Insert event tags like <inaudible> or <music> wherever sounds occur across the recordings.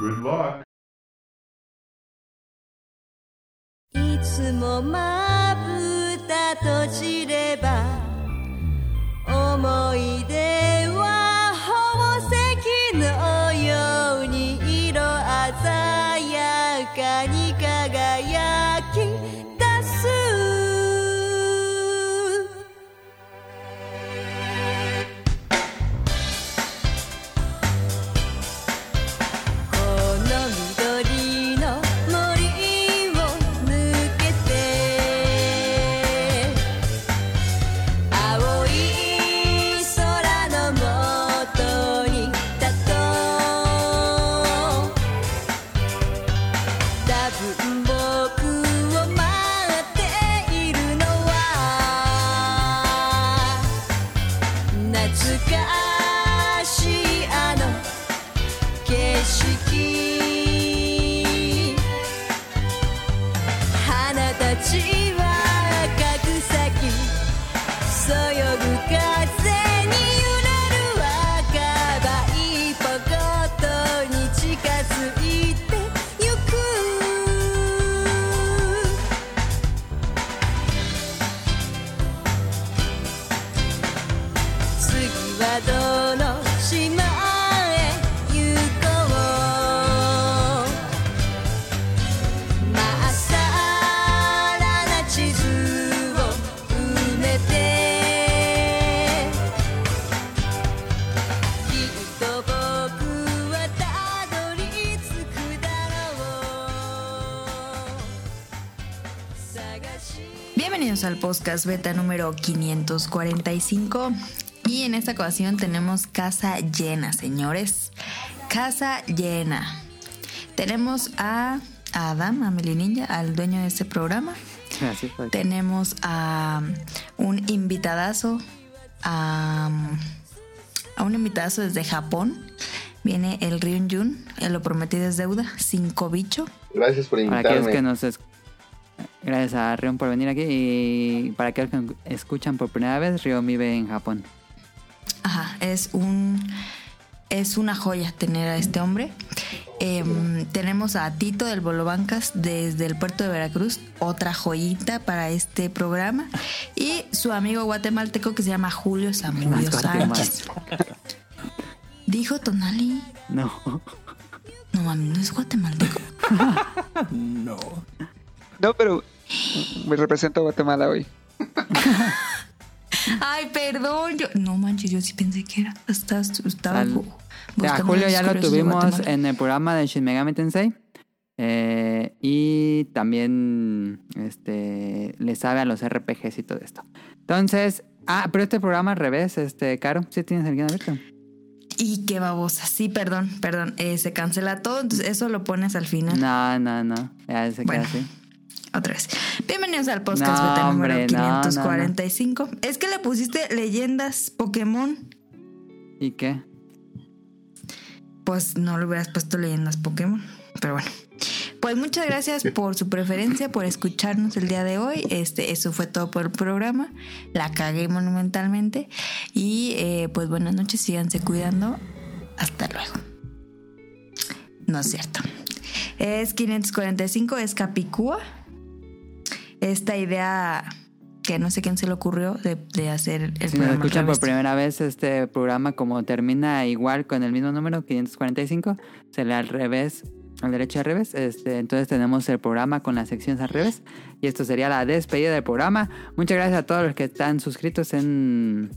Good luck. いつもまぶた閉じれば思い出 al podcast beta número 545 y en esta ocasión tenemos casa llena, señores. Casa llena. Tenemos a Adam, a Meli Ninja, al dueño de este programa. Tenemos a un invitadazo, a, a un invitadazo desde Japón. Viene el Ryun Jun, el lo prometido es deuda, cinco bicho. Gracias por Para aquellos invitarme. que nos es- Gracias a Rion por venir aquí y para aquellos que escuchan por primera vez, Rion vive en Japón. Ajá, es un es una joya tener a este hombre. Em, tenemos a Tito del Bolo Bancas desde el puerto de Veracruz, otra joyita para este programa. Y su amigo guatemalteco que se llama Julio Samudio Sánchez. Dijo Tonali. No. No mames, no es guatemalteco. <laughs> No, pero me represento a Guatemala hoy. <laughs> Ay, perdón. Yo, no manches, yo sí pensé que era. Estaba, estaba Al- A Julio ya lo tuvimos en el programa de Shin Megami Tensei. eh, y también este, le sabe a los RPGs y todo esto. Entonces, ah, pero este programa al revés, este, Caro, ¿sí tienes el guion abierto? Y qué babosa. Sí, perdón, perdón. Eh, se cancela todo, entonces eso lo pones al final. No, no, no. Ya se queda Bueno. así. Otra vez. Bienvenidos al podcast No, beta hombre, número no, no, no. 545. Es que le pusiste leyendas Pokémon. ¿Y qué? Pues no le hubieras puesto leyendas Pokémon. Pero bueno. Pues muchas gracias por su preferencia, por escucharnos el día de hoy. Este, eso fue todo por el programa. La cagué monumentalmente. Y eh, pues buenas noches, síganse cuidando. Hasta luego. No es cierto. Es 545, es Capicúa. Esta idea que no sé quién se le ocurrió de, de hacer el Si programa. escuchan por primera vez, este programa como termina igual con el mismo número, 545, se lee al revés, al derecho al revés. Este, entonces tenemos el programa con las secciones al revés. Y esto sería la despedida del programa. Muchas gracias a todos los que están suscritos en,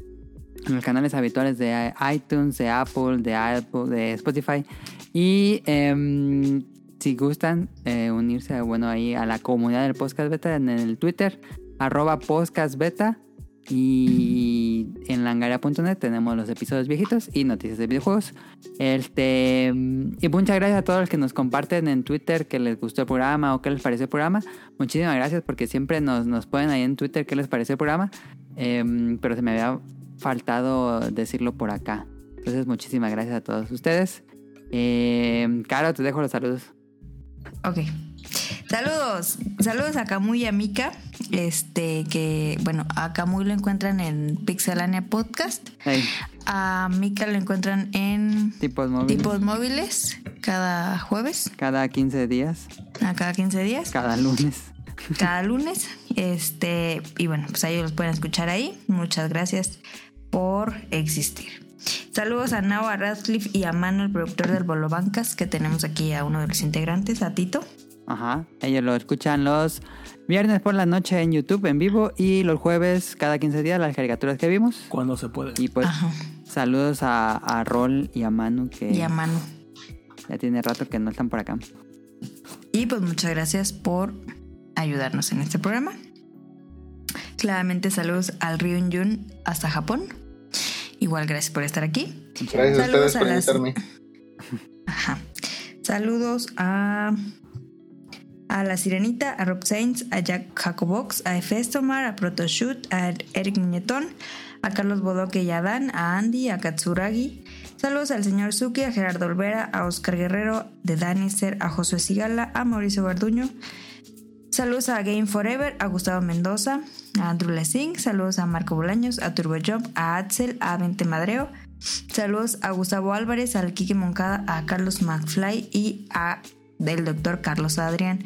en los canales habituales de iTunes, de Apple, de Apple, de Spotify. Y em, si gustan eh, unirse bueno, ahí a la comunidad del podcast beta en el Twitter, arroba podcast beta. Y en langaria.net tenemos los episodios viejitos y noticias de videojuegos. Este, y muchas gracias a todos los que nos comparten en Twitter que les gustó el programa o qué les pareció el programa. Muchísimas gracias porque siempre nos, nos ponen ahí en Twitter qué les pareció el programa. Em, pero se me había faltado decirlo por acá. Entonces, muchísimas gracias a todos ustedes. Em, Caro, te dejo los saludos. Ok. Saludos. Saludos a Camuy y a Mika. Este, que, bueno, a Camuy lo encuentran en Pixelania Podcast. A Mika lo encuentran en tipos móviles. Tipos Móviles cada jueves, Cada 15 días, a cada 15 días, cada lunes. cada lunes. Este, y bueno, pues ahí los pueden escuchar ahí. Muchas gracias por existir. Saludos a Nao, a Radcliffe y a Manu, el productor del Bolo Bancas, que tenemos aquí a uno de los integrantes, a Tito. Ajá. Ellos lo escuchan los viernes por la noche en YouTube en vivo y los jueves cada 15 días las caricaturas que vimos. Cuando se puede. Y pues Ajá. saludos a, a Rol y a Manu que Y a Manu. ya tiene rato que no están por acá. Y pues muchas gracias por ayudarnos en este programa. Claramente saludos al Ryun Jun hasta Japón. Igual gracias por estar aquí. Gracias a Saludos ustedes a por las- invitarme. Ajá. Saludos a a la Sirenita, a Rob Sainz, a Jack Jacobox, a Efestomar, a Protoshoot, a Eric Muñetón, a Carlos Bodoque y a Dan, a Andy, a Katsuragi. Saludos al señor Suki, a Gerardo Olvera, a Oscar Guerrero, de Danister, a Josué Sigala, a Mauricio Garduño. Saludos a Game Forever, a Gustavo Mendoza, a Andrew Lessing. Saludos a Marco Bolaños, a Turbo Job, a Axel, a Vente Madreo. Saludos a Gustavo Álvarez, al Kike Moncada, a Carlos McFly y a del doctor Carlos Adrián.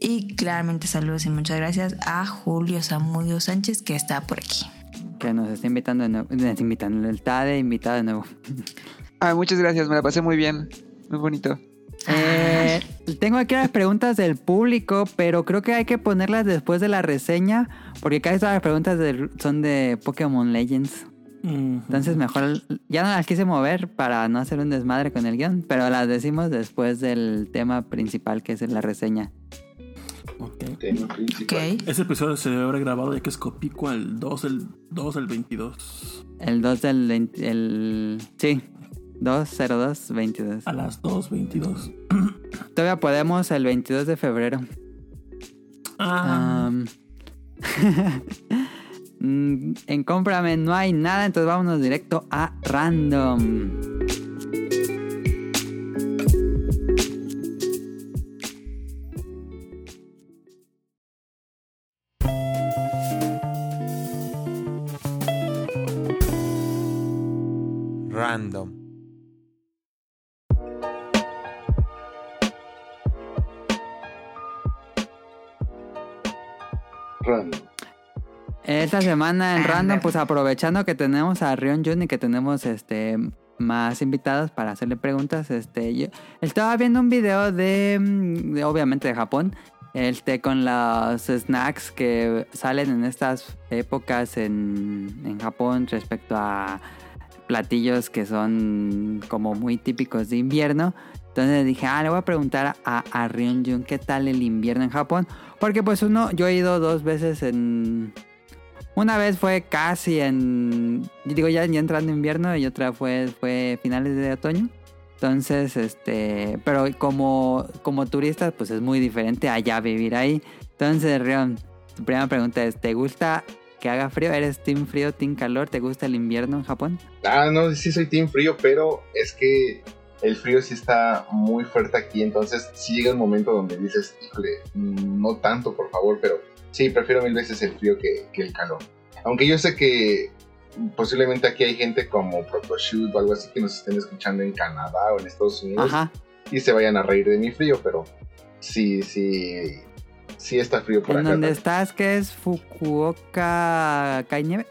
Y claramente saludos y muchas gracias a Julio Samudio Sánchez que está por aquí. Que nos está invitando de nuevo. Nos está invitando, está de invitado de nuevo. Ah, muchas gracias, me la pasé muy bien. Muy bonito. Eh, tengo aquí las preguntas del público, pero creo que hay que ponerlas después de la reseña, porque casi todas las preguntas del- son de Pokémon Legends. Entonces mejor, ya no las quise mover para no hacer un desmadre con el guion, pero las decimos después del tema principal que es la reseña. ok. Tema principal. Ok. Ese episodio se debe haber grabado ya que es Copico el 2, el 2, el 22. El 2 del... El, sí, 20222. A las 2.22. Todavía podemos el 22 de febrero. Ah, <laughs> mm, en Cómprame no hay nada, entonces vámonos directo a. Random. Esta semana en. Random, pues aprovechando que tenemos a Rion Jun y que tenemos este más invitados para hacerle preguntas, este yo estaba viendo un video de, de, obviamente de Japón, este con los snacks que salen en estas épocas en, en Japón respecto a platillos que son como muy típicos de invierno. Entonces dije, ah, le voy a preguntar a, a Rion Jun qué tal el invierno en Japón. Porque pues uno, yo he ido dos veces en... Una vez fue casi en... Digo, ya, ya entrando invierno y otra fue, fue finales de otoño. Entonces, este... Pero como, como turista, pues es muy diferente allá vivir ahí. Entonces, Rion, tu primera pregunta es, ¿te gusta que haga frío? ¿Eres team frío, team calor? ¿Te gusta el invierno en Japón? Ah, no, sí soy team frío, pero es que el frío sí está muy fuerte aquí, entonces sí llega un momento donde dices, híjole, no tanto, por favor, pero sí, prefiero mil veces el frío que, que el calor. Aunque yo sé que posiblemente aquí hay gente como Protoshoot o algo así que nos estén escuchando en Canadá o en Estados Unidos Ajá. y se vayan a reír de mi frío, pero sí, sí, sí está frío por ¿En acá. donde estás, que es Fukuoka, cae nieve?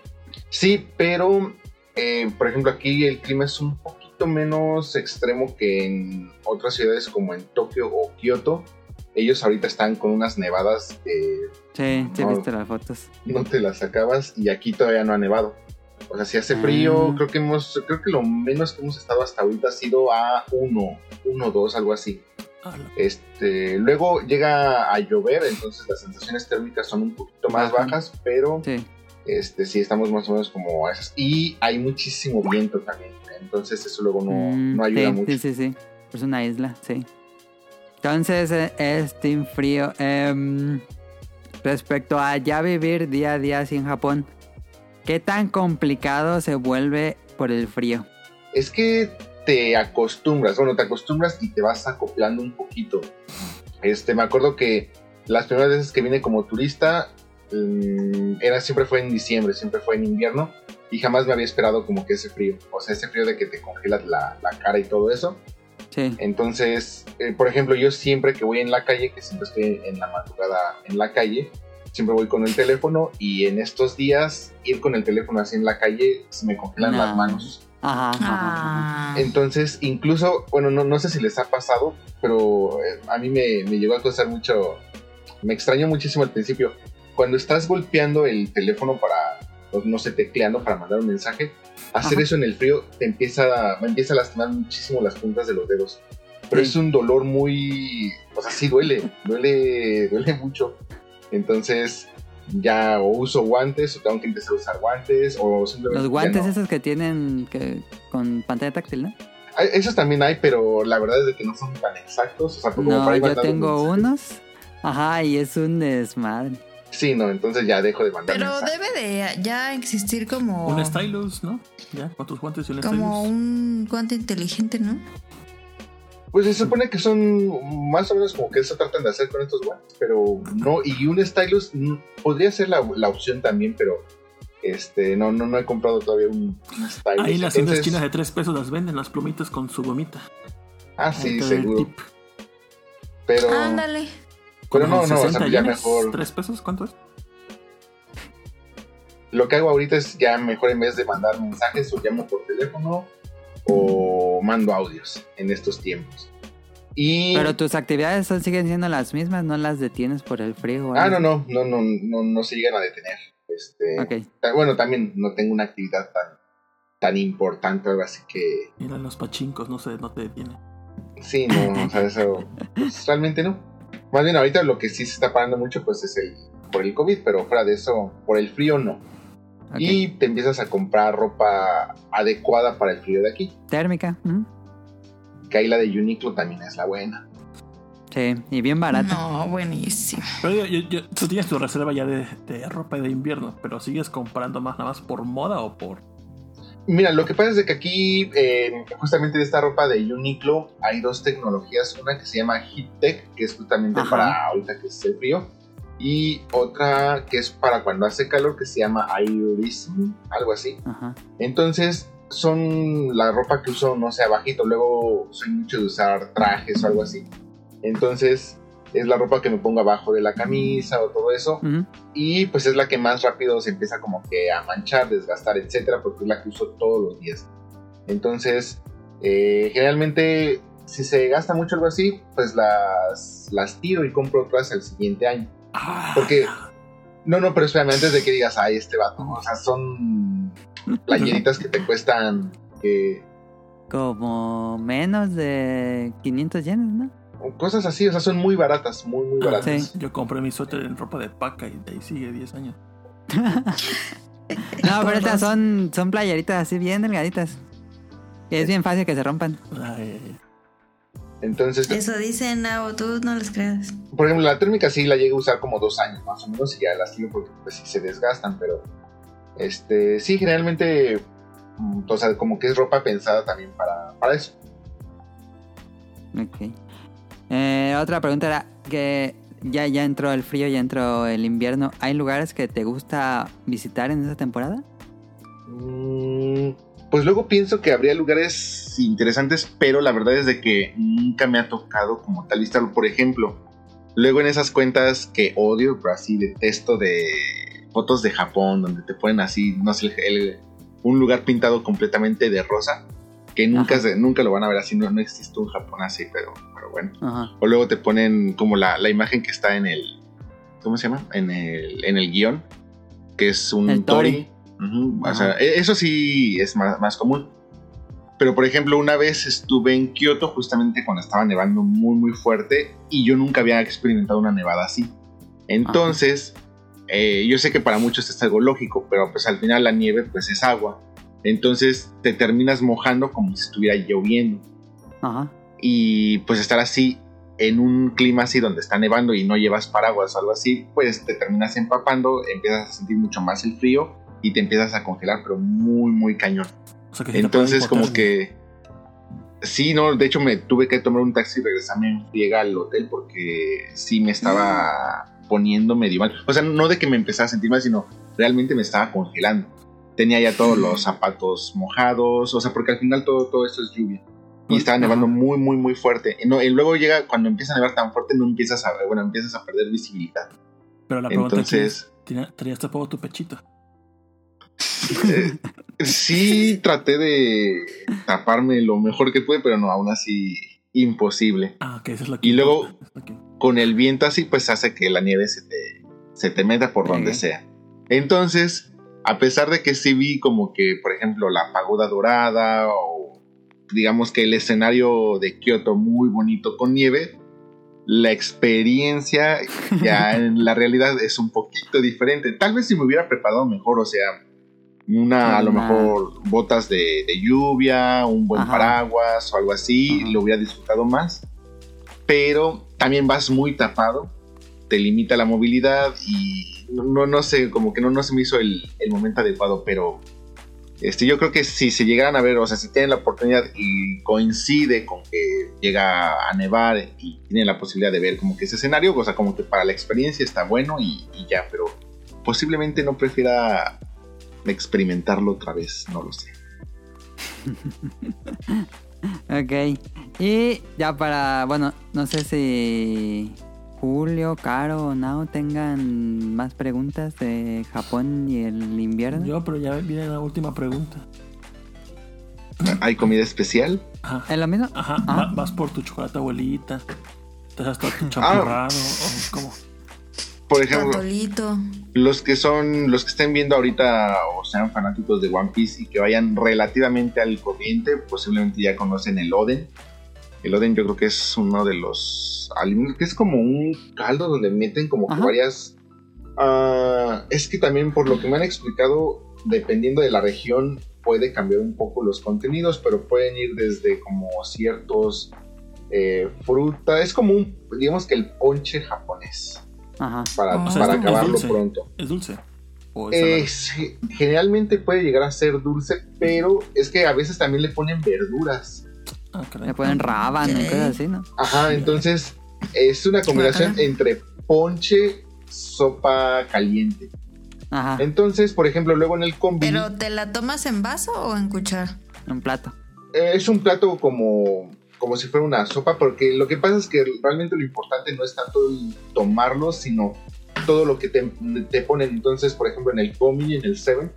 Sí, pero eh, por ejemplo aquí el clima es un poquito menos extremo que en otras ciudades como en Tokio o Kioto. Ellos ahorita están con unas nevadas, eh, Sí, sí, No. viste las fotos. no te las acabas y aquí todavía no ha nevado. O sea, si hace frío, Ah. creo que hemos, creo que lo menos que hemos estado hasta ahorita ha sido a 1, 1, 2, algo así. a la- Este, luego llega a llover, entonces las sensaciones térmicas son un poquito más Bajan. bajas, pero Sí. este, sí, estamos más o menos como a esas. Y hay muchísimo viento también. Entonces eso luego no, Mm, no ayuda sí, mucho. Sí, sí, sí. Es una isla, sí. Entonces eh, es Team Frío. Em, respecto a ya vivir día a día en Japón, ¿qué tan complicado se vuelve por el frío? Es que te acostumbras, bueno, te acostumbras y te vas acoplando un poquito. Este, me acuerdo que las primeras veces que vine como turista, mm, era, siempre fue en diciembre, siempre fue en invierno y jamás me había esperado como que ese frío, o sea, ese frío de que te congelas la, la cara y todo eso. Sí. Entonces, eh, por ejemplo, yo siempre que voy en la calle, que siempre estoy en la madrugada en la calle, siempre voy con el teléfono y en estos días ir con el teléfono así en la calle se me congelan No. las manos. Ajá. ajá, Ah. Entonces, incluso, bueno, no, no sé si les ha pasado, pero eh, a mí me, me llegó a costar mucho, me extrañó muchísimo al principio. Cuando estás golpeando el teléfono para, no sé, tecleando para mandar un mensaje, hacer Ajá. eso en el frío te empieza, me empieza a lastimar muchísimo las puntas de los dedos. Pero Sí. es un dolor muy, o sea, sí duele, duele, duele mucho. Entonces, ya o uso guantes o tengo que empezar a usar guantes o simplemente... Los guantes no. esos que tienen que, con pantalla táctil, ¿no? Esos también hay, pero la verdad es que no son tan exactos. O sea, como No, para yo tengo unos. Ajá, y es un desmadre. Sí, no, entonces ya dejo de mandar Pero mensajes. debe de ya existir como. Un stylus, ¿no? Ya, con tus guantes y un Como stylus. un guante inteligente, ¿no? Pues se supone que son más o menos como que eso tratan de hacer con estos guantes, pero no. Y un stylus podría ser la, la opción también, pero este no no no he comprado todavía un, un stylus. Ahí las tiendas chinas de 3 pesos las venden, las plumitas con su gomita. Ah, sí, seguro. Pero, Ándale. Pero no, no, o 60 sea, ya mejor. 3 pesos? ¿Cuánto es? Lo que hago ahorita es ya mejor en vez de mandar mensajes o llamo por teléfono o mando audios en estos tiempos. Y Pero tus actividades son- siguen siendo las mismas, no las detienes por el frío. Ah, no, no, no, no, no, no se llegan a detener. Este, Bueno, también no tengo una actividad tan, tan importante, algo así que Mira los pachincos, no sé, no te detiene. sí, no, o sea, eso pues, realmente no. Más bien ahorita lo que sí se está parando mucho pues es el por el COVID, pero fuera de eso, por el frío no. Y te empiezas a comprar ropa adecuada para el frío de aquí. Térmica. ¿mm? Que ahí la de Uniqlo también es la buena. Sí, y bien barata. No, buenísimo. Pero yo- yo- yo- tú tienes tu reserva ya de, de ropa de invierno, pero sigues comprando más nada más por moda o por. Mira, lo que pasa es de que aquí, eh, justamente de esta ropa de Uniqlo, hay dos tecnologías. Una que se llama Heat Tech, que es justamente Ajá. para ahorita que es el frío. Y otra que es para cuando hace calor, que se llama Aerism, algo así. Ajá. Entonces, son la ropa que uso, no sé, abajito. Luego soy mucho de usar trajes o algo así. Entonces, es la ropa que me pongo abajo de la camisa o todo eso y pues es la que más rápido se empieza como que a manchar, desgastar, etcétera, porque es la que uso todos los días. Entonces, eh, generalmente, si se gasta mucho algo así, pues las, las tiro y compro otras el siguiente año. Ah, Porque, no, no, pero espérame, antes de que digas, ay, este vato, o sea, son <laughs> playeritas que te cuestan, eh, Como menos de 500 yenes, ¿no? Cosas así, o sea, son muy baratas, muy, muy baratas. Sí. Yo compré mi suéter en ropa de paca y de ahí sigue 10 años. <laughs> No, pero estas son, son playeritas así bien delgaditas. Y es bien fácil que se rompan. Ay, Entonces, Eso dicen, Nao, tú no les creas. por ejemplo, la térmica sí la llegué a usar como dos años más o menos y ya las tiro porque pues sí se desgastan, pero este sí, generalmente, mm, o sea, como que es ropa pensada también para, para eso. Ok. Eh, otra pregunta era que ya, ya entró el frío, ya entró el invierno. ¿Hay lugares que te gusta visitar en esa temporada? Mm, Pues luego pienso que habría lugares interesantes, pero la verdad es de que nunca me ha tocado como tal visitarlo. Por ejemplo, luego en esas cuentas que odio, pero así detesto de fotos de Japón, donde te ponen así, no sé, el- un lugar pintado completamente de rosa, que nunca, se- nunca lo van a ver así, no, no existe un Japón así, pero, pero bueno. Ajá. O luego te ponen como la, la imagen que está en el. ¿Cómo se llama? En el, en el guion. Que es un El tori. Ujú, O Ajá. sea, e- eso sí es más, más común. Pero por ejemplo, una vez estuve en Kioto justamente cuando estaba nevando muy muy fuerte y yo nunca había experimentado una nevada así. Entonces, eh, yo sé que para muchos es algo lógico, pero pues al final la nieve pues es agua. Entonces te terminas mojando como si estuviera lloviendo Ajá. y pues estar así en un clima así donde está nevando y no llevas paraguas o algo así, pues te terminas empapando, empiezas a sentir mucho más el frío y te empiezas a congelar, pero muy, muy cañón. o sea que sí te Entonces como que... Sí, no, de hecho me tuve que tomar un taxi y regresarme en friega al hotel porque sí me estaba poniendo medio mal. O sea, no de que me empezara a sentir mal, sino realmente me estaba congelando. Tenía ya todos los zapatos mojados, o sea, porque al final todo, todo esto es lluvia. Y estaba nevando muy, muy, muy fuerte. Y, no, y luego llega, cuando empieza a nevar tan fuerte, no empiezas a, bueno, empiezas a perder visibilidad. Pero la pregunta Entonces, es: ¿tiene- ¿traías tapado tu pechito? eh, sí traté de taparme lo mejor que pude, pero no, aún así imposible. Ah, ok, eso es lo que. Y luego- con el viento así, pues hace que la nieve se te, se te meta por donde sea. Entonces, a pesar de que sí vi como que, por ejemplo, la pagoda dorada o digamos que el escenario de Kioto muy bonito con nieve, la experiencia ya <laughs> en la realidad es un poquito diferente. Tal vez si me hubiera preparado mejor, o sea, una, a lo mejor botas de, de lluvia, un buen Ajá. paraguas o algo así, Ajá. lo hubiera disfrutado más. Pero también vas muy tapado, te limita la movilidad y no, no sé, como que no, no se me hizo el, el momento adecuado, pero este, yo creo que si se llegaran a ver, o sea, si tienen la oportunidad y coincide con que llega a nevar y tienen la posibilidad de ver como que ese escenario, o sea, como que para la experiencia está bueno y, y ya, pero posiblemente no prefiera experimentarlo otra vez, no lo sé. <laughs> Ok. Y ya para, bueno, no sé si Julio, Caro o Nao tengan más preguntas de Japón y el invierno. Yo, pero ya viene la última pregunta. ¿Hay comida especial? Ajá. ¿Es lo mismo? Ajá, Ah. va- vas por tu chocolate abuelita. Te das todo Ah. tu champurrado. o ¿Cómo? Por ejemplo, los que son, los que estén viendo ahorita o sean fanáticos de One Piece y que vayan relativamente al corriente, posiblemente ya conocen el Oden. El Oden yo creo que es uno de los alimentos, que es como un caldo donde meten como que varias... ah, es que también por lo que me han explicado, dependiendo de la región, puede cambiar un poco los contenidos, pero pueden ir desde como ciertos eh, fruta, es como un, digamos que el ponche japonés, Ajá. para, O sea, para acabarlo dulce. pronto. ¿Es dulce? ¿O es salado? Eh, generalmente puede llegar a ser dulce, pero es que a veces también le ponen verduras. Ah. Le ponen rábano y cosas así, ¿no? Ajá, entonces es una combinación entre ponche, sopa caliente. Ajá. Entonces, por ejemplo, luego en el combi ¿Pero te la tomas en vaso o en cuchara? Un plato. eh, es un plato como, como si fuera una sopa, porque lo que pasa es que realmente lo importante no es tanto el tomarlo, sino todo lo que te, te ponen. Entonces, por ejemplo, en el combi, en el 7,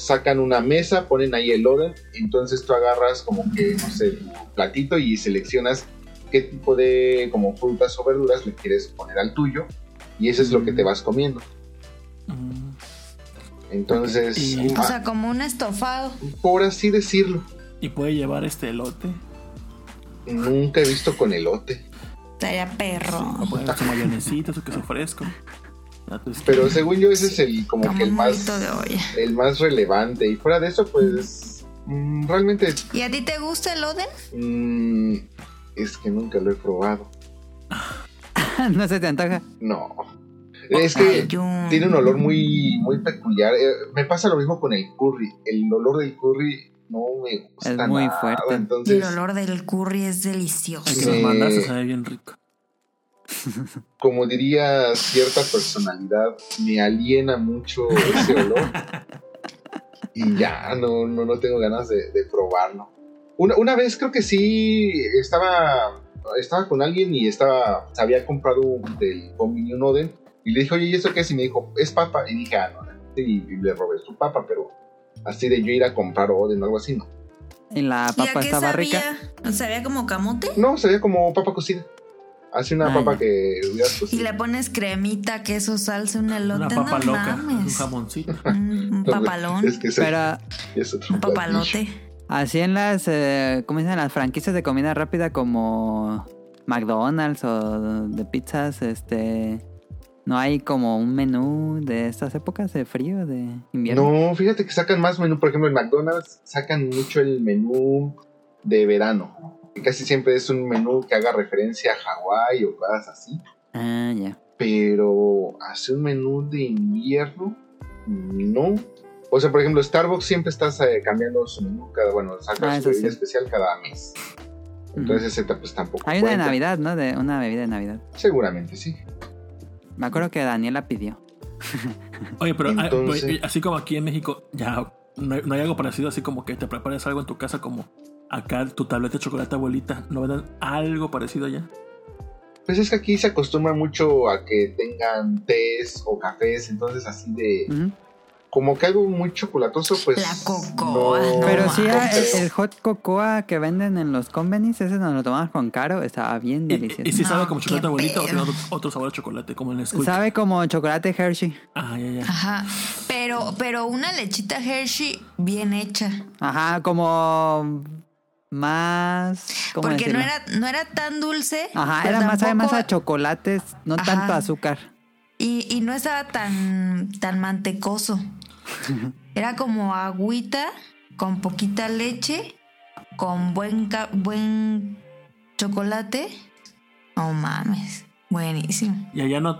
sacan una mesa, ponen ahí el Oden, entonces tú agarras como que, no sé, tu platito y seleccionas qué tipo de como frutas o verduras le quieres poner al tuyo y eso es lo que te vas comiendo. Mm, Entonces, Y- O sea, como un estofado. por así decirlo, ¿Y puede llevar este elote? nunca he visto con elote. Estaría perro. ¿O puede llevar su mayonesita, su queso fresco? Escoges. Pero según yo ese es el como, Como que el más molito de olla. el más relevante y fuera de eso pues mm, realmente ¿Y a ti te gusta el Oden? mm, es que nunca lo he probado. <laughs> no se te antoja. No. Es que Ay, tiene un olor muy muy peculiar. Eh, me pasa lo mismo con el curry. El olor del curry no me gusta Es muy nada, fuerte. Entonces, El olor del curry es delicioso. El que Sí. nos mandaste sabe bien rico. Como diría cierta personalidad, me aliena mucho ese olor. y ya, no, no, no tengo ganas de, de probarlo. Una, una vez creo que sí estaba, estaba con alguien y estaba, se había comprado un- del combi un Oden. Y le dije, oye, ¿y eso qué es? Y me dijo, es papa. Y dije, ah, no. Sí, y le robé su papa, pero así de yo ir a comprar Oden o algo así, no. Y la ¿Y a papa qué estaba rica. sabía? ¿Sabía como camote? No, se veía como papa cocida. Hace una papa que hubieras Y le pones cremita, queso, salsa, un elote. Una papa no loca, un jamoncito. Un, un papalón. Es que Pero es otro Un papalote. así en las, eh, ¿cómo dicen? Las franquicias de comida rápida como McDonald's o de pizzas, este... No hay como un menú de estas épocas de frío, de invierno. No, fíjate que sacan más menú. Por ejemplo, en McDonald's sacan mucho el menú de verano. Casi siempre es un menú que haga referencia a Hawái o cosas así. Ah, ya. Pero hace un menú de invierno, no. O sea, por ejemplo, Starbucks siempre está eh, cambiando su menú cada, bueno, saca Ah, su bebida sí. especial cada mes. Entonces ese pues tampoco Hay una de. Navidad, ¿no? De una bebida de Navidad. Seguramente sí. Me acuerdo que Daniela pidió. Oye, pero ah, Entonces- así como aquí en México, ya no hay, no hay algo parecido, así como que te prepares algo en tu casa, como acá tu tableta de chocolate abuelita. ¿No venden algo parecido allá? Pues es que aquí se acostumbra mucho a que tengan tés o cafés, entonces así de... Como que algo muy chocolatoso, pues... La cocoa, no Pero sí, mames. ah, el, el hot cocoa que venden en los convenis, ese nos lo tomamos con caro, estaba bien Y, delicioso. y si No, sabe como chocolate abuelita o tiene otro, otro sabor de chocolate, como en el Squeak. Sabe como chocolate Hershey. Ah, ya, ya. Ajá. Pero, pero una lechita Hershey bien hecha. Ajá, como más... ¿cómo Porque no era, no era tan dulce. Ajá, era más, sabe más tampoco- a chocolates, no Ajá. tanto azúcar. Y, y no estaba tan, tan mantecoso. <laughs> Era como agüita con poquita leche, con buen, ca- buen chocolate. No mames, buenísimo. Y allá no,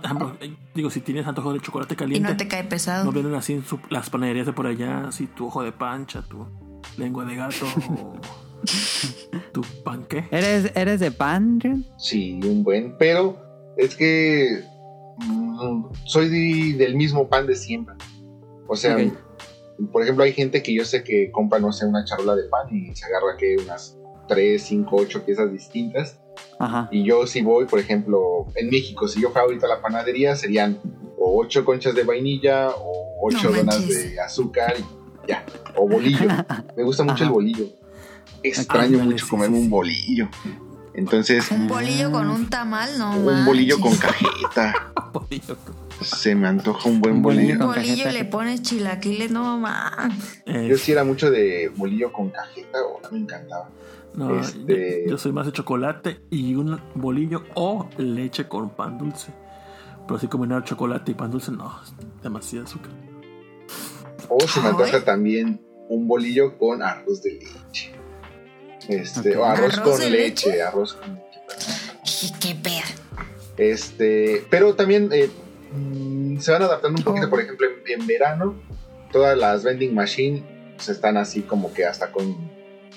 digo, si tienes antojo de chocolate Y caliente, no te cae pesado. no vienen así en su- las panaderías de por allá, así tu ojo de pancha, tu lengua de gato o <laughs> tu panqué. ¿Eres, ¿Eres de pan, Ren? Sí, un buen, pero es que mm, soy de- del mismo pan de siempre. O sea, por ejemplo, hay gente que yo sé que compra, no sé, una charola de pan y se agarra que unas 3, 5, 8 piezas distintas. Ajá. Y yo si voy, por ejemplo, en México, si yo fuera ahorita a la panadería, serían o 8 conchas de vainilla o 8 No donas de azúcar y ya. O bolillo. <laughs> Me gusta mucho Ajá. el bolillo. Extraño mucho sí, comerme sí, un bolillo. Entonces, Un bolillo con un tamal, no un bolillo con <laughs> cajeta. Bolillo. Se me antoja un buen Un bolillo con Un bolillo y le pones chilaquiles, no. Eh, Yo sí era mucho de bolillo con cajeta, o me encantaba. no, este- yo, yo soy más de chocolate y un bolillo o leche con pan dulce. Pero así combinar chocolate y pan dulce, no, demasiado azúcar. O se me antoja también un bolillo con arroz de leche. Este, Ok. o arroz, ¿Arroz con leche, leche? arroz con leche. ¿Qué, pedo? Este, pero también eh, mm, se van adaptando un poquito, Oh. por ejemplo, en, en verano, todas las vending machine pues, están así como que hasta con,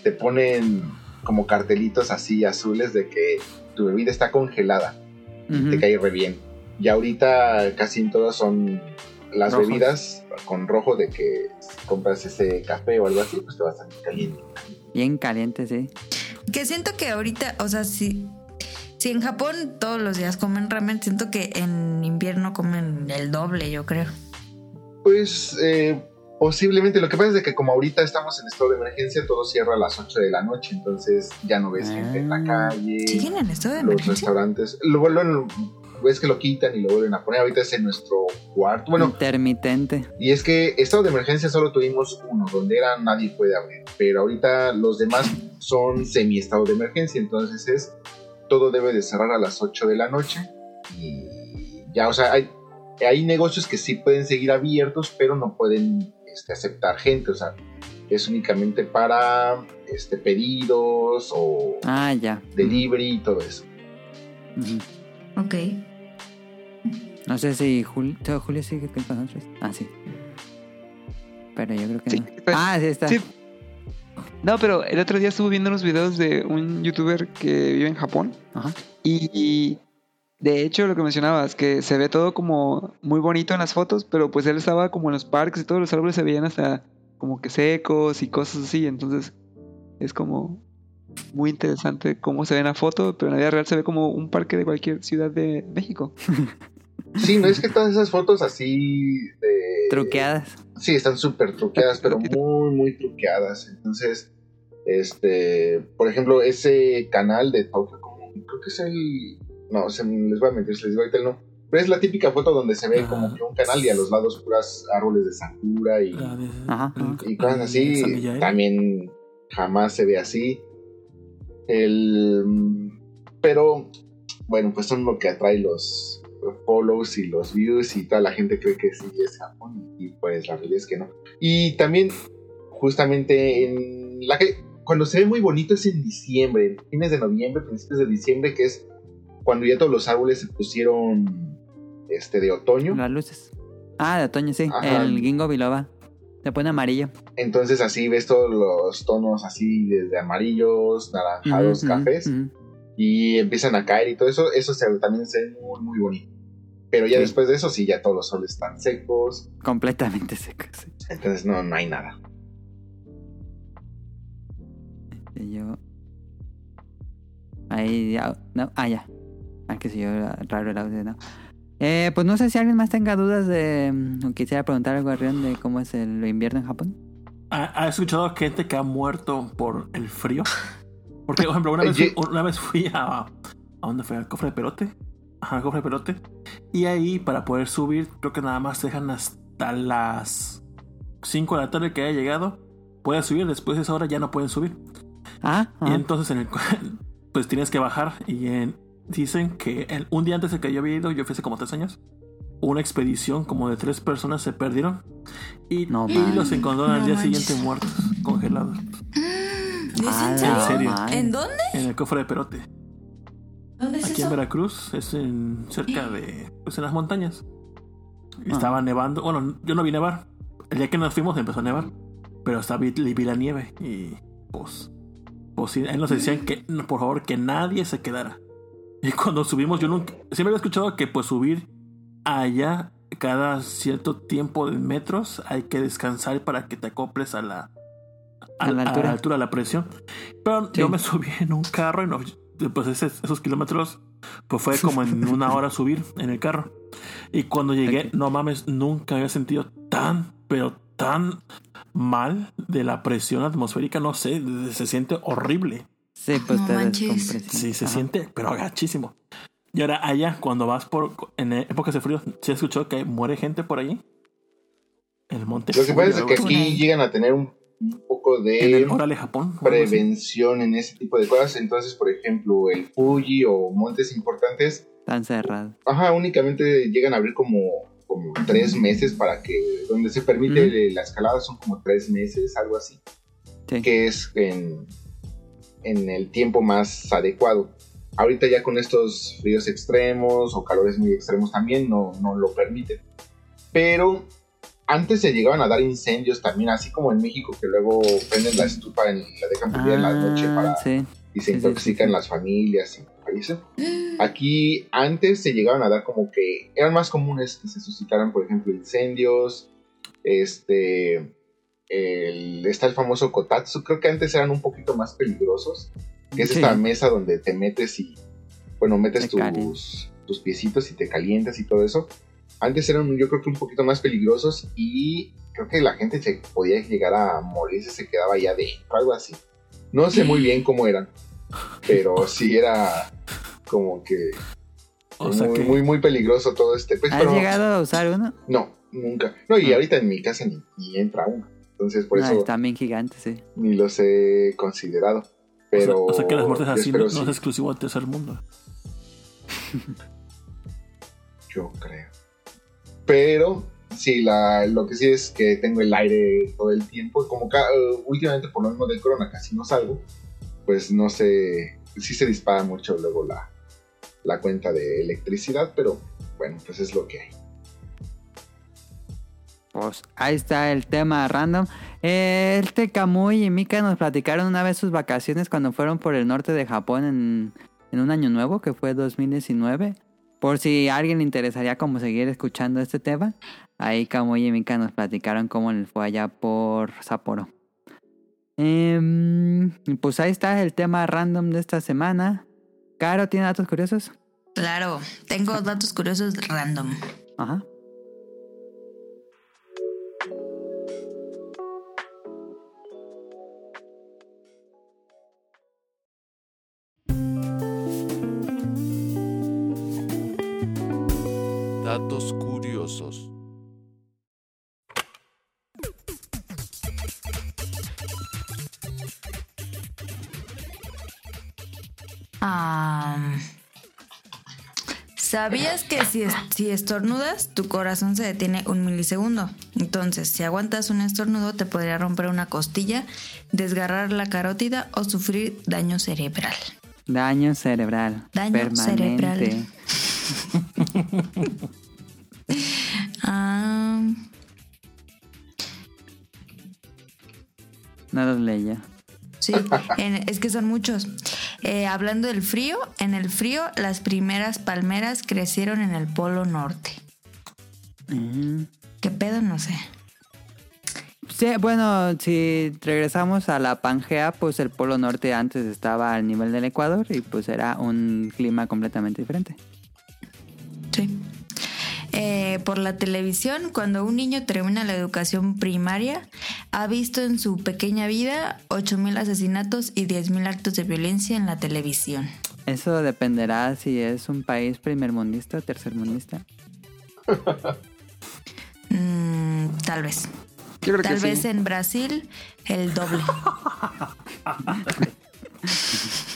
te ponen como cartelitos así azules de que tu bebida está congelada, te cae re bien. Y ahorita casi en todas son las Rojos. bebidas con rojo de que si compras ese café o algo así, pues te va a salir caliente. Bien caliente, sí. Que siento que ahorita, o sea, si, si en Japón todos los días comen ramen, siento que en invierno comen el doble, yo creo. Pues eh, posiblemente, lo que pasa es que como ahorita estamos en estado de emergencia, todo cierra a las 8 de la noche, entonces ya no ves gente en la Ah. calle. ¿Siguen en estado de los emergencia? restaurantes. Lo vuelven, ves que lo quitan y lo vuelven a poner. Ahorita es en nuestro cuarto. Bueno, Intermitente. y es que estado de emergencia solo tuvimos uno, donde era nadie puede abrir. Pero ahorita los demás son semi estado de emergencia, entonces es todo debe de cerrar a las 8 de la noche. Y ya, o sea, hay, hay negocios que sí pueden seguir abiertos, pero no pueden este, aceptar gente. O sea, es únicamente para este, pedidos o Ah, ya. delivery y todo eso. Ok. No sé si Julio, Julio sigue con nosotros. Ah, sí. Pero yo creo que Sí, no. Ah, sí está. sí. No, pero el otro día estuve viendo unos videos de un youtuber que vive en Japón. Ajá. Y, y de hecho, lo que mencionabas, que se ve todo como muy bonito en las fotos, pero pues él estaba como en los parques y todos los árboles se veían hasta como que secos y cosas así. Entonces, es como muy interesante cómo se ve en la foto, pero en la vida real se ve como un parque de cualquier ciudad de México. <laughs> Sí, no es que todas esas fotos así de... Truqueadas. Sí, están súper truqueadas, pero <laughs> muy, muy truqueadas. Entonces, este, por ejemplo, ese canal de Tokyo, como, creo que es el... No, se, les voy a mentir, se les digo ahorita el no. Pero es la típica foto donde se ve Ajá. como que un canal y a los lados puras árboles de sakura y, de- Ajá, y cosas así. También jamás se ve así. El, pero, bueno, pues son lo que atrae los follows y los views y toda la gente cree que sí es Japón y pues la realidad es que no. Y también, justamente en la que cuando se ve muy bonito es en diciembre, fines de noviembre, principios de diciembre, que es cuando ya todos los árboles se pusieron este de otoño. Las luces. Ah, de otoño, sí. Ajá. El Gingo Biloba. Se pone amarillo. Entonces así ves todos los tonos así desde amarillos, naranjados, cafés ujú. y empiezan a caer y todo eso, eso se- también se ve muy, muy bonito. Pero ya Sí. después de eso, sí, ya todos los soles están secos. Completamente seco. sí. Entonces no, no hay nada. Yo. Ahí ya. No, ah, ya. Ah, que si yo raro el audio, no. Eh, pues no sé si alguien más tenga dudas de. mm, o quisiera preguntar algo a Rion de cómo es el invierno en Japón. ¿Ha, ha escuchado gente que ha muerto por el frío? Porque, por ejemplo, una vez, Ye- una vez fui a. ¿A dónde fue? ¿Al cofre de perote? Ajá, al cofre de perote. Y ahí, para poder subir, creo que nada más te dejan hasta las 5 de la tarde que haya llegado. Puedes subir, después de esa hora ya no pueden subir. Ah, Y ah. entonces, en el, <laughs> pues tienes que bajar. Y en- dicen que el- un día antes de que yo había ido, yo fui hace como tres años. Una expedición como de tres personas se perdieron. Y, No y los encontraron al día manches. siguiente muertos, congelados. <gasps> ¿Es Ah, en serio? ¿En dónde? En el cofre de Perote. ¿Dónde es Aquí en? Veracruz, es en cerca de. <gasps> Pues en las montañas. Ah. Estaba nevando. Bueno, yo no vi nevar. El día que nos fuimos empezó a nevar. Pero hasta vi, vi la nieve. Y pues. Pues sí, ahí nos decían que, por favor, que nadie se quedara. Y cuando subimos, yo nunca. Siempre había escuchado que, pues, subir allá cada cierto tiempo de metros hay que descansar para que te acoples a la. A la altura. altura, a la presión. Pero Sí. yo me <laughs> subí en un carro y no, pues ese- esos kilómetros pues fue como en <laughs> una hora subir en el carro. Y cuando llegué, no mames, nunca había sentido tan, pero tan mal de la presión atmosférica, no sé, se siente horrible. Sí, pues No te. Sí, se Ajá. siente, pero agachísimo. Y ahora allá, cuando vas por, en épocas de frío, ¿sí has escuchado que muere gente por ahí? En el monte. Lo que pasa es que aquí llegan a tener un, un poco así. En el de Japón. prevención en ese tipo de cosas. Entonces, por ejemplo, el Fuji o montes importantes, Tan cerrado. ajá, únicamente llegan a abrir como, como tres meses para que, donde se permite Ujú. la escalada son como tres meses, algo así, Sí. que es en, en el tiempo más adecuado. Ahorita ya con estos fríos extremos o calores muy extremos también no, no lo permiten. Pero antes se llegaban a dar incendios también, así como en México que luego prenden la estufa y la dejan prendida en la noche Ah, para, sí. y se sí, intoxican sí, sí. las familias y fallecen. <gasps> Aquí antes se llegaban a dar como que eran más comunes que se suscitaran, por ejemplo, incendios. Este. el- está el famoso kotatsu. Creo que antes eran un poquito más peligrosos. Que es Sí. esta mesa donde te metes y. Bueno, metes tus, tus piecitos y te calientas y todo eso. Antes eran, yo creo que un poquito más peligrosos y creo que la gente se podía llegar a morir si se quedaba allá dentro, algo así. No sé muy bien cómo eran, pero sí era como que <laughs> O sea muy, que. muy, muy peligroso todo este. Pues, ¿Has pero llegado a usar uno? no, nunca. No, y Ah. ahorita en mi casa ni, ni entra uno. Entonces, por No, eso están bien gigantes, sí. ni los he considerado. Pero. o, sea, o sea que las muertes así no, no es exclusivo del tercer mundo. Yo creo. Pero sí, la, lo que sí es que tengo el aire todo el tiempo. Como eh, últimamente por lo mismo del corona casi no salgo, pues no sé, sí se dispara mucho luego la, la cuenta de electricidad, pero bueno, pues es lo que hay. Pues ahí está el tema random. Este Kamui y Mika nos platicaron una vez sus vacaciones cuando fueron por el norte de Japón en, en un año nuevo que fue 2019. Por si a alguien le interesaría como seguir escuchando este tema, ahí Kamui y Mika nos platicaron cómo les fue allá por Sapporo. Em, pues ahí está el tema random de esta semana. Caro, ¿tiene datos curiosos? Claro, tengo datos curiosos random. Ajá. Datos curiosos. Ah, ¿Sabías que si, es- si estornudas, tu corazón se detiene un milisegundo? Entonces, si aguantas un estornudo, te podría romper una costilla, desgarrar la carótida o sufrir daño cerebral. Daño cerebral. Daño permanente. cerebral. <laughs> Ah, No los leía. sí, en- es que son muchos. Eh, hablando del frío, en el frío las primeras palmeras crecieron en el Polo Norte. Mm. ¿Qué pedo? No sé. Sí, bueno, si regresamos a la Pangea, pues el Polo Norte antes estaba al nivel del Ecuador y pues era un clima completamente diferente. Sí. Eh, por la televisión, cuando un niño termina la educación primaria, ha visto en su pequeña vida 8.000 asesinatos y 10.000 actos de violencia en la televisión. Eso dependerá si es un país primermundista o tercermundista. Mm, tal vez. Yo creo Tal que vez sí. en Brasil el doble. <laughs>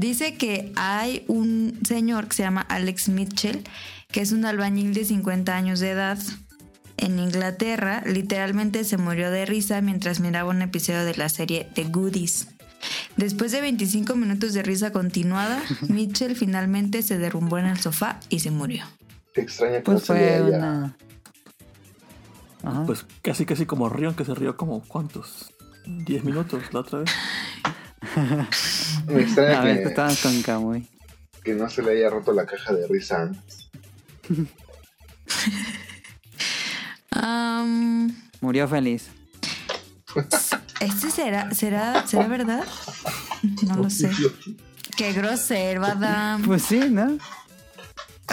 Dice que hay un señor que se llama Alex Mitchell, que es un albañil de 50 años de edad. En Inglaterra, literalmente se murió de risa mientras miraba un episodio de la serie The Goodies. Después de 25 minutos de risa continuada, <laughs> Mitchell finalmente se derrumbó en el sofá y se murió. Qué extraña Pues se fue una... Ajá. Pues casi casi como Rion que se rió como ¿cuántos? 10 minutos la otra vez. <laughs> Me extraña <laughs> a ver, que, estábamos con Kamui. que no se le haya roto la caja de risa antes. Murió feliz. ¿Este será, será, será verdad? No lo sé. Qué grosero, Adam. Pues sí, ¿no?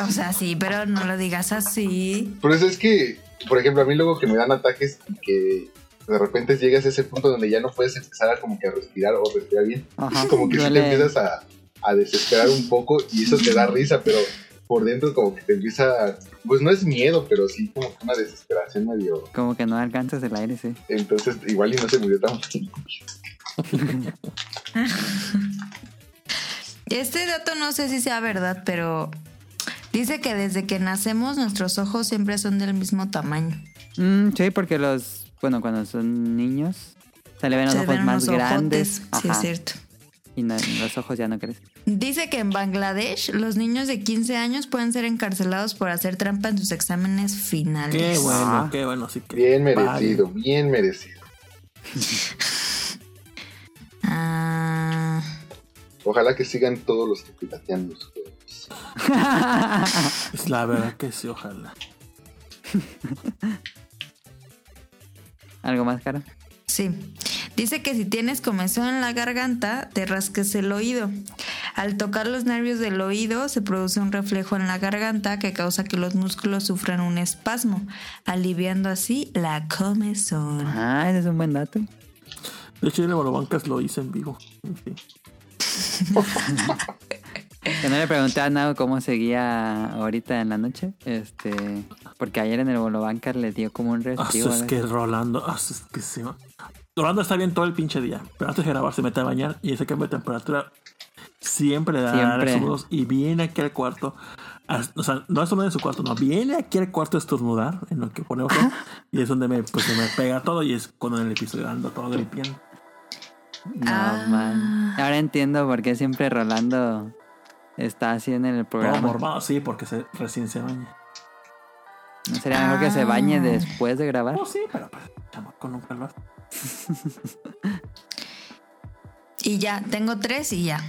O sea, sí, pero no lo digas así. Por eso es que, por ejemplo, a mí luego que me dan ataques y que de repente llegas a ese punto donde ya no puedes empezar a como que a respirar o respirar bien, Ajá. como que sí te empiezas a, a desesperar un poco y eso te da risa, pero por dentro como que te empieza, pues no es miedo, pero sí como que una desesperación medio... Como que no alcanzas el aire, sí. Entonces igual y no se murió tan fácil. <laughs> Este dato no sé si sea verdad, pero dice que desde que nacemos nuestros ojos siempre son del mismo tamaño. Mm, sí, porque los... Bueno, cuando son niños... Se le ven los Se ojos ven más grandes. ojotes, Sí, Ajá. es cierto. Y no- los ojos ya no crecen. Dice que en Bangladesh los niños de 15 años pueden ser encarcelados por hacer trampa en sus exámenes finales. Qué bueno, Ah. qué bueno, sí que. Bien vale. merecido, bien merecido. <laughs> Ah, Ojalá que sigan todos los que piratean los juegos. Es la verdad que sí, ojalá. <laughs> ¿Algo más caro? sí. Dice que si tienes comezón en la garganta, te rasques el oído. Al tocar los nervios del oído, se produce un reflejo en la garganta que causa que los músculos sufran un espasmo, aliviando así la comezón. Ah, ese es un buen dato. De hecho, en el Bolobancas lo hice en vivo. Sí. <laughs> Que no le pregunté a Nao cómo seguía ahorita en la noche. Este, porque ayer en el Bolobancar le dio como un Ah, respiro. es que Rolando, ah, es que se va. Rolando está bien todo el pinche día, pero antes de grabar se mete a bañar y ese cambio de temperatura siempre le da estornudos y viene aquí al cuarto. a- o sea, no estornuda en su cuarto, no, viene aquí al cuarto a estornudar en lo que ponemos y es donde me, pues, se me pega todo y es cuando en el episodio ando todo gripiendo. No, Ah. man. Ahora entiendo por qué siempre Rolando está así en el Todo programa. mormado, sí, porque se, recién se baña. ¿No sería mejor que se bañe Ah. después de grabar? Oh, sí, pero pues, chamaco nunca lo hace. Y ya, tengo tres y ya.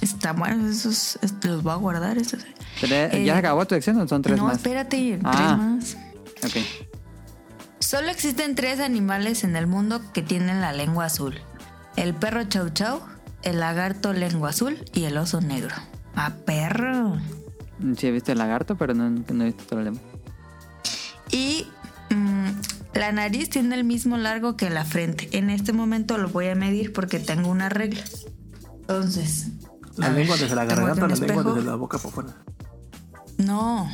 Está bueno, esos los voy a guardar. Esos. Eh, ¿Ya acabó tu sección o son tres no, más? espérate, Ah. tres más. Ok. Solo existen tres animales en el mundo que tienen la lengua azul. El perro chau chau, el lagarto lengua azul y el oso negro. ¡Ah, perro! Sí he visto el lagarto, pero no, no he visto todo el demás. Y mm, la nariz tiene el mismo largo que la frente. En este momento lo voy a medir porque tengo una regla. Entonces, La lengua ver, desde la garganta, la lengua desde la boca para afuera. no.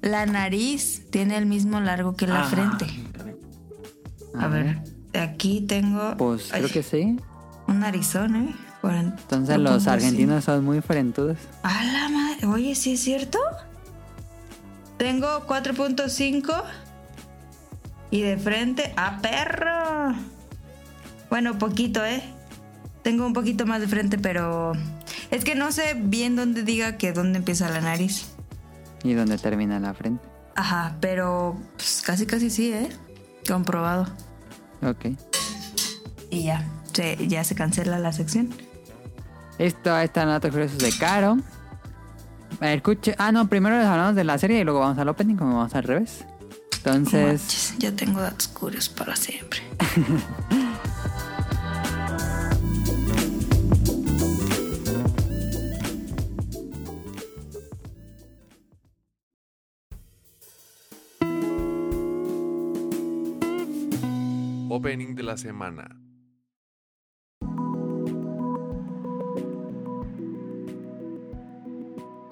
La nariz tiene el mismo largo que la Ah, frente. A ver, aquí tengo Pues ay, creo que sí. un narizón, ¿eh? Entonces lo los argentinos son muy frentudos. A la madre. Oye, ¿sí es cierto? Tengo 4.5 y de frente a perro. Bueno, poquito, ¿eh? Tengo un poquito más de frente, pero es que no sé bien dónde diga que dónde empieza la nariz. Y donde termina la frente. Ajá, pero pues, casi casi sí, ¿eh? Comprobado. Ok. Y ya, se, ya se cancela la sección. Ahí están datos curiosos de Caro. Escuche. Ah, no, primero les hablamos de la serie y luego vamos al opening, como vamos al revés. Entonces. manches, ya tengo datos curiosos para siempre. Opening de la semana.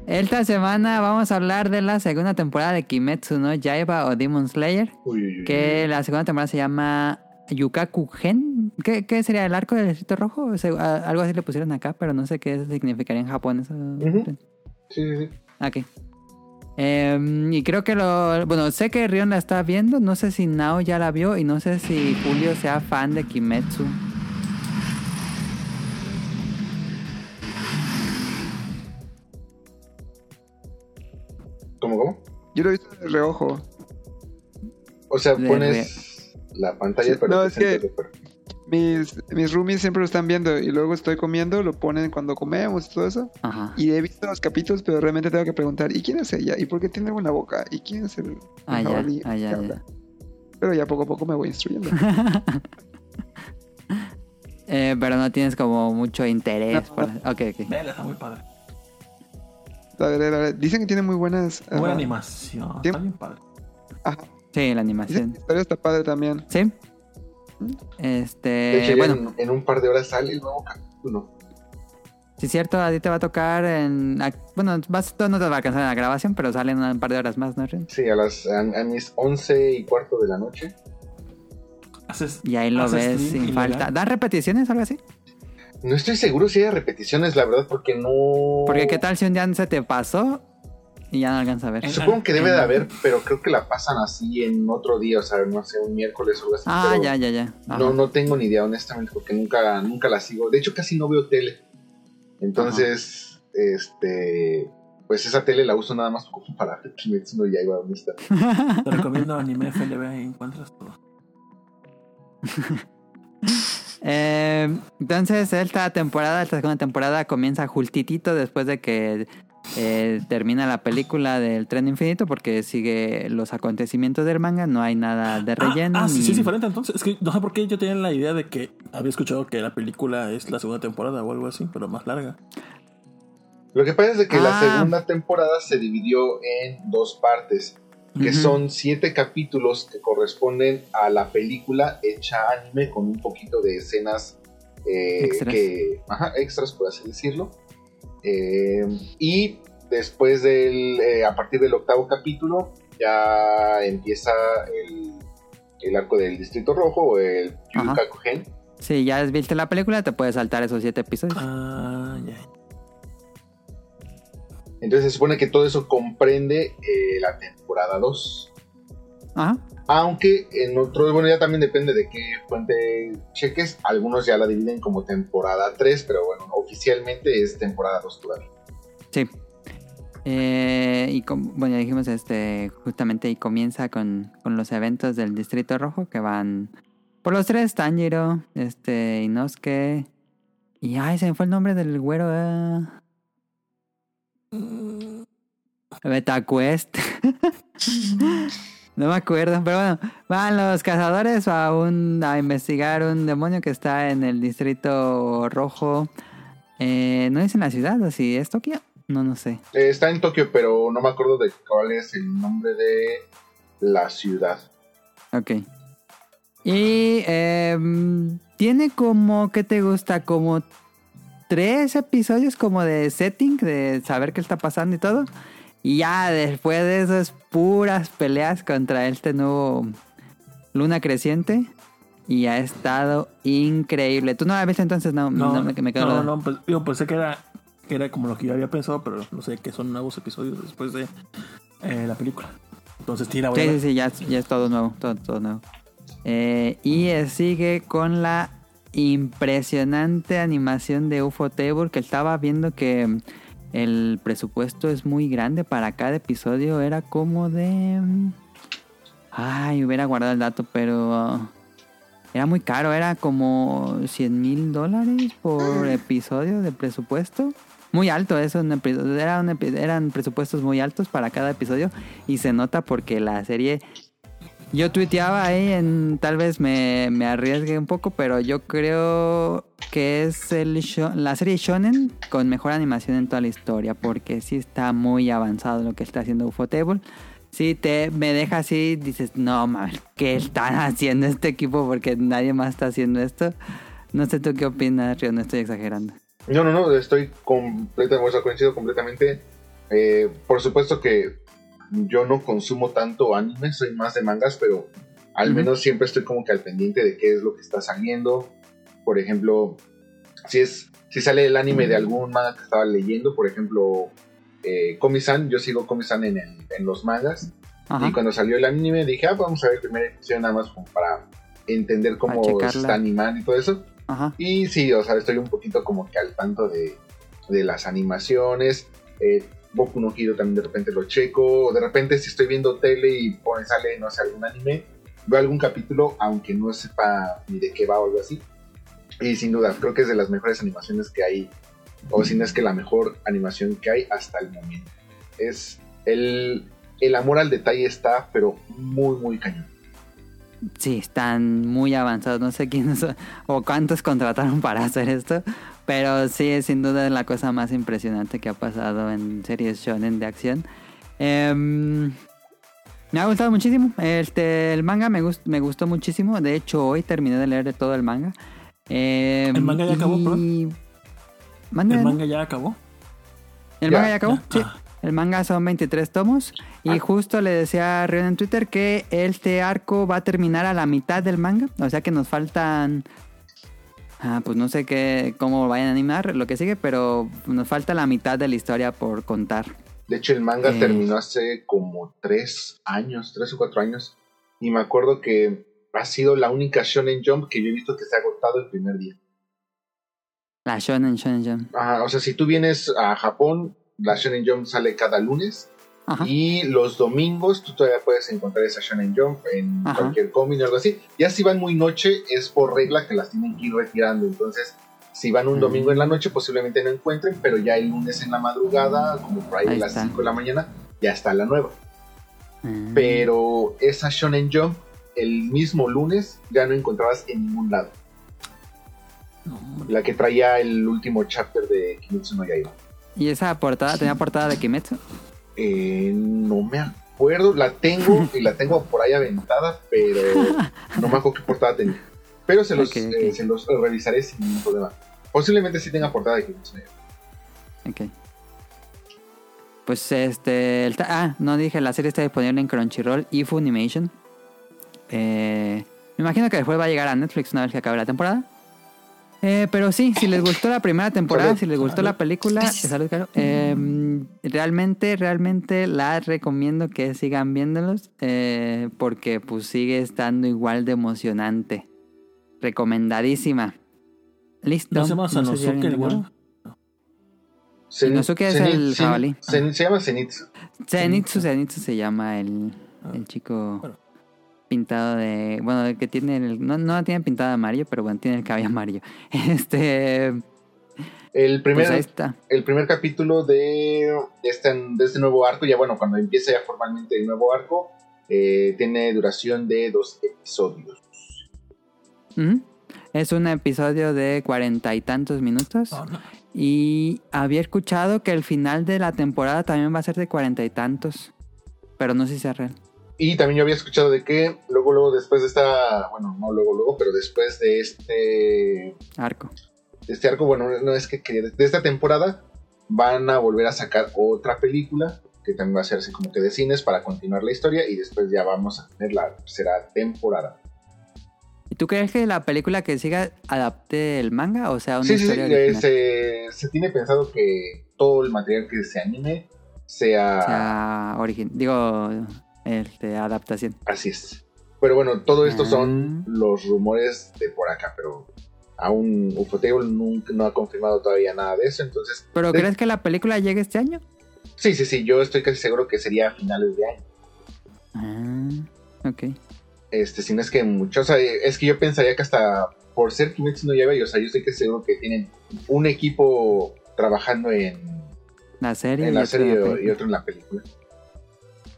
Esta semana vamos a hablar de la segunda temporada de Kimetsu no Yaiba o Demon Slayer. Uy, uy, uy. Que la segunda temporada se llama Yukaku Gen. ¿Qué, qué sería el arco del distrito rojo? O sea, a- algo así le pusieron acá, pero no sé qué significaría en Japón eso. Sí, sí, sí. Ok. Em, y creo que lo... Bueno, sé que Rion la está viendo. No sé si Nao ya la vio. Y no sé si Julio sea fan de Kimetsu. ¿Cómo, cómo? Yo lo he visto de reojo. O sea, De pones la pantalla, Sí, pero no, te es que-. Mis, mis roomies siempre lo están viendo y luego estoy comiendo, lo ponen cuando comemos y todo eso. Ajá. Y he visto los capítulos, pero realmente tengo que preguntar, ¿y quién es ella? ¿Y por qué tiene buena boca? ¿Y quién es el, el Ah, ya, ah, ya. Pero ya poco a poco me voy instruyendo. <laughs> Eh, pero no tienes como mucho interés. No, por- Ok, ok. Vela, está muy padre. La la Dicen que tiene muy buenas... Buena ajá, animación. Está bien padre. ajá. Sí, la animación. la historia está padre también. Sí. Este... Hecho, ya bueno, en, en un par de horas sale el nuevo capítulo. Sí, es cierto, a ti te va a tocar en... Bueno, vas, no te va a alcanzar en la grabación, pero sale en un par de horas más, ¿no? Rin? Sí, a las a, a mis 11 y cuarto de la noche. Haces, Y ahí lo haces ves sin falta. ¿Dan repeticiones o algo así? No estoy seguro si hay repeticiones, la verdad, porque no. Porque qué tal si un día se te pasó y ya no alcanza a ver. Supongo que debe de haber, pero creo que la pasan así en otro día, o sea, no sé, un miércoles o algo así. Ah, ya, ya, ya. Ajá. No, no tengo ni idea, honestamente, porque nunca, nunca la sigo. De hecho, casi no veo tele. Entonces, este. Pues esa tele la uso nada más como para Kimetsu no Yaiba. Te recomiendo anime FLB y encuentras todo. <laughs> Eh, entonces, esta temporada, esta segunda temporada comienza jultitito después de que eh, termina la película del tren infinito porque sigue los acontecimientos del manga, no hay nada de relleno. Ah, ah, sí, ni- sí, es diferente entonces. Es que no sé por qué yo tenía la idea de que había escuchado que la película es la segunda temporada o algo así, pero más larga. Lo que pasa es de que la Ah. segunda temporada se dividió en dos partes, que son siete capítulos que corresponden a la película hecha anime con un poquito de escenas eh, Extras. que ajá, extras por así decirlo. Eh, y después del, eh, a partir del octavo capítulo ya empieza el, el arco del Distrito Rojo o el. Yukaku-gen. Si ya viste la película, te puedes saltar esos siete episodios. Ah, ya. Entonces se supone que todo eso comprende eh, la temporada 2. Ajá. Aunque en otro, bueno, ya también depende de qué fuente cheques. Algunos ya la dividen como temporada 3, pero bueno, oficialmente es temporada 2 todavía. Sí. Eh, y como, bueno, ya dijimos, este, justamente y comienza con, con los eventos del Distrito Rojo que van por los tres, Tanjiro, este, Inosuke. Y ay, se me fue el nombre del güero. ah. Betacuest. <laughs> no me acuerdo, pero bueno, van los cazadores a un a investigar un demonio que está en el Distrito Rojo. Eh, no es en la ciudad, o si es Tokio. No, no sé. Eh, está en Tokio, pero no me acuerdo de cuál es el nombre de la ciudad. Ok. Y em, tiene como, ¿qué te gusta? Como tres episodios como de setting, de saber qué está pasando y todo. Y ya después de eso es puras peleas contra este nuevo Luna Creciente. Y ha estado increíble. ¿Tú no la viste entonces? No, No, no, me, me quedo no, no, pues, yo pensé que era, que era como lo que yo había pensado, pero no sé, que son nuevos episodios después de eh, la película. Entonces, sí, la voy a Sí, ver. sí, sí, ya, ya es todo nuevo, todo, todo nuevo. Eh, y eh, sigue con la impresionante animación de UFO Table que estaba viendo que mm, el presupuesto es muy grande para cada episodio. Era como de... mm, Ay, hubiera guardado el dato, pero... era muy caro, era como 100 mil dólares por episodio de presupuesto. Muy alto, eso un epi- era un epi- eran presupuestos muy altos para cada episodio y se nota porque la serie yo tuiteaba ahí en tal vez me, me arriesgue un poco, pero yo creo que es el la serie shonen con mejor animación en toda la historia porque sí está muy avanzado lo que está haciendo Ufotable. Sí te me deja así, dices, "No, mames, ¿qué están haciendo este equipo porque nadie más está haciendo esto?" No sé tú qué opinas, Río, no estoy exagerando. No, no, no, estoy completamente, coincido completamente. Eh, por supuesto que yo no consumo tanto anime, soy más de mangas, pero al menos siempre estoy como que al pendiente de qué es lo que está saliendo. Por ejemplo, si es si sale el anime de algún manga que estaba leyendo, por ejemplo, eh, Komi-san, yo sigo Komi-san en, los mangas. Ajá. Y cuando salió el anime dije, ah, vamos a ver el primer episodio nada más como para entender cómo se está animando y todo eso. Ajá. Y sí, o sea, estoy un poquito como que al tanto de, de las animaciones. Eh, Boku no Hero también de repente lo checo. O de repente si estoy viendo tele y pone, sale, no sé, algún anime, veo algún capítulo, aunque no sepa ni de qué va o algo así. Y sin duda, creo que es de las mejores animaciones que hay. O si no es que la mejor animación que hay hasta el momento. Es el, el amor al detalle está, pero muy, muy cañón. Sí, están muy avanzados. No sé quiénes o cuántos contrataron para hacer esto. Pero sí, es sin duda la cosa más impresionante que ha pasado en series shonen de acción. Em, me ha gustado muchísimo. Este, el manga me, gust- me gustó muchísimo. De hecho, hoy terminé de leer todo el manga. Em, ¿El manga ya acabó, y-. ¿El manga ya acabó? ¿El Ya, manga ya acabó? ya. Sí. Ah. El manga son 23 tomos. Y Ah. justo le decía a Rion en Twitter que este arco va a terminar a la mitad del manga. O sea que nos faltan. Ah, pues no sé qué, cómo vayan a animar lo que sigue, pero nos falta la mitad de la historia por contar. De hecho, el manga Eh. terminó hace como tres años, tres o cuatro años. Y me acuerdo que ha sido la única Shonen Jump que yo he visto que se ha agotado el primer día. La Shonen Shonen Jump. Ajá, o sea, si tú vienes a Japón, la Shonen Jump sale cada lunes. Ajá. Y los domingos tú todavía puedes encontrar esa Shonen Jump en Ajá. cualquier cómic o algo así. Ya si van muy noche, es por regla que las tienen que ir retirando. Entonces, si van un Mm. domingo en la noche, posiblemente no encuentren, pero ya el lunes en la madrugada, como por ahí, Ahí a las está. 5 de la mañana, ya está la nueva. Mm. pero esa Shonen Jump el mismo lunes ya no encontrabas en ningún lado. No. La que traía el último chapter de Kimetsu no Yaiba. ¿Y esa portada tenía portada de Kimetsu? Eh, no me acuerdo, la tengo <laughs> y la tengo por ahí aventada, pero <laughs> no me acuerdo qué portada tenía. Pero se los, Ok, ok. eh, se los revisaré sin ningún problema. Posiblemente sí tenga portada de Kimetsu. Ok. Pues este. el ah, no dije, la serie está disponible en Crunchyroll y Funimation. Eh, me imagino que después va a llegar a Netflix una vez que acabe la temporada. Eh, pero sí, si les gustó la primera temporada, si les gustó la película, salud, Caro. Eh, realmente, realmente la recomiendo que sigan viéndolos eh, porque pues sigue estando igual de emocionante. Recomendadísima. Listo. ¿No se llama No sé si Sanosuke el? Zen- Inosuke es el jabalí. Se llama Zenitsu. Zenitsu, Zenitsu se llama el, el chico bueno. Pintado de... Bueno, que tiene el... No, no tiene pintado de amarillo, pero bueno, tiene el cabello <laughs> amarillo. Este... El primer, Pues está. el primer capítulo de este, de este nuevo arco, ya bueno, cuando empieza ya formalmente el nuevo arco, eh, tiene duración de dos episodios. Es un episodio de cuarenta y tantos minutos. Oh, no. Y había escuchado que el final de la temporada también va a ser de cuarenta y tantos. Pero no sé si sea real. Y también yo había escuchado de que luego, luego, después de esta, bueno, no luego, luego, pero después de este, Arco. de este arco, bueno, no es que de esta temporada van a volver a sacar otra película que también va a ser así como que de cines para continuar la historia y después ya vamos a tener la tercera temporada. ¿Y tú crees que la película que siga adapte el manga? O sea, una Sí, sí, eh, se, se tiene pensado que todo el material que se anime sea, sea, origin... Digo, este, adaptación. así es. Pero bueno, todo esto son Ah. los rumores de por acá, pero aún Ufotable nunca no ha confirmado todavía nada de eso, entonces ¿Pero de- crees que la película llegue este año? sí, sí, sí, yo estoy casi seguro que sería a finales de año. Ah, ok. Este, si no es que mucho, o sea, es que yo pensaría que hasta por ser Kimetsu no y, o sea, yo estoy que seguro que tienen un equipo trabajando en, La serie. en y la otra serie y película. otro en la película.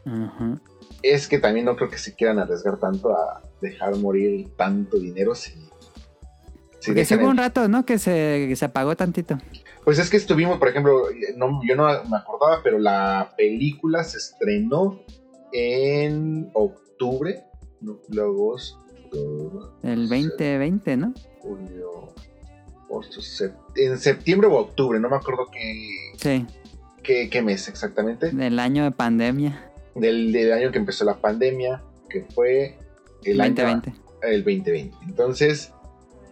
Ujú. Es que también no creo que se quieran arriesgar tanto a dejar morir tanto dinero si... si Porque sí dejan hubo el- un rato, ¿no? Que se, que se apagó tantito. Pues es que estuvimos, por ejemplo, no, yo no me acordaba, pero la película se estrenó en octubre, no, agosto, El 2020, ¿no? julio, agosto, en septiembre o octubre, no me acuerdo qué, Sí, qué, qué mes exactamente, del año de pandemia. Del, del año que empezó la pandemia, que fue el año 2020. el 2020. Entonces,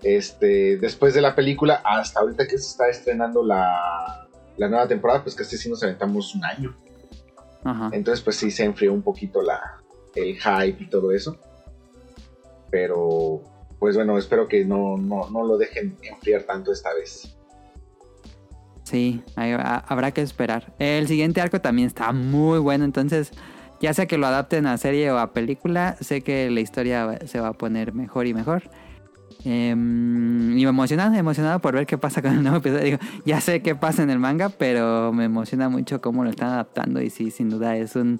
este, después de la película, hasta ahorita que se está estrenando la, la nueva temporada, pues casi sí nos aventamos un año. Ajá. Entonces, pues sí se enfrió un poquito la, el hype y todo eso. Pero, pues bueno, espero que no, no, no lo dejen enfriar tanto esta vez. Sí, habrá que esperar. El siguiente arco también está muy bueno, entonces ya sea que lo adapten a serie o a película, sé que la historia se va a poner mejor y mejor. Em, y me emocionado, emocionado por ver qué pasa con el nuevo episodio. Digo, ya sé qué pasa en el manga, pero me emociona mucho cómo lo están adaptando y sí, sin duda es un...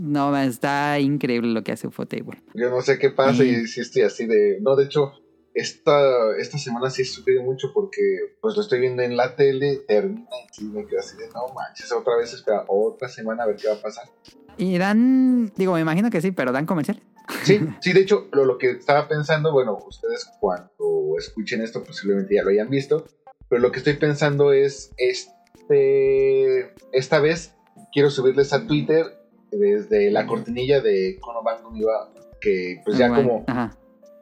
No, está increíble lo que hace Ufotable. Yo no sé qué pasa Sí. y sí estoy así de... No, de hecho, esta, esta semana sí he sufrido mucho porque pues lo estoy viendo en la tele, termina y sí me quedo así de no manches, otra vez espera otra semana a ver qué va a pasar. Y dan, digo, me imagino que sí, pero dan comercial. Sí, <laughs> sí, de hecho, lo, lo que estaba pensando, bueno, ustedes cuando escuchen esto posiblemente ya lo hayan visto, pero lo que estoy pensando es, este, esta vez quiero subirles a Twitter desde la cortinilla de Kono Bango que pues ya Bueno, como, Ajá.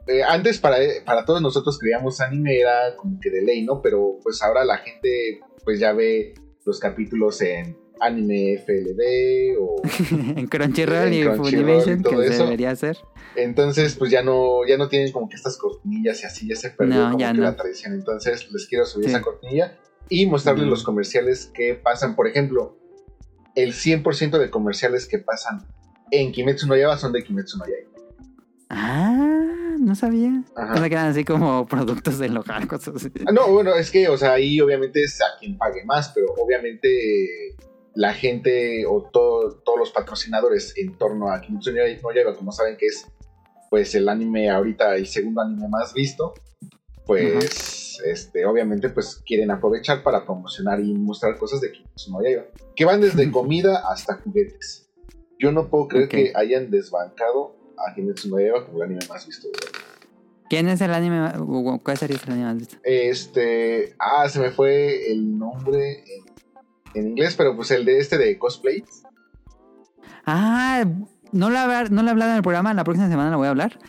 Eh, antes para, para todos nosotros que veíamos anime era como que de ley, ¿no? Pero pues ahora la gente pues ya ve los capítulos en anime FLD o <laughs> en Crunchyroll y Funimation, que se eso. debería hacer. Entonces, pues ya no, ya no tienen como que estas cortinillas y así, ya se perdió No, como ya que no. la tradición. Entonces, les quiero subir Sí. esa cortinilla y mostrarles Mm. los comerciales que pasan. Por ejemplo, el 100% de comerciales que pasan en Kimetsu no Yaiba son de Kimetsu no Yaiba. Ah, no sabía. Ajá. No quedan así como <laughs> productos del cosas así. Ah, no, bueno, es que, o sea, ahí obviamente es a quien pague más, pero obviamente la gente o todo- todos los patrocinadores en torno a Kimetsu no Yaiba, como saben que es pues el anime ahorita, el segundo anime más visto, pues este, obviamente pues quieren aprovechar para promocionar y mostrar cosas de Kimetsu no Yaiba, que van desde <laughs> comida hasta juguetes. Yo no puedo creer que hayan desbancado a Kimetsu no Yaiba como el anime más visto. ¿Quién es el anime? ¿Cuál sería el anime más visto? Este, ah, se me fue el nombre en, en inglés, pero pues el de este de cosplay. Ah, no lo, hablar, no lo he hablado en el programa, la próxima semana lo voy a hablar.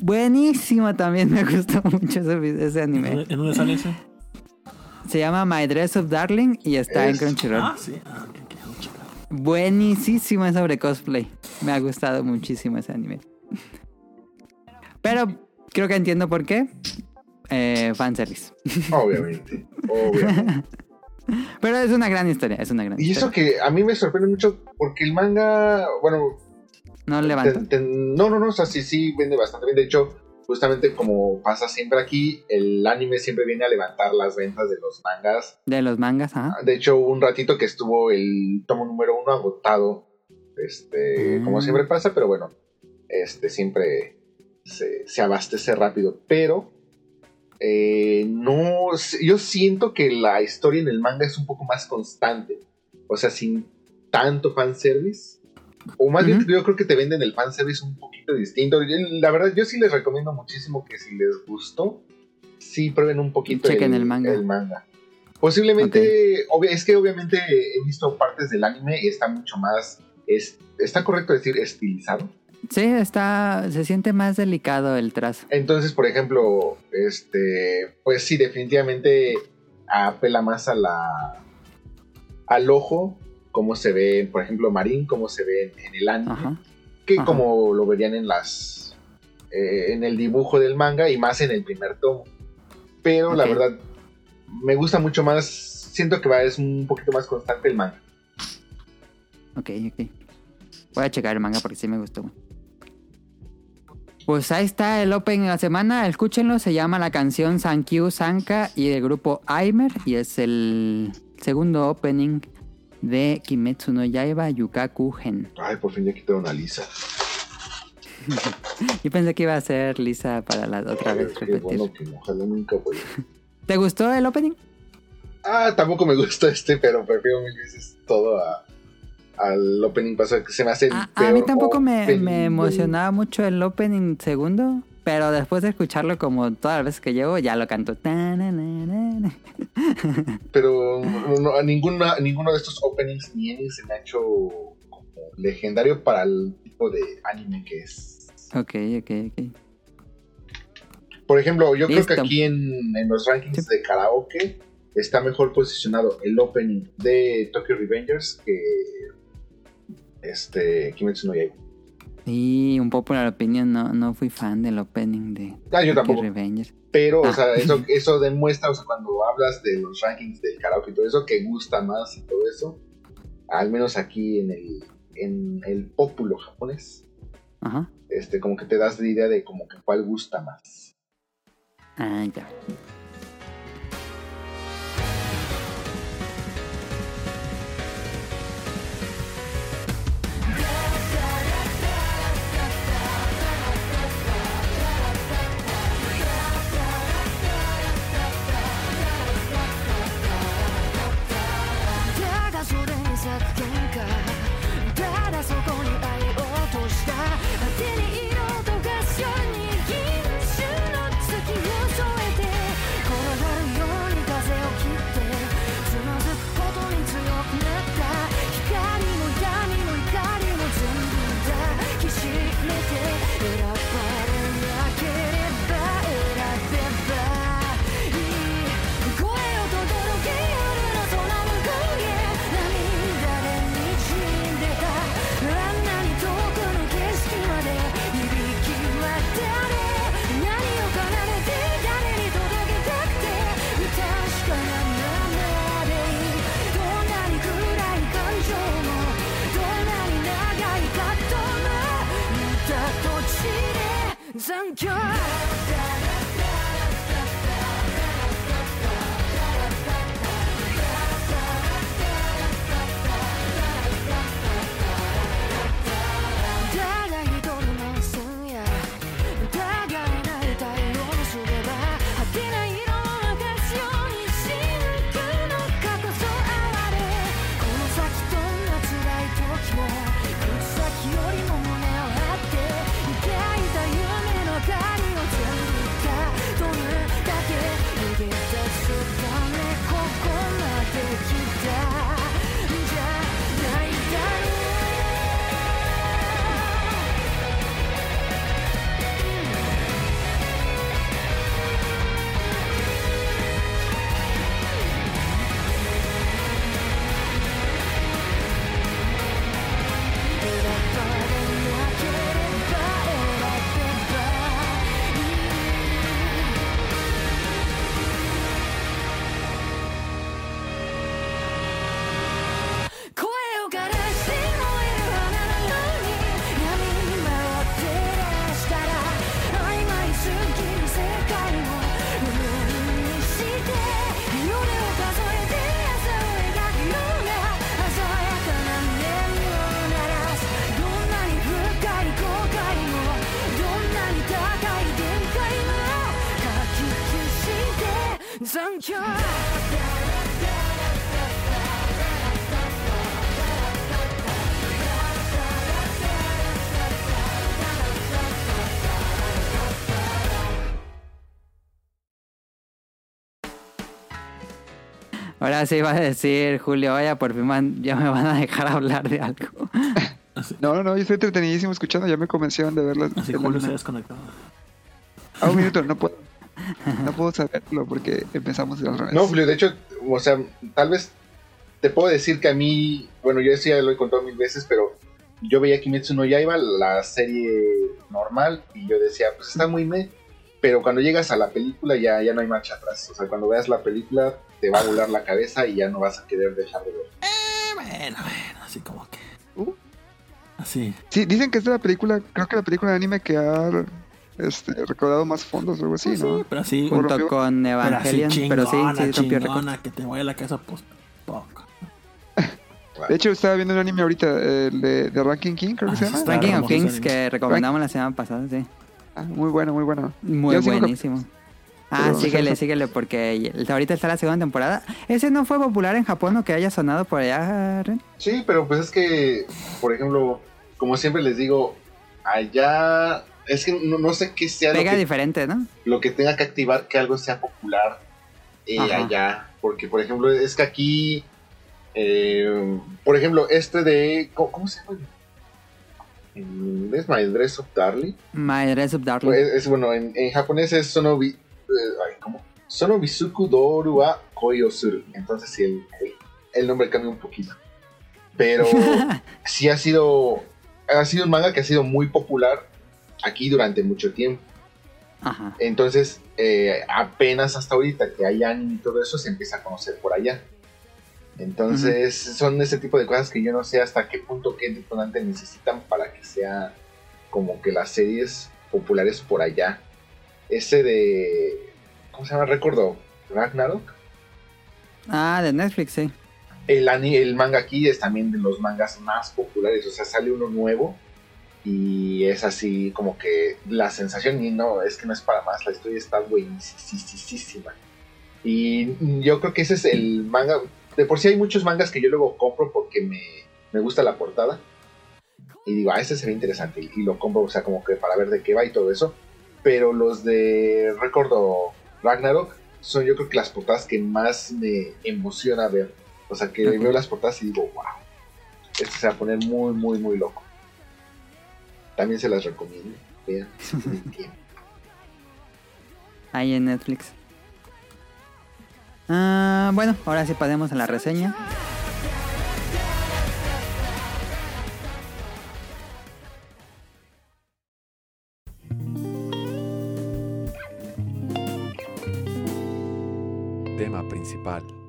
Buenísimo también, me <laughs> gustó mucho ese, vi- ese ¿En anime. en dónde sale ese? Se llama My Dress of Darling y está en Crunchyroll. Ah, sí. Ah, ok, ok, vamos a checar. Buenísimo es sobre cosplay. Me ha gustado muchísimo ese anime. Pero creo que entiendo por qué. Eh, fanservice. Obviamente, obviamente. <laughs> Pero es una gran historia, es una gran Y eso historia. que a mí me sorprende mucho porque el manga, bueno, No levanta. te- no, no, no, o sea, sí, sí vende bastante bien. De hecho, justamente como pasa siempre aquí, el anime siempre viene a levantar las ventas de los mangas. De los mangas, ajá. De hecho, un ratito que estuvo el tomo número uno agotado, este, Mm. como siempre pasa, pero bueno, este siempre se, se abastece rápido. Pero eh, no, yo siento que la historia en el manga es un poco más constante, o sea, sin tanto fanservice. O más bien, yo creo que te venden el fanservice un poquito distinto. La verdad, yo sí les recomiendo muchísimo que si les gustó, sí prueben un poquito Chequen el manga. manga. Posiblemente, es que obviamente he visto partes del anime y está mucho más, es, está correcto decir estilizado. Sí, está. Se siente más delicado el trazo. Entonces, por ejemplo, este, pues sí, definitivamente apela más a la, al ojo, cómo se ve, por ejemplo, Marín, cómo se ve en, en el anime, Ajá. que ajá. como lo verían en las, eh, en el dibujo del manga y más en el primer tomo. Pero la verdad, me gusta mucho más, siento que va, es un poquito más constante el manga. Ok, ok. Voy a checar el manga porque sí me gustó. Pues ahí está el opening de la semana. Escúchenlo. Se llama la canción Sankyu Sanka y del grupo Aimer. Y es el segundo opening de Kimetsu no Yaiba Yukaku Gen. Ay, por fin ya quitaron a Lisa. <laughs> Yo pensé que iba a ser lisa para la otra Ay, vez repetir. bueno que ojalá nunca voy. ¿Te gustó el opening? Ah, tampoco me gusta este, pero prefiero mil veces todo a, al opening pasado que se me hace el A, a mí peor tampoco me, me emocionaba mucho el opening segundo, pero después de escucharlo como todas las veces que llevo, ya lo canto. Pero no, ninguna, ninguno de estos openings ni endings se me ha hecho como legendario para el tipo de anime que es. Ok, ok, ok. Por ejemplo, yo creo que aquí en, en los rankings Sí. de karaoke está mejor posicionado el opening de Tokyo Revengers que este Kimetsu no Yaiba. Y un popular opinion, no, no fui fan del opening de Ah, yo tampoco. Revengers. Pero, o Ah. sea, eso, <laughs> eso demuestra, o sea, cuando hablas de los rankings del karaoke y todo eso, que gusta más y todo eso, al menos aquí en el, en el populo japonés, Ajá. este, como que te das la idea de como que cuál gusta más. Ah, ya.「 상쾌 Ahora sí iba a decir, Julio, vaya, por fin man- ya me van a dejar hablar de algo. <laughs> No, no, no, yo estoy entretenidísimo escuchando, ya me convencieron de verlas. Así de Julio se ha desconectado. Ah, un minuto, no puedo. <laughs> No puedo saberlo porque empezamos al revés. No, Julio, de hecho, o sea, tal vez te puedo decir que a mí, bueno, yo eso ya lo he contado mil veces, pero yo veía Kimetsu no Yaiba, la serie normal, y yo decía, pues está muy me, pero cuando llegas a la película ya, ya no hay marcha atrás. O sea, cuando veas la película te va a volar la cabeza y ya no vas a querer dejar de ver. Eh, bueno, bueno, así como que. Uh. Así. Sí, dicen que es de la película, creo que la película de anime que ha este, recaudado más fondos o algo así, Pues sí, ¿no? pero así, Por- Junto rompió- con pero así Evangelion, pero sí, chingona, sí récord. chingona, que te vaya a la casa, pues, poco. De hecho, estaba viendo un anime ahorita, el de, de Ranking King, creo que Ah, se sí llama. Ranking of Kings que recomendamos la semana pasada, sí. Ah, muy bueno, muy bueno. Muy buenísimo. Ah, Pero- síguele, síguele, porque ahorita está la segunda temporada. ¿Ese no fue popular en Japón o que haya sonado por allá, Ren? Sí, pero pues es que, por ejemplo, como siempre les digo, allá es que no, no sé qué sea lo Pega que, diferente, ¿no? lo que tenga que activar que algo sea popular eh, allá. Porque, por ejemplo, es que aquí, eh, por ejemplo, este de. ¿Cómo, cómo se llama? En inglés, My Dress of Darling. My Dress Up Darling. Es, es, bueno, en, en japonés es Sonobi. eh, ay, ¿Cómo? Sonobisuku Doru wa. Entonces, sí, el, el, el nombre cambia un poquito. Pero <laughs> sí ha sido. Ha sido un manga que ha sido muy popular aquí durante mucho tiempo. Ajá. Entonces, eh, apenas hasta ahorita que hay anime y todo eso, se empieza a conocer por allá. Entonces, son ese tipo de cosas que yo no sé hasta qué punto, qué detonante necesitan para que sea como que las series populares por allá. Ese de. ¿Cómo se llama? Recuerdo. Ragnarok. Ah, de Netflix, sí. El, el manga aquí es también de los mangas más populares. O sea, sale uno nuevo y es así como que la sensación. Y no, es que no es para más. La historia está buenísima. Y yo creo que ese es el manga. De por sí hay muchos mangas que yo luego compro porque me, me gusta la portada. Y digo, ah, este se ve interesante. Y, y lo compro, o sea, como que para ver de qué va y todo eso. Pero los de Recuerdo Ragnarok son yo creo que las portadas que más me emociona ver. O sea, que Ujú. veo las portadas y digo, wow, esto se va a poner muy, muy, muy loco. También se las recomiendo. Vean, si tienen tiempo. Ahí en Netflix. Ah, bueno, ahora sí pasemos a la reseña. Tema principal.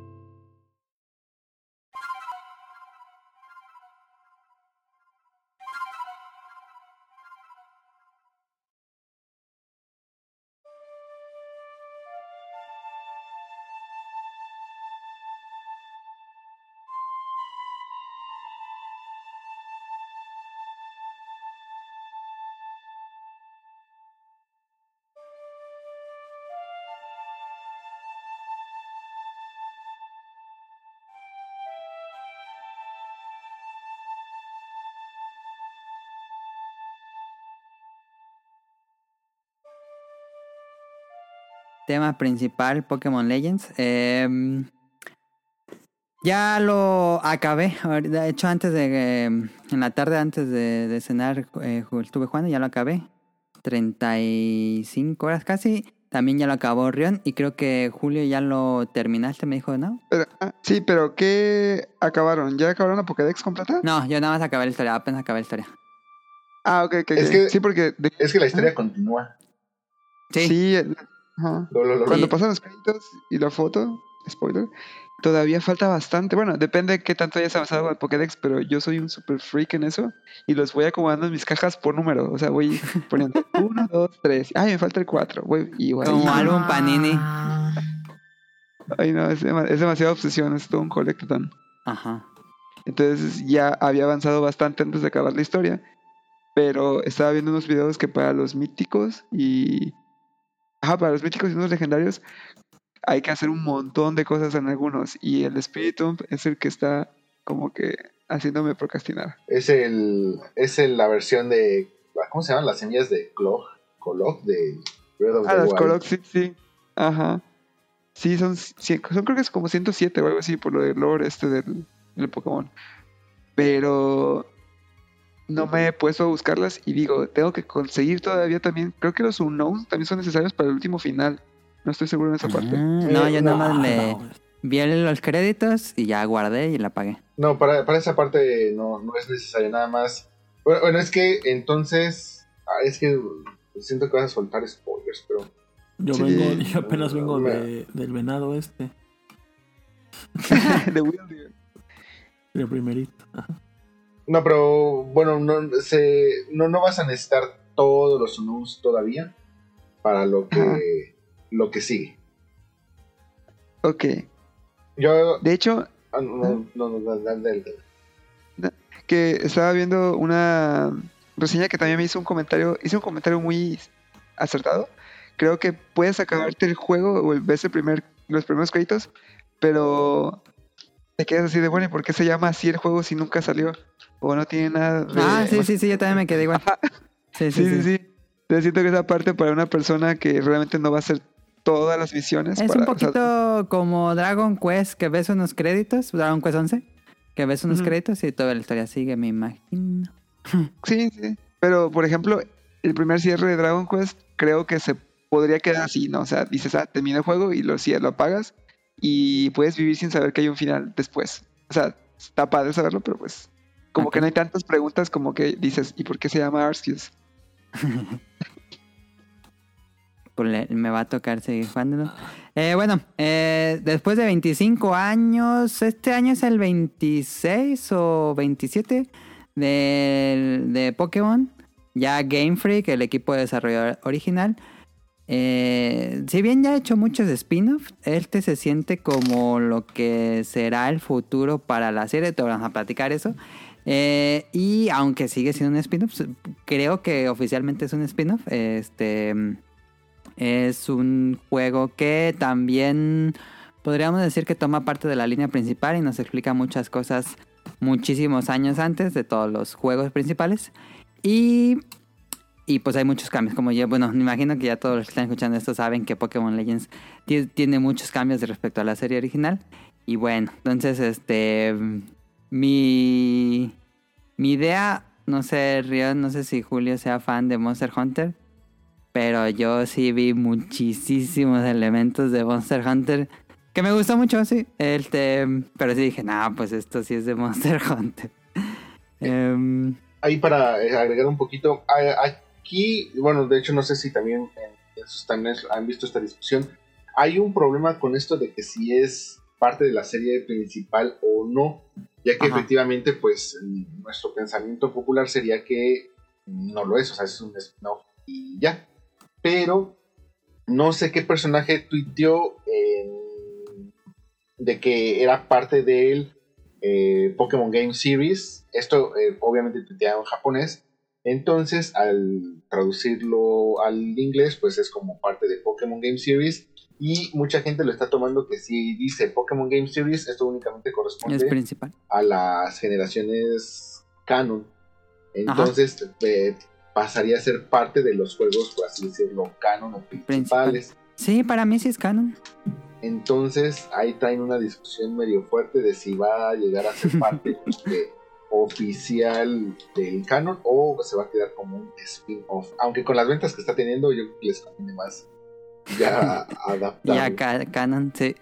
Tema principal, Pokémon Legends. Em, ya lo acabé. De hecho, antes de... em, en la tarde, antes de, de cenar, eh, estuve jugando y ya lo acabé. 35 horas casi. También ya lo acabó Rion. Y creo que Julio ya lo terminaste, me dijo, ¿no? Pero, ah, sí, pero ¿qué acabaron? ¿Ya acabaron la Pokédex completa? No, yo nada más acabé la historia. Apenas acabé la historia. Ah, ok, ok. Es que- sí, porque... de- Es que la historia continúa. Sí. sí, ajá. Lo- lo- lo- Cuando pasan los créditos y la foto, spoiler, todavía falta bastante. Bueno, depende de qué tanto hayas avanzado con el Pokédex, pero yo soy un super freak en eso y los voy acomodando en mis cajas por número. O sea, voy poniendo <laughs> uno, dos, tres. Ay, me falta el cuatro. Voy igual. Como álbum Panini. Ay, no, es, dema- es demasiada obsesión, es todo un colectatón. Ajá. Entonces ya había avanzado bastante antes de acabar la historia. Pero estaba viendo unos videos que para los míticos y. Ajá, para los míticos y unos legendarios hay que hacer un montón de cosas en algunos. Y el Spiritomb es el que está como que haciéndome procrastinar. Es el es el- la versión de ¿cómo se llaman las semillas de Clog? Clog de Breath of Ah, the las. Korok, sí, sí. Ajá. Sí, son, son creo que es como 107 o algo así por lo del lore este del, del Pokémon. Pero no me he puesto a buscarlas y digo, tengo que conseguir todavía también. Creo que los unknowns también son necesarios para el último final. No estoy seguro en esa parte. Ah, no, yo nada más No, le no, vi los créditos y ya guardé y la pagué. No, para, para esa parte no, no es necesario nada más. Bueno, bueno, es que entonces ah, es que siento que vas a soltar spoilers, pero Yo Sí. vengo, <laughs> yo apenas vengo de, del venado este, <laughs> De Wildeer. el primerito. Ajá. No, pero bueno, no se no no vas a necesitar todos los Unknowns todavía para lo que, Ajá. lo que sigue. Ok. Yo. De hecho, ah, no, no, no, no, que estaba viendo una reseña que también me hizo un comentario, hizo un comentario muy acertado. Creo que puedes acabarte el juego o ves el primer, los primeros créditos, pero te quedas así de bueno, ¿y por qué se llama así el juego si nunca salió? O no tiene nada de... Ah, sí, sí, sí, yo también me quedé igual. Sí, Sí, sí, sí, sí. sí. Entonces siento que esa parte para una persona que realmente no va a hacer todas las misiones. Es para- un o sea, poquito como Dragon Quest, que ves unos créditos, Dragon Quest 11, que ves unos créditos y toda la historia sigue, me imagino. <laughs> Sí, sí. Pero, por ejemplo, el primer cierre de Dragon Quest creo que se podría quedar así, ¿no? O sea, dices, ah, termina el juego y lo, cierras, lo apagas y puedes vivir sin saber que hay un final después. O sea, está padre saberlo, pero pues como que no hay tantas preguntas como que dices, ¿y por qué se llama Arceus? <laughs> Pues me va a tocar seguir jugándolo. Eh, bueno, eh, después de 25 años, este año es el 26 o 27 de, de Pokémon. Ya Game Freak, el equipo de desarrollador original. Eh, si bien ya ha hecho muchos spin-offs, este se siente como lo que será el futuro para la serie. Te vamos a platicar eso. Eh, y aunque sigue siendo un spin-off, creo que oficialmente es un spin-off. Este. Es un juego que también podríamos decir que toma parte de la línea principal y nos explica muchas cosas muchísimos años antes de todos los juegos principales. Y, y pues hay muchos cambios. Como ya, bueno, me imagino que ya todos los que están escuchando esto saben que Pokémon Legends ti- tiene muchos cambios respecto a la serie original. Y bueno, entonces este. Mi. Mi idea, no sé, Rion, no sé si Julio sea fan de Monster Hunter. Pero yo sí vi muchísimos elementos de Monster Hunter que me gustó mucho, sí. Este, pero sí dije, no, pues esto sí es de Monster <laughs> Hunter. Em, Ahí para eh, agregar un poquito, a- aquí, bueno, de hecho no sé si también en, en sus timelines han visto esta discusión. Hay un problema con esto de que si es parte de la serie principal o no, ya que Ajá. efectivamente, pues nuestro pensamiento popular sería que no lo es, o sea, es un spin-off y ya. Pero no sé qué personaje tuiteó en- de que era parte del eh, Pokémon Game Series. Esto eh, obviamente tuiteado en japonés. Entonces, al traducirlo al inglés, pues es como parte de Pokémon Game Series. Y mucha gente lo está tomando que si dice Pokémon Game Series, esto únicamente es corresponde principal. a las generaciones canon. Entonces eh, pasaría a ser parte de los juegos, por así decirlo, canon o principales. Sí, para mí sí es canon. Entonces ahí traen una discusión medio fuerte de si va a llegar a ser parte <laughs> de- oficial del canon o se va a quedar como un spin-off. Aunque con las ventas que está teniendo, yo creo que les conviene más ya <laughs> adaptarlo. Ya ca- canon, sí.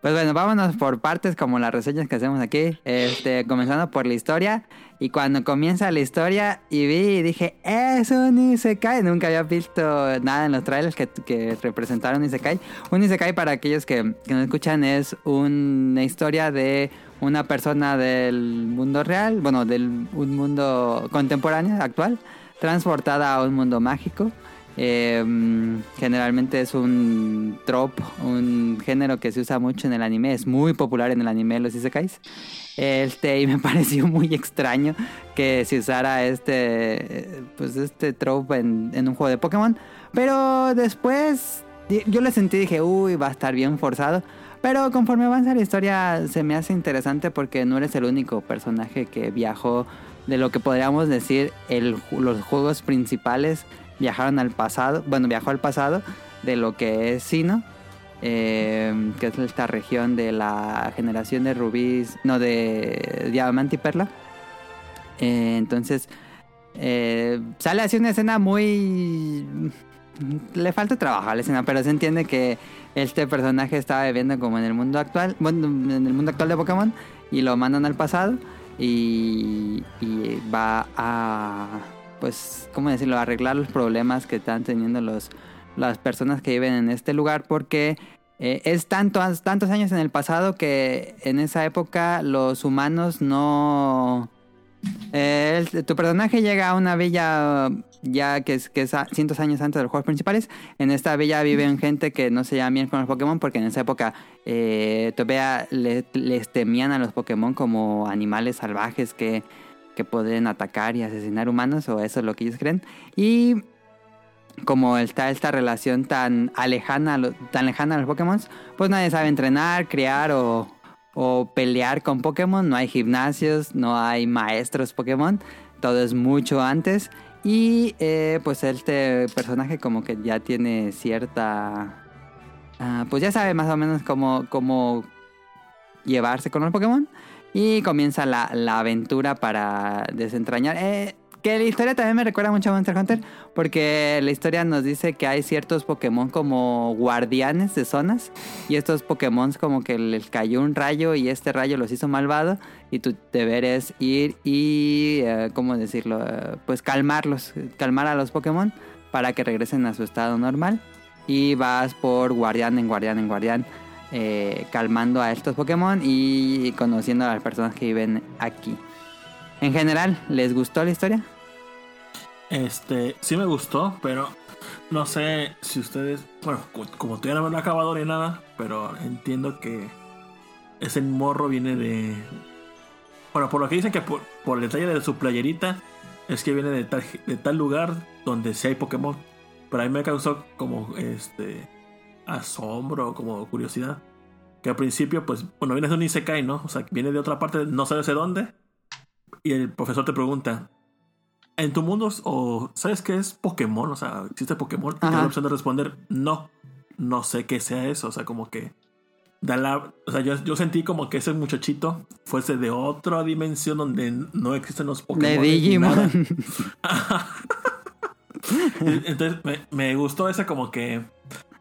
Pues bueno, vámonos por partes como las reseñas que hacemos aquí. Este, comenzando por la historia. Y cuando comienza la historia y vi y dije, es un Isekai. Nunca había visto nada en los trailers que, que representaron Isekai. Un Isekai, para aquellos que, que no escuchan, es una historia de una persona del mundo real, bueno, del un mundo contemporáneo, actual, transportada a un mundo mágico. Eh, generalmente es un trope, un género que se usa mucho en el anime, es muy popular en el anime los isekais. Este, y me <laughs> pareció muy extraño que se usara este, pues este trope en, en un juego de Pokémon. Pero después yo le sentí dije, uy, va a estar bien forzado. Pero conforme avanza la historia se me hace interesante porque no eres el único personaje que viajó de lo que podríamos decir los juegos principales viajaron al pasado, bueno, viajó al pasado de lo que es Sino, eh, que es esta región de la generación de rubíes, no, de diamante y perla. Eh, entonces, eh, sale así una escena muy... Le falta trabajo a la escena, pero se entiende que este personaje estaba viviendo como en el mundo actual, bueno, en el mundo actual de Pokémon, y lo mandan al pasado y, va a, pues, ¿cómo decirlo?, arreglar los problemas que están teniendo los, las personas que viven en este lugar, porque eh, es tantos, tantos años en el pasado que en esa época los humanos no, Eh, tu personaje llega a una villa uh, ya que es, cientos años antes de los juegos principales. En esta villa viven gente que no se llaman bien con los Pokémon porque en esa época eh, les temían a los Pokémon como animales salvajes que, que pueden atacar y asesinar humanos o eso es lo que ellos creen. Y como está esta relación tan alejana, tan lejana a los Pokémon, pues nadie sabe entrenar, criar o, o pelear con Pokémon. No hay gimnasios, no hay maestros Pokémon. Todo es mucho antes. Y eh, pues este personaje como que ya tiene cierta... ah, pues ya sabe más o menos cómo, cómo llevarse con los Pokémon. Y comienza la, la aventura para desentrañar. Eh, que la historia también me recuerda mucho a Monster Hunter. Porque la historia nos dice que hay ciertos Pokémon como guardianes de zonas. Y estos Pokémon como que les cayó un rayo y este rayo los hizo malvado. Y tu deber es ir y, eh, ¿cómo decirlo? Pues calmarlos, calmar a los Pokémon para que regresen a su estado normal. Y vas por guardián en guardián en guardián. eh, calmando a estos Pokémon y conociendo a las personas que viven aquí. En general, ¿les gustó la historia? Este, sí me gustó, pero no sé si ustedes, bueno, co- como todavía no lo acabado ni nada, pero entiendo que ese morro viene de, bueno, por lo que dicen que por, el detalle de su playerita es que viene de tal, de tal lugar donde sí hay Pokémon, pero a mí me causó como este asombro, como curiosidad, que al principio, pues, bueno, viene de un Isekai, ¿no? O sea, viene de otra parte, no sabes de dónde, y el profesor te pregunta, en tu mundo, o ¿sabes qué es Pokémon? O sea, ¿existe Pokémon? Y la opción de responder, no, no sé qué sea eso. O sea, como que da la. O sea, yo, yo sentí como que ese muchachito fuese de otra dimensión donde no existen los Pokémon. de Digimon. <laughs> <laughs> Entonces, me, me gustó ese como que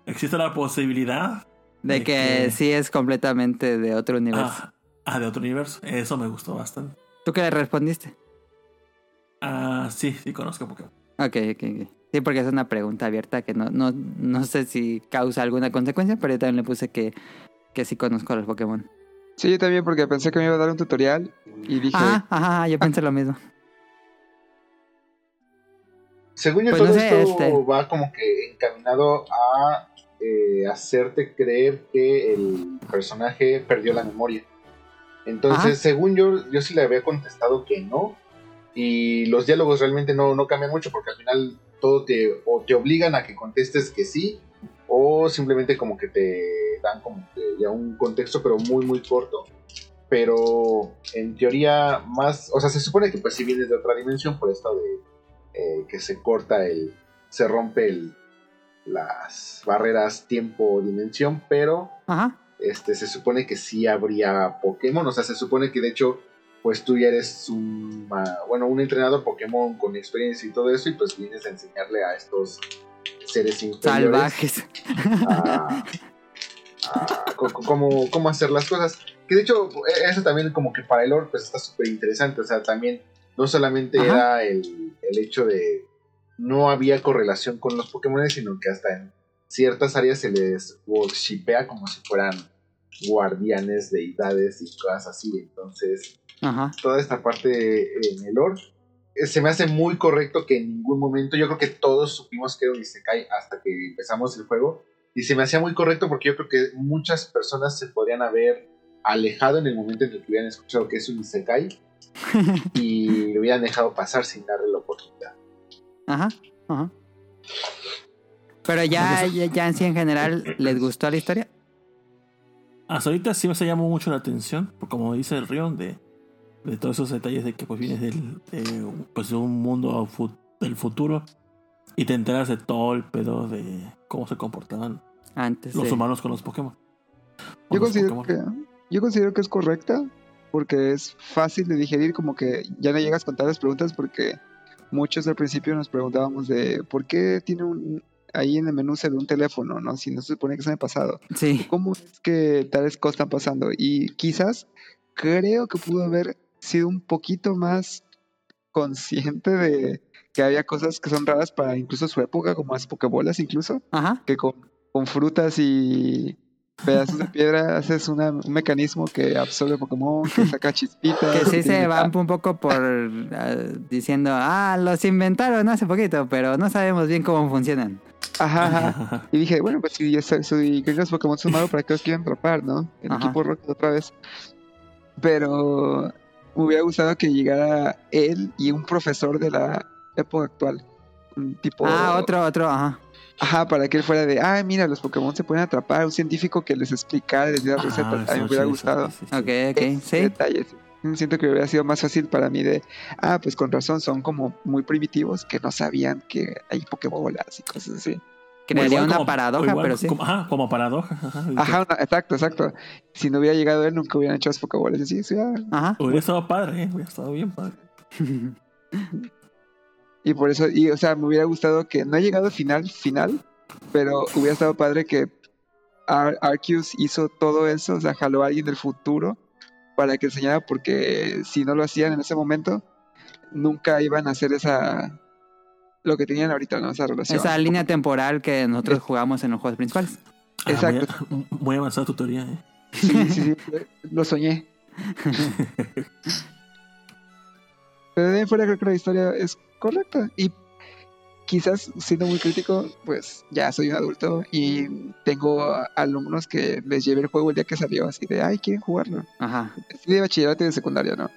existe la posibilidad de De que, que- sí es completamente de otro universo. ah, ah, de otro universo. Eso me gustó bastante. ¿Tú qué le respondiste? Ah, sí, sí conozco Pokémon. Ok, ok, ok. Sí, porque es una pregunta abierta que no, no, no sé si causa alguna consecuencia, pero yo también le puse que, que sí conozco a los Pokémon. Sí, yo también, porque pensé que me iba a dar un tutorial y dije, Ajá, ajá, yo pensé lo mismo. Según yo, Pues todo no sé, esto este- va como que encaminado a eh, hacerte creer que el personaje perdió la memoria. Entonces, Ajá. según yo, yo sí le había contestado que no. Y los diálogos realmente no, no cambian mucho porque al final todo te, o te obligan a que contestes que sí, o simplemente como que te dan como que ya un contexto, pero muy, muy corto. Pero en teoría más, o sea, se supone que pues si vienes de otra dimensión por esto de eh, que se corta el, se rompe el, las barreras tiempo-dimensión, pero Ajá. Este, se supone que sí habría Pokémon, o sea, se supone que de hecho, pues tú ya eres un, bueno, un entrenador Pokémon con experiencia y todo eso, y pues vienes a enseñarle a estos seres inferiores Salvajes. a, a cómo, cómo hacer las cosas. Que de hecho, e- eso también como que para el lore pues está súper interesante, o sea, también no solamente Ajá. era el, el hecho de no había correlación con los Pokémon, sino que hasta en ciertas áreas se les worshipea como si fueran guardianes, deidades y cosas así. Entonces, Ajá. toda esta parte en el lore eh, se me hace muy correcto que en ningún momento, yo creo que todos supimos que era un Isekai hasta que empezamos el juego, y se me hacía muy correcto porque yo creo que muchas personas se podrían haber alejado en el momento en el que hubieran escuchado que es un Isekai <laughs> y lo hubieran dejado pasar sin darle la oportunidad. Ajá. Ajá. Pero ya, ya, ya en sí en general, ¿les gustó la historia? Hasta ahorita sí me se llamó mucho la atención, por como dice el Rion, de, de todos esos detalles de que pues vienes del, de, pues, de un mundo del futuro y te enteras de todo el pedo de cómo se comportaban Antes los de- humanos con los Pokémon. Con yo los considero Pokémon. que yo considero que es correcta porque es fácil de digerir, como que ya no llegas con tantas preguntas porque muchos al principio nos preguntábamos de por qué tiene un ahí en el menú se ve un teléfono, ¿no? Si no se supone que es en el pasado. Sí. ¿Cómo es que tales cosas están pasando? Y quizás creo que pudo haber sido un poquito más consciente de que había cosas que son raras para incluso su época, como las pokebolas incluso, Ajá. que con, con frutas y, pedazos de <laughs> piedra, haces una- un mecanismo que absorbe Pokémon, que <laughs> saca chispitas. Que sí se va un poco por ah, diciendo, ah, los inventaron hace poquito, pero no sabemos bien cómo funcionan. Ajá, <laughs> ajá. Y dije, bueno, pues si que los Pokémon son malos, ¿para qué los quieren atrapar, no? El Ajá. equipo Rocket otra vez. Pero me hubiera gustado que llegara él y un profesor de la época actual. Un tipo. Ah, otro, otro, ajá. Ajá, para que él fuera de, ah, mira, los Pokémon se pueden atrapar. Un científico que les explicara, les diera recetas. a mí me hubiera sí, gustado. eso sí, sí. Ok, ok, sí. detalles. Siento que hubiera sido más fácil para mí de, ah, pues con razón, son como muy primitivos que no sabían que hay Pokébolas y cosas así. Crearía una como- paradoja, igual pero sí. Como, ajá, como paradoja. Ajá, Ajá, una- exacto, exacto. Si no hubiera llegado él, nunca hubieran hecho los Pokébolas. Así, sí, ah. Ajá. Hubiera estado padre, ¿eh? Hubiera estado bien padre. <laughs> Y por eso, y o sea, me hubiera gustado que no ha llegado al final, final, pero hubiera estado padre que Ar- Arceus hizo todo eso, o sea, jaló a alguien del futuro para que enseñara, porque si no lo hacían en ese momento, nunca iban a hacer esa. lo que tenían ahorita, ¿no? Esa relación. Esa línea temporal que nosotros jugamos en los juegos principales. Ah, Exacto. Muy, muy avanzada tu teoría, ¿eh? Sí, sí, sí, lo soñé. <laughs> Pero de ahí en fuera creo que la historia es correcta. Y quizás siendo muy crítico, pues ya soy un adulto y tengo alumnos que les llevé el juego el día que salió, así de, ay, quieren jugarlo. Ajá. Es de bachillerato y de secundaria, ¿no?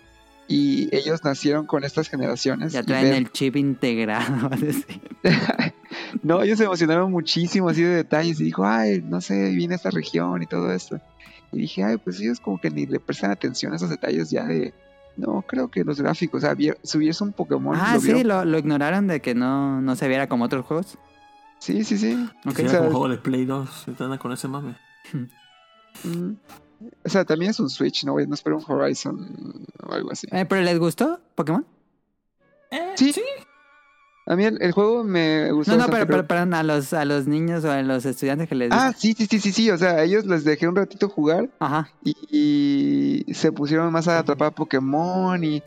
Y ellos nacieron con estas generaciones. Ya traen ven- el chip integrado. <laughs> <laughs> no, ellos se emocionaron muchísimo así de detalles y dijo, ay, no sé, viene esta región y todo esto. Y dije, ay, pues ellos como que ni le prestan atención a esos detalles ya de, no, creo que los gráficos, o sea, vier- si hubiese un Pokémon, Ah, lo sí, lo, lo ignoraron de que no, no se viera como otros juegos. sí, sí, sí. Ok. Si o sea, como juego de Play 2, se anda con ese mame. mm, o sea, también es un Switch, no, no espero un Horizon o algo así. Eh, ¿Pero les gustó Pokémon? Sí, A mí el, el juego me gustó. No, no, bastante, pero, pero, perdón, a los, a los niños o a los estudiantes que les Ah, sí, sí, sí, sí, sí, o sea, a ellos les dejé un ratito jugar Ajá. y, y se pusieron más a atrapar Pokémon y,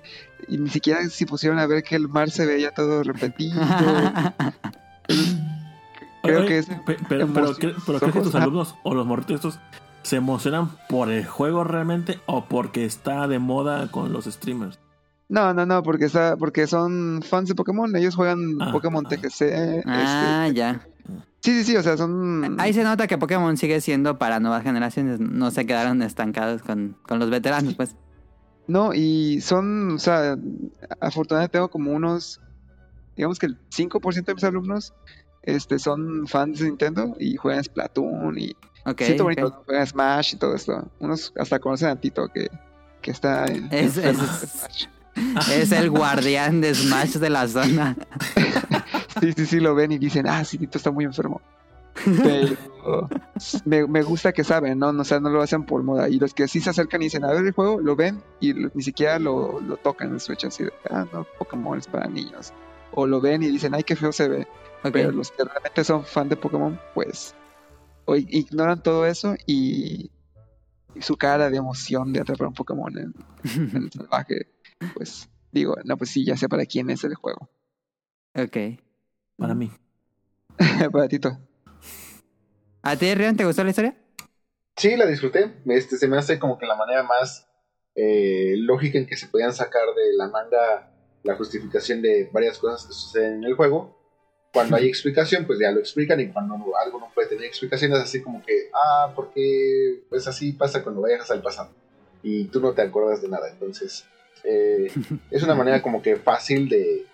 y ni siquiera se pusieron a ver que el mar se veía todo repetido. <laughs> Creo Oye, que es pe- pero, pero, ¿cre- pero ¿crees que tus alumnos o los morritos estos se emocionan por el juego realmente o porque está de moda con los streamers? No, no, no, porque está, porque son fans de Pokémon, ellos juegan Ah, Pokémon ah. TGC. ah, ya. este, sí, sí, sí, o sea, son Ahí se nota que Pokémon sigue siendo para nuevas generaciones. No se quedaron estancados con, con los veteranos, pues. No, y son, o sea, afortunadamente tengo como unos, digamos que el 5% de mis alumnos este, son fans de Nintendo y juegan Splatoon y Ok. siento bonito, ¿no? juegan Smash y todo esto. Unos hasta conocen a Tito que, que está en, Es- <laughs> en es- Smash. Es el guardián de Smash de la zona. Sí, sí, sí, lo ven y dicen, ah, sí, Tito está muy enfermo. Pero me, me gusta que saben, ¿no? O sea, no lo hacen por moda. Y los que sí se acercan y dicen, a ver el juego, lo ven y lo- ni siquiera lo, lo tocan en Switch así de, ah, no, Pokémon es para niños. O lo ven y dicen, ay, qué feo se ve. Pero los que realmente son fan de Pokémon, pues, o ignoran todo eso y, y su cara de emoción de atrapar un Pokémon en, en el salvaje, pues, digo, no, pues sí, ya sé para quién es el juego. ok. Para mí. <laughs> para Tito. ¿A ti, Rion, te gustó la historia? Sí, la disfruté. Este, se me hace como que la manera más eh, lógica en que se podían sacar de la manga la justificación de varias cosas que suceden en el juego. Cuando hay <laughs> explicación, pues ya lo explican y cuando algo no puede tener explicación es así como que, ah, porque pues así pasa cuando viajas al pasado y tú no te acuerdas de nada. Entonces, eh, es una manera como que fácil de...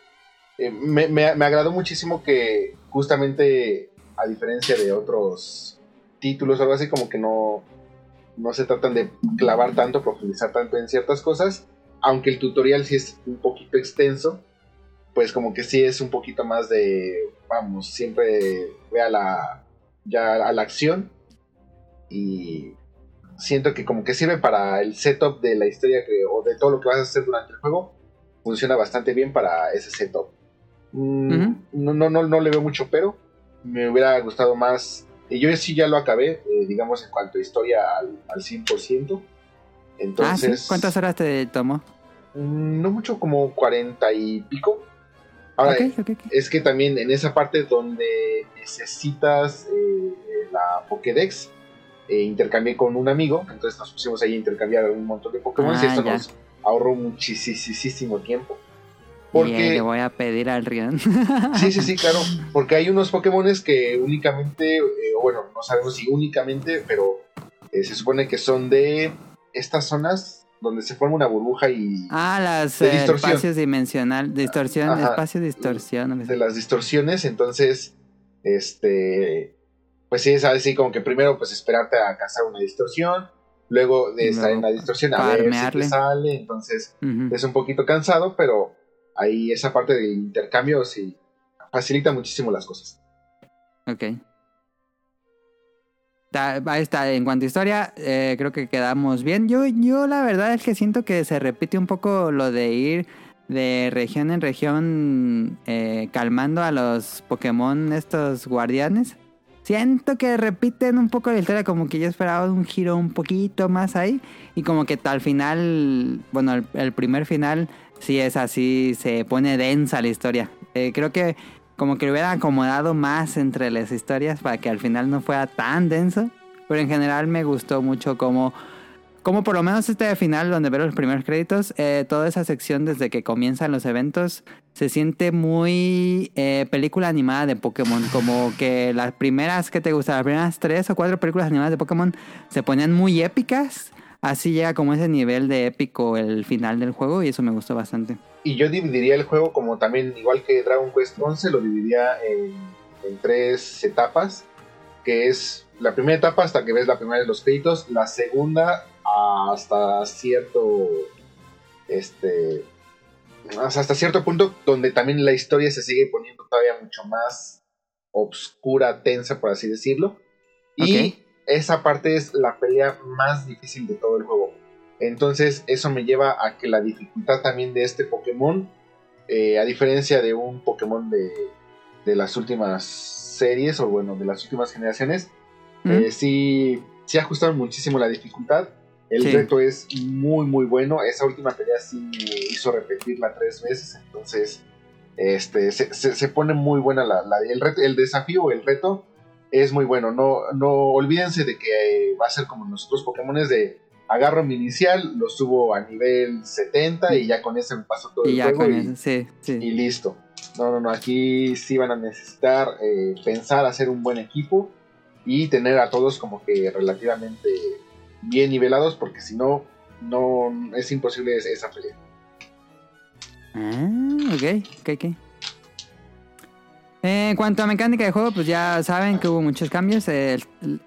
eh, me, me, me agradó muchísimo que justamente, a diferencia de otros títulos algo así, como que no, no se tratan de clavar tanto, profundizar tanto en ciertas cosas, aunque el tutorial sí es un poquito extenso, pues como que sí es un poquito más de, vamos, siempre ve a la, ya a la acción y siento que como que sirve para el setup de la historia que, o de todo lo que vas a hacer durante el juego, funciona bastante bien para ese setup. Mm, no, no, no, no le veo mucho pero, me hubiera gustado más, y yo sí ya lo acabé, eh, digamos en cuanto a historia al, al 100%. Entonces, ah, sí. ¿Cuántas horas te tomó? Mm, No mucho, como 40 y pico. Ahora, es que también en esa parte donde necesitas eh, la Pokédex, eh, intercambié con un amigo, entonces nos pusimos ahí a intercambiar un montón de Pokémon y Ah, esto ya. nos ahorró muchísimo tiempo. Y Porque le voy a pedir al Rion. <laughs> Sí, sí, sí, claro. Porque hay unos Pokémones que únicamente, eh, bueno, no sabemos si únicamente, pero eh, se supone que son de estas zonas donde se forma una burbuja y ah, las De eh, distorsión. espacios dimensional, distorsión, Ajá. espacio distorsión. de las distorsiones. Entonces, este, pues sí, es así como que primero pues esperarte a cazar una distorsión, luego de estar en la distorsión a ver si te sale. Entonces es un poquito cansado, pero ahí esa parte del intercambio sí facilita muchísimo las cosas. Ok. Ahí está, en cuanto a historia, eh, creo que quedamos bien. Yo, yo la verdad es que siento que se repite un poco lo de ir de región en región eh, calmando a los Pokémon, estos guardianes. Siento que repiten un poco la historia, como que yo esperaba un giro un poquito más ahí. Y como que al final, bueno, el, primer final sí es así, se pone densa la historia. Eh, creo que como que lo hubieran acomodado más entre las historias para que al final no fuera tan denso. Pero en general me gustó mucho como, como por lo menos este final donde veo los primeros créditos, eh, toda esa sección desde que comienzan los eventos se siente muy eh, película animada de Pokémon. Como que las primeras que te gustan, las primeras tres o cuatro películas animadas de Pokémon se ponían muy épicas. Así llega como ese nivel de épico el final del juego y eso me gustó bastante. Y yo dividiría el juego como también, igual que Dragon Quest 11, lo dividiría en, en tres etapas, que es la primera etapa hasta que ves la primera de los créditos, la segunda hasta cierto, este, hasta cierto punto donde también la historia se sigue poniendo todavía mucho más obscura, tensa, por así decirlo. Y esa parte es la pelea más difícil de todo el juego. Entonces eso me lleva a que la dificultad también de este Pokémon, eh, a diferencia de un Pokémon de, de las últimas series o bueno, de las últimas generaciones, ¿Mm? eh, sí, sí ajustaron muchísimo la dificultad. El Sí. reto es muy muy bueno. Esa última pelea sí me hizo repetirla tres veces. Entonces este, se, se- se pone muy buena la, la- el, reto- el desafío, el reto es muy bueno. No, no olvídense de que eh, va a ser como los otros Pokémon de agarro mi inicial, lo subo a nivel 70 y ya con ese me paso todo Y el ya juego con y, eso, sí, sí. y listo. No, no, no, aquí sí van a necesitar eh, pensar, hacer un buen equipo y tener a todos como que relativamente bien nivelados porque si no, no es imposible es- esa pelea. Ah, ok, ok, ok. En cuanto a mecánica de juego, pues ya saben que hubo muchos cambios. Eh,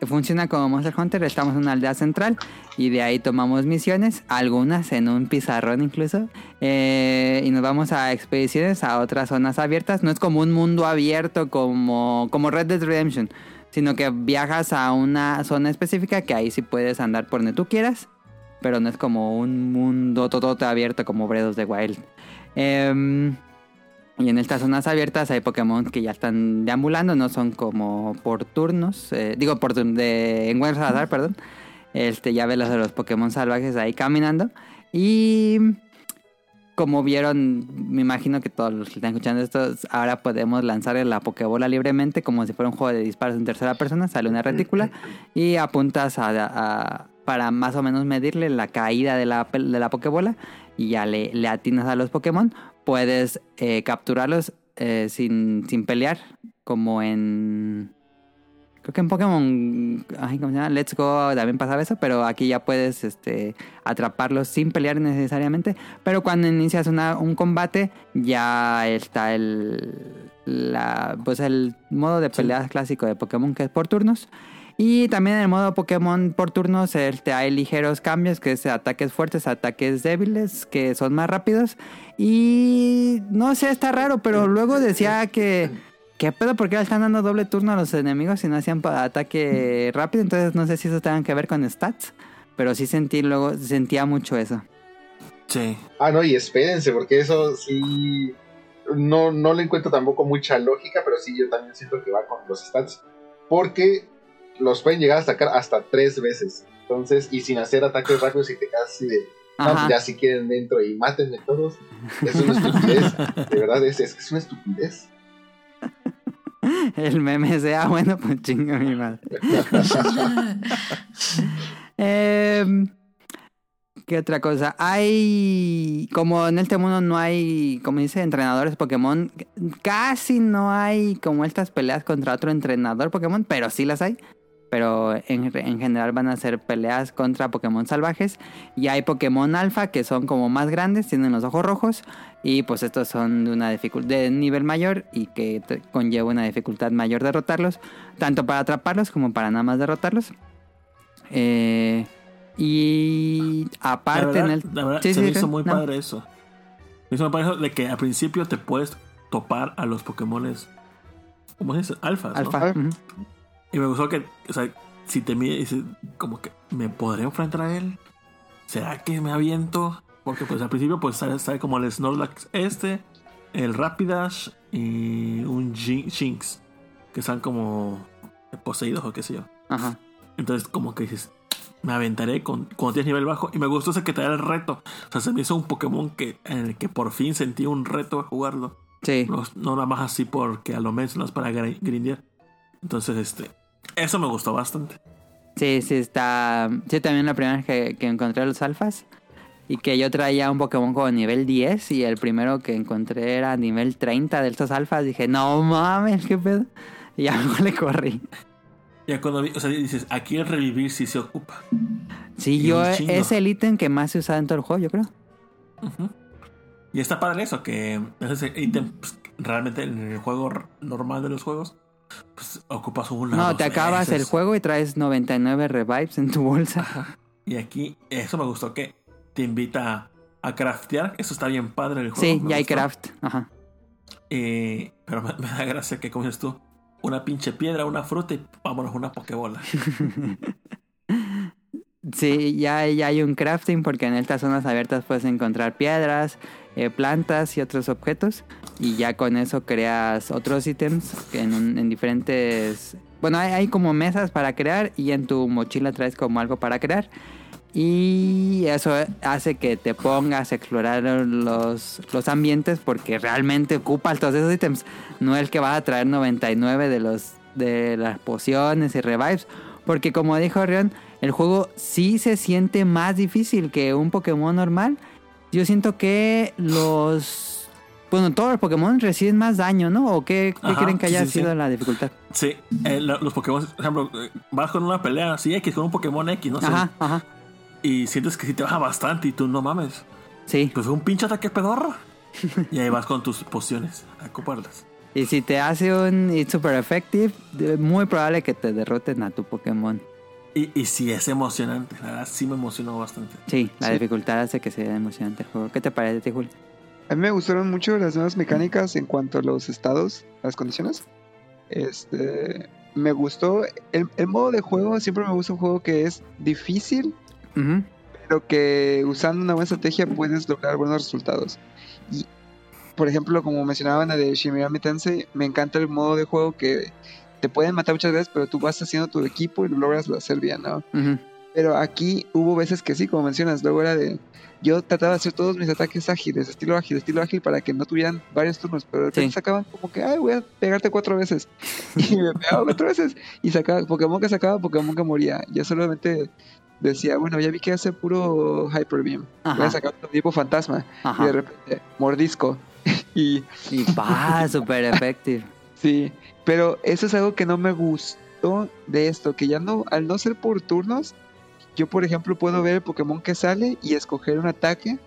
funciona como Monster Hunter, estamos en una aldea central y de ahí tomamos misiones, algunas en un pizarrón incluso, eh, y nos vamos a expediciones a otras zonas abiertas. No es como un mundo abierto como, como Red Dead Redemption, sino que viajas a una zona específica que ahí sí puedes andar por donde tú quieras, pero no es como un mundo todo abierto como Breath of the Wild. Em, y en estas zonas abiertas hay Pokémon que ya están deambulando, no son como por turnos, eh, digo por de al azar, perdón. Este, ya ves los de los Pokémon salvajes ahí caminando. Y como vieron, me imagino que todos los que están escuchando esto, ahora podemos lanzar la Pokébola libremente como si fuera un juego de disparos en tercera persona. Sale una retícula y apuntas a, a- para más o menos medirle la caída de la, de la Pokébola y ya le, le atinas a los Pokémon. Puedes eh, capturarlos eh, sin, sin pelear, como en... Creo que en Pokémon, ay, ¿cómo se llama? Let's Go también pasaba eso, pero aquí ya puedes este, atraparlos sin pelear necesariamente. Pero cuando inicias una- un combate, ya está el, la, pues el modo de peleas clásico de Pokémon que es por turnos. Y también en el modo Pokémon por turnos este, hay ligeros cambios, que es ataques fuertes, ataques débiles, que son más rápidos. Y no sé, está raro, pero luego decía que... ¿Qué pedo? ¿Por qué le están dando doble turno a los enemigos si no hacían ataque rápido? Entonces no sé si eso tenga que ver con stats. Pero sí sentí luego, sentía mucho eso. Sí. Ah, no, y espérense, porque eso sí. No, no le encuentro tampoco mucha lógica, pero sí yo también siento que va con los stats. Porque los pueden llegar a sacar hasta tres veces. Entonces, y sin hacer ataques rápidos y te quedas así de. No, ya si quieren dentro y mátenme todos. Es una estupidez. De verdad, es, es, es una estupidez. <laughs> el meme sea bueno, pues chinga mi madre. <laughs> Em, ¿Qué otra cosa? Hay, como en este mundo no hay, como dice, entrenadores Pokémon, casi no hay como estas peleas contra otro entrenador Pokémon, pero sí las hay. Pero en, en general van a ser peleas contra Pokémon salvajes. Y hay Pokémon alfa que son como más grandes, tienen los ojos rojos. Y pues estos son de una dificultad de nivel mayor y que conlleva una dificultad mayor derrotarlos. Tanto para atraparlos como para nada más derrotarlos. Eh, y aparte verdad, en el... la verdad, Sí, se sí, me hizo muy no. padre eso. Me hizo muy padre eso de que al principio te puedes topar a los Pokémones, ¿cómo dice? Alfas, ¿no? Alfa. Y me gustó que, o sea, si te mide, dices, como que, ¿me podré enfrentar a él? ¿Será que me aviento? Porque pues al principio pues sale, sale como el Snorlax este, el Rapidash y un Jin- Jinx, que están como poseídos o qué sé yo. Ajá. Entonces como que dices, me aventaré con, cuando tienes nivel bajo. Y me gustó ese que te da el reto. O sea, se me hizo un Pokémon que, en el que por fin sentí un reto de jugarlo. Sí. No, no nada más así porque a lo menos no es para gri- grindear. Entonces, este, eso me gustó bastante. Sí, sí, está. Sí, también la primera vez que, que encontré los alfas. Y que yo traía un Pokémon como nivel 10. Y el primero que encontré era nivel 30 de estos alfas. Dije, no mames, qué pedo. Y ya <laughs> le corrí. Ya cuando vi, o sea, dices, aquí el revivir sí se ocupa. Sí, Y yo chingo. es el ítem que más se usa en todo el juego, yo creo. Y está padre eso, que ese ítem pues, realmente en el juego normal de los juegos, pues ocupas una. No, te acabas el juego y traes 99 revives en tu bolsa. Y aquí, eso me gustó que te invita a, craftear. Eso está bien padre el juego. Sí, ya hay craft. Ajá. Eh, pero me, me da gracia que, como dices tú, una pinche piedra, una fruta y vámonos, una pokebola. <laughs> Sí, ya, ya hay un crafting porque en estas zonas abiertas puedes encontrar piedras, eh, plantas y otros objetos. Y ya con eso creas otros ítems en, un- en diferentes... Bueno, hay, hay como mesas para crear y en tu mochila traes como algo para crear. Y eso hace que te pongas a explorar los, los ambientes porque realmente ocupas todos esos ítems. No el que vas a traer 99 de, los, de las pociones y revives. Porque como dijo Rion, el juego sí se siente más difícil que un Pokémon normal. Yo siento que los... Bueno, todos los Pokémon reciben más daño, ¿no? ¿O qué, qué Ajá, creen que haya sí, sí. sido la dificultad? Sí, eh, lo- los Pokémon, por ejemplo, vas con una pelea así X con un Pokémon X, no sé. Ajá, ajá. Y sientes que sí te baja bastante y tú no mames. Sí. Pues un pinche ataque pedorro. y ahí vas con tus pociones a ocuparlas. <laughs> Y si te hace un It's Super Effective, muy probable que te derroten a tu Pokémon. Y, y sí, es emocionante. La verdad, sí me emocionó bastante. Sí, la Sí. dificultad hace que sea emocionante el juego. ¿Qué te parece, ti, Jul? A mí me gustaron mucho las nuevas mecánicas en cuanto a los estados, las condiciones. Este, me gustó el, el modo de juego. Siempre me gusta un juego que es difícil, pero que usando una buena estrategia puedes lograr buenos resultados. Y, por ejemplo, como mencionaban la de Shin Megami Tensei, me encanta el modo de juego que te pueden matar muchas veces, pero tú vas haciendo tu equipo y lo logras hacer bien, ¿no? Pero aquí hubo veces que sí, como mencionas, luego era de... Yo trataba de hacer todos mis ataques ágiles, estilo ágil, estilo ágil, para que no tuvieran varios turnos, pero de repente Sí. sacaban como que, ay, voy a pegarte cuatro veces. <laughs> Y me pegaba cuatro veces. Y sacaba Pokémon que sacaba, Pokémon que moría. Yo solamente decía, bueno, ya vi que hace puro Hyper Beam. Voy a sacar otro tipo fantasma. Y de repente, mordisco. <laughs> y Y pa, <laughs> super effective. sí, pero eso es algo que no me gustó de esto, que ya no, al no ser por turnos, yo por ejemplo puedo ver el Pokémon que sale y escoger un ataque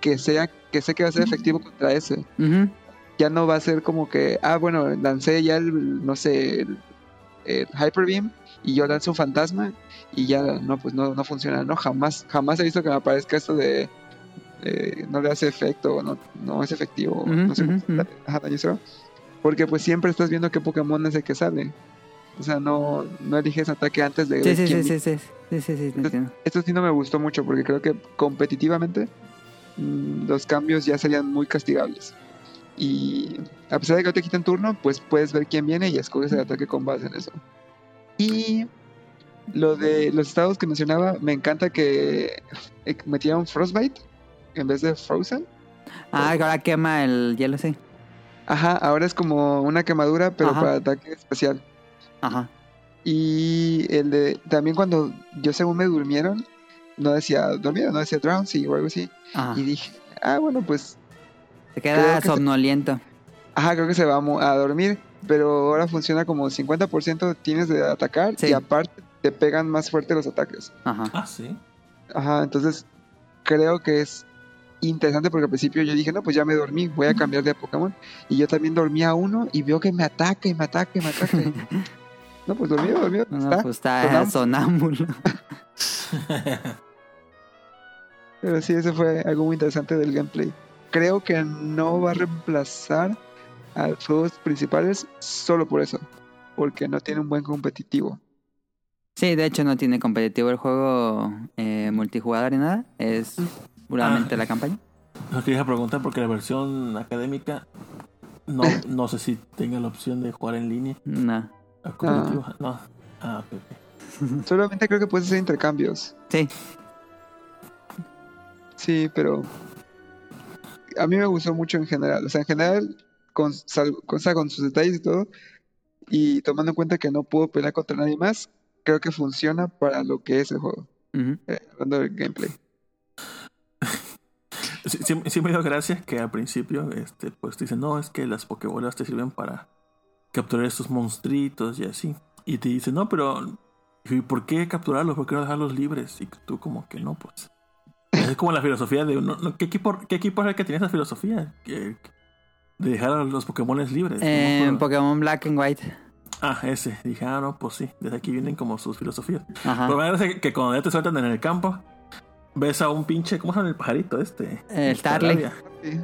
que sea, que sé que va a ser efectivo contra ese. Ya no va a ser como que, ah, bueno, lancé ya el, no sé, el, el Hyper Beam y yo lanzo un fantasma y ya no, pues no, no funciona, ¿no? Jamás, jamás he visto que me aparezca esto de eh, no le hace efecto, no, no es efectivo, no sé cómo se- yo sé. Porque pues siempre estás viendo qué Pokémon es el que sale. O sea, no, no eliges ataque antes de Sí, sí, sí, sí, sí, sí, sí, esto sí no me gustó mucho porque creo que competitivamente mm, los cambios ya serían muy castigables. Y a pesar de que no te quiten turno, pues puedes ver quién viene y escoges el ataque con base en eso. Y lo de los estados que mencionaba, me encanta que eh, metieron Frostbite en vez de Frozen. Ah, ahora quema el hielo, sí. Ajá, ahora es como una quemadura, pero Ajá. para ataque especial. Ajá. Y el de también cuando yo según me durmieron, no decía dormido, no decía drowsy o algo así. Ajá. Y dije, ah, bueno, pues, Se queda que se- somnoliento. ajá, creo que se va a, dormir, pero ahora funciona como 50% tienes de atacar Sí. y aparte te pegan más fuerte los ataques. Ajá. Ah, sí. Ajá, entonces creo que es interesante porque al principio yo dije, no, pues ya me dormí, voy a cambiar de Pokémon. Y yo también dormí a uno y veo que me ataca y me ataca y me ataca. <laughs> no, pues dormido, dormido. No, está. pues está Sonámbulo. sonámbulo. <laughs> Pero sí, eso fue algo muy interesante del gameplay. Creo que no va a reemplazar a los juegos principales solo por eso. Porque no tiene un buen competitivo. Sí, de hecho no tiene competitivo el juego eh, multijugador ni nada. Es puramente Ah. la campaña. No quería preguntar porque la versión académica no, no sé si tenga la opción de jugar en línea. No. Ah, ok, ok. <laughs> Solamente creo que puedes hacer intercambios. Sí. Sí, pero a mí me gustó mucho en general. O sea, en general, con, sal- con, con sus detalles y todo, y tomando en cuenta que no puedo pelear contra nadie más, creo que funciona para lo que es el juego. Eh, hablando del gameplay. <laughs> Sí, sí- sí me dio gracia que al principio, este, pues dicen, no, es que las pokebolas te sirven para capturar estos monstruitos y así. Y te dicen, no, pero ¿y por qué capturarlos? ¿Por qué no dejarlos libres? Y tú como que no, pues. Es como la filosofía de uno. no, ¿qué, equipo, ¿Qué equipo es el que tiene esa filosofía? Que- de dejar a los Pokémones libres. No acuerdo. Pokémon Black and White. ah, ese. Dije, ah, no, pues sí. Desde aquí vienen como sus filosofías. Ajá. Pero me parece que cuando ya te sueltan en el campo, ves a un pinche, ¿cómo se llama el pajarito este? El Starling.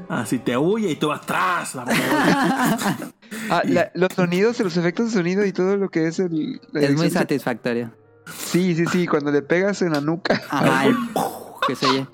Ah, si te huye y tú vas atrás. La. <laughs> Ah, la- los sonidos, los efectos de sonido y todo lo que es el... la Es muy satisfactorio. Sí, sí, sí, cuando le pegas en la nuca. Ajá. el <laughs> que se oye.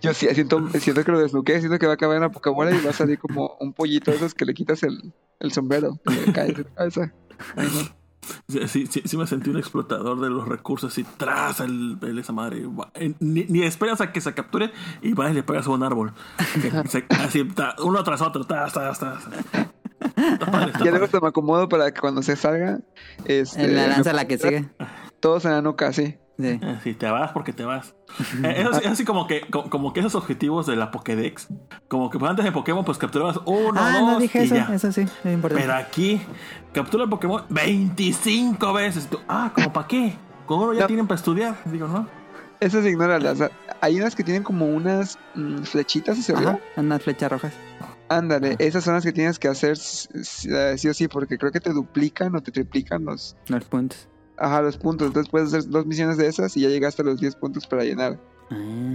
Yo sí, siento, siento que lo desnuqué, siento que va a acabar en la Pokébola y va a salir como un pollito de esos que le quitas el, el sombrero, que le cae en la cabeza. Ay, no. Sí, sí, sí, sí me sentí un explotador de los recursos y tras el, el- esa madre. va- eh, Ni, ni esperas a que se capture y vas y le pegas a un árbol. Que se- así, ta- uno tras otro. Tas. Está padre, está Ya luego hasta me acomodo para que cuando se salga, este, En la me lanza la que sigue. Todos en la nuca, sí. Sí. Eh, Sí, te vas porque te vas. <laughs> Eh, es, así- es así como que, como, como que esos objetivos de la Pokédex, como que pues, antes de Pokémon, pues capturabas uno, ah, dos no dije y eso. ya. Eso sí, es importante. Pero aquí, captura el Pokémon 25 veces. Tú, ah, ¿como para qué? Con uno ya No. tienen para estudiar. Digo, ¿no? Esas ignóralas. O sea, hay unas que tienen como unas mm, flechitas hacia arriba. Unas flechas rojas. Ándale, esas son las que tienes que hacer s- sí o sí, porque creo que te duplican o te triplican los, Los puntos. Ajá, los puntos. Entonces puedes hacer dos misiones de esas y ya llegaste a los 10 puntos para llenar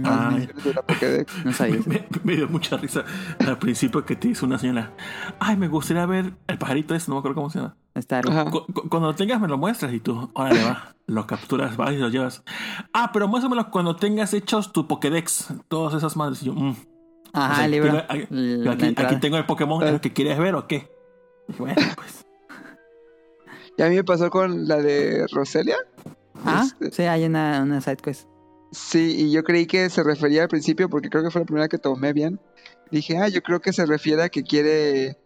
Ah, Ay. misiones de la Pokédex. <laughs> no sabía. Me, me dio mucha risa al principio que te hizo una señora. Ay, me gustaría ver el pajarito ese, no me acuerdo cómo se llama. Está Ajá. Cu- cu- cuando lo tengas me lo muestras y tú, órale va, lo capturas, vas y lo llevas. Ah, pero muéstramelo cuando tengas hechos tu Pokédex, todas esas madres. Y yo, mm. Ajá, O sea, el libro. tengo- aquí, aquí- tengo el Pokémon, ¿es el que quieres ver o qué? Y bueno, pues. Y a mí me pasó con la de Roselia. Ah, Este, sí, hay una, una side quest. Sí, y yo creí que se refería al principio, porque creo que fue la primera que tomé bien. Dije, ah, yo creo que se refiere a que quiere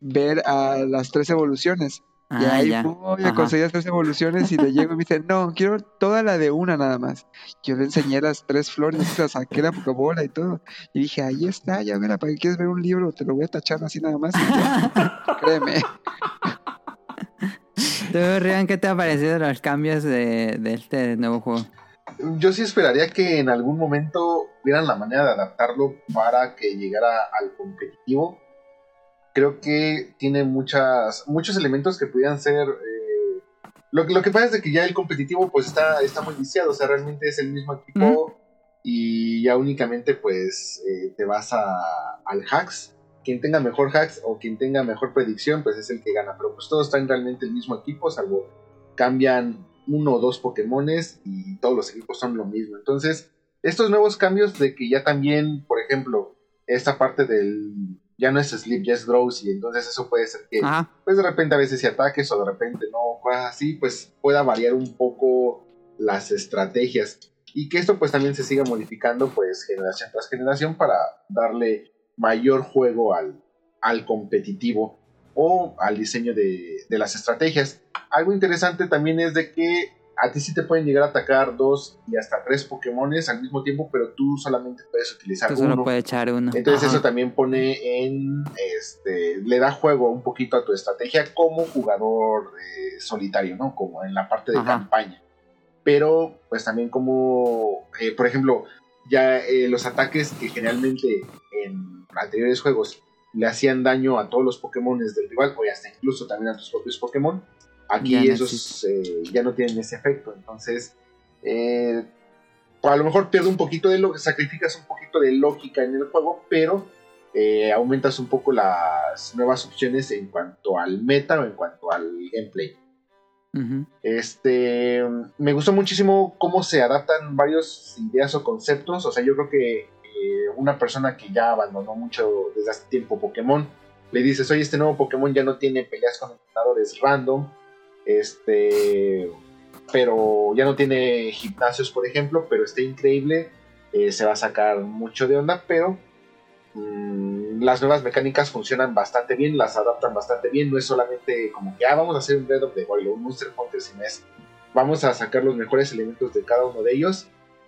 ver a las tres evoluciones. y Ah, ahí ya. voy a conseguir las tres evoluciones y le <laughs> llego y me dice, no, quiero toda la de una nada más. Yo le enseñé las tres flores, la saqué la Pokébola y todo. Y dije, ahí está, ya mira, ¿para qué quieres ver un libro? Te lo voy a tachar así nada más. y ya. <laughs> Créeme. <laughs> ¿Tú, Rian, qué te ha parecido los cambios de, de este nuevo juego? Yo sí esperaría que en algún momento vieran la manera de adaptarlo para que llegara al competitivo. Creo que tiene muchas, muchos elementos que pudieran ser... eh, Lo, lo que pasa es de que ya el competitivo pues está, está muy viciado, o sea, realmente es el mismo equipo y ya únicamente pues eh, te vas a, al hacks. Quien tenga mejor hacks o quien tenga mejor predicción pues es el que gana, pero pues todos están realmente el mismo equipo, salvo cambian uno o dos Pokémones y todos los equipos son lo mismo. Entonces, estos nuevos cambios de que ya también, por ejemplo, esta parte del ya no es sleep, ya es drowsy, entonces eso puede ser que Ajá. pues de repente a veces si ataques o de repente no, cosas así, pues pueda variar un poco las estrategias. Y que esto pues también se siga modificando pues generación tras generación para darle mayor juego al, al competitivo o al diseño de, de las estrategias. Algo interesante también es de que a ti sí te pueden llegar a atacar dos y hasta tres Pokémones al mismo tiempo, pero tú solamente puedes utilizar Tú solo uno. puedes echar uno. Entonces Ajá. eso también pone en, este, le da juego un poquito a tu estrategia como jugador eh, solitario, ¿no? Como en la parte de Ajá. campaña. Pero pues también como, eh, por ejemplo, ya eh, los ataques que generalmente en anteriores juegos le hacían daño a todos los Pokémon del rival o hasta incluso también a tus propios Pokémon, aquí Ya no esos eh, ya no tienen ese efecto. Entonces, eh, a lo mejor pierde un poquito de lo sacrificas un poquito de lógica en el juego, pero eh, aumentas un poco las nuevas opciones en cuanto al meta o en cuanto al gameplay. Este, me gustó muchísimo cómo se adaptan varias ideas o conceptos. O sea, yo creo que eh, una persona que ya abandonó mucho desde hace tiempo Pokémon, le dices, oye, este nuevo Pokémon ya no tiene peleas con entrenadores random, este, pero ya no tiene gimnasios, por ejemplo, pero está increíble. eh, se va a sacar mucho de onda, pero mm, las nuevas mecánicas funcionan bastante bien, las adaptan bastante bien. No es solamente como que ah, vamos a hacer un Breath of the Wild o un Monster Hunter, sino es vamos a sacar los mejores elementos de cada uno de ellos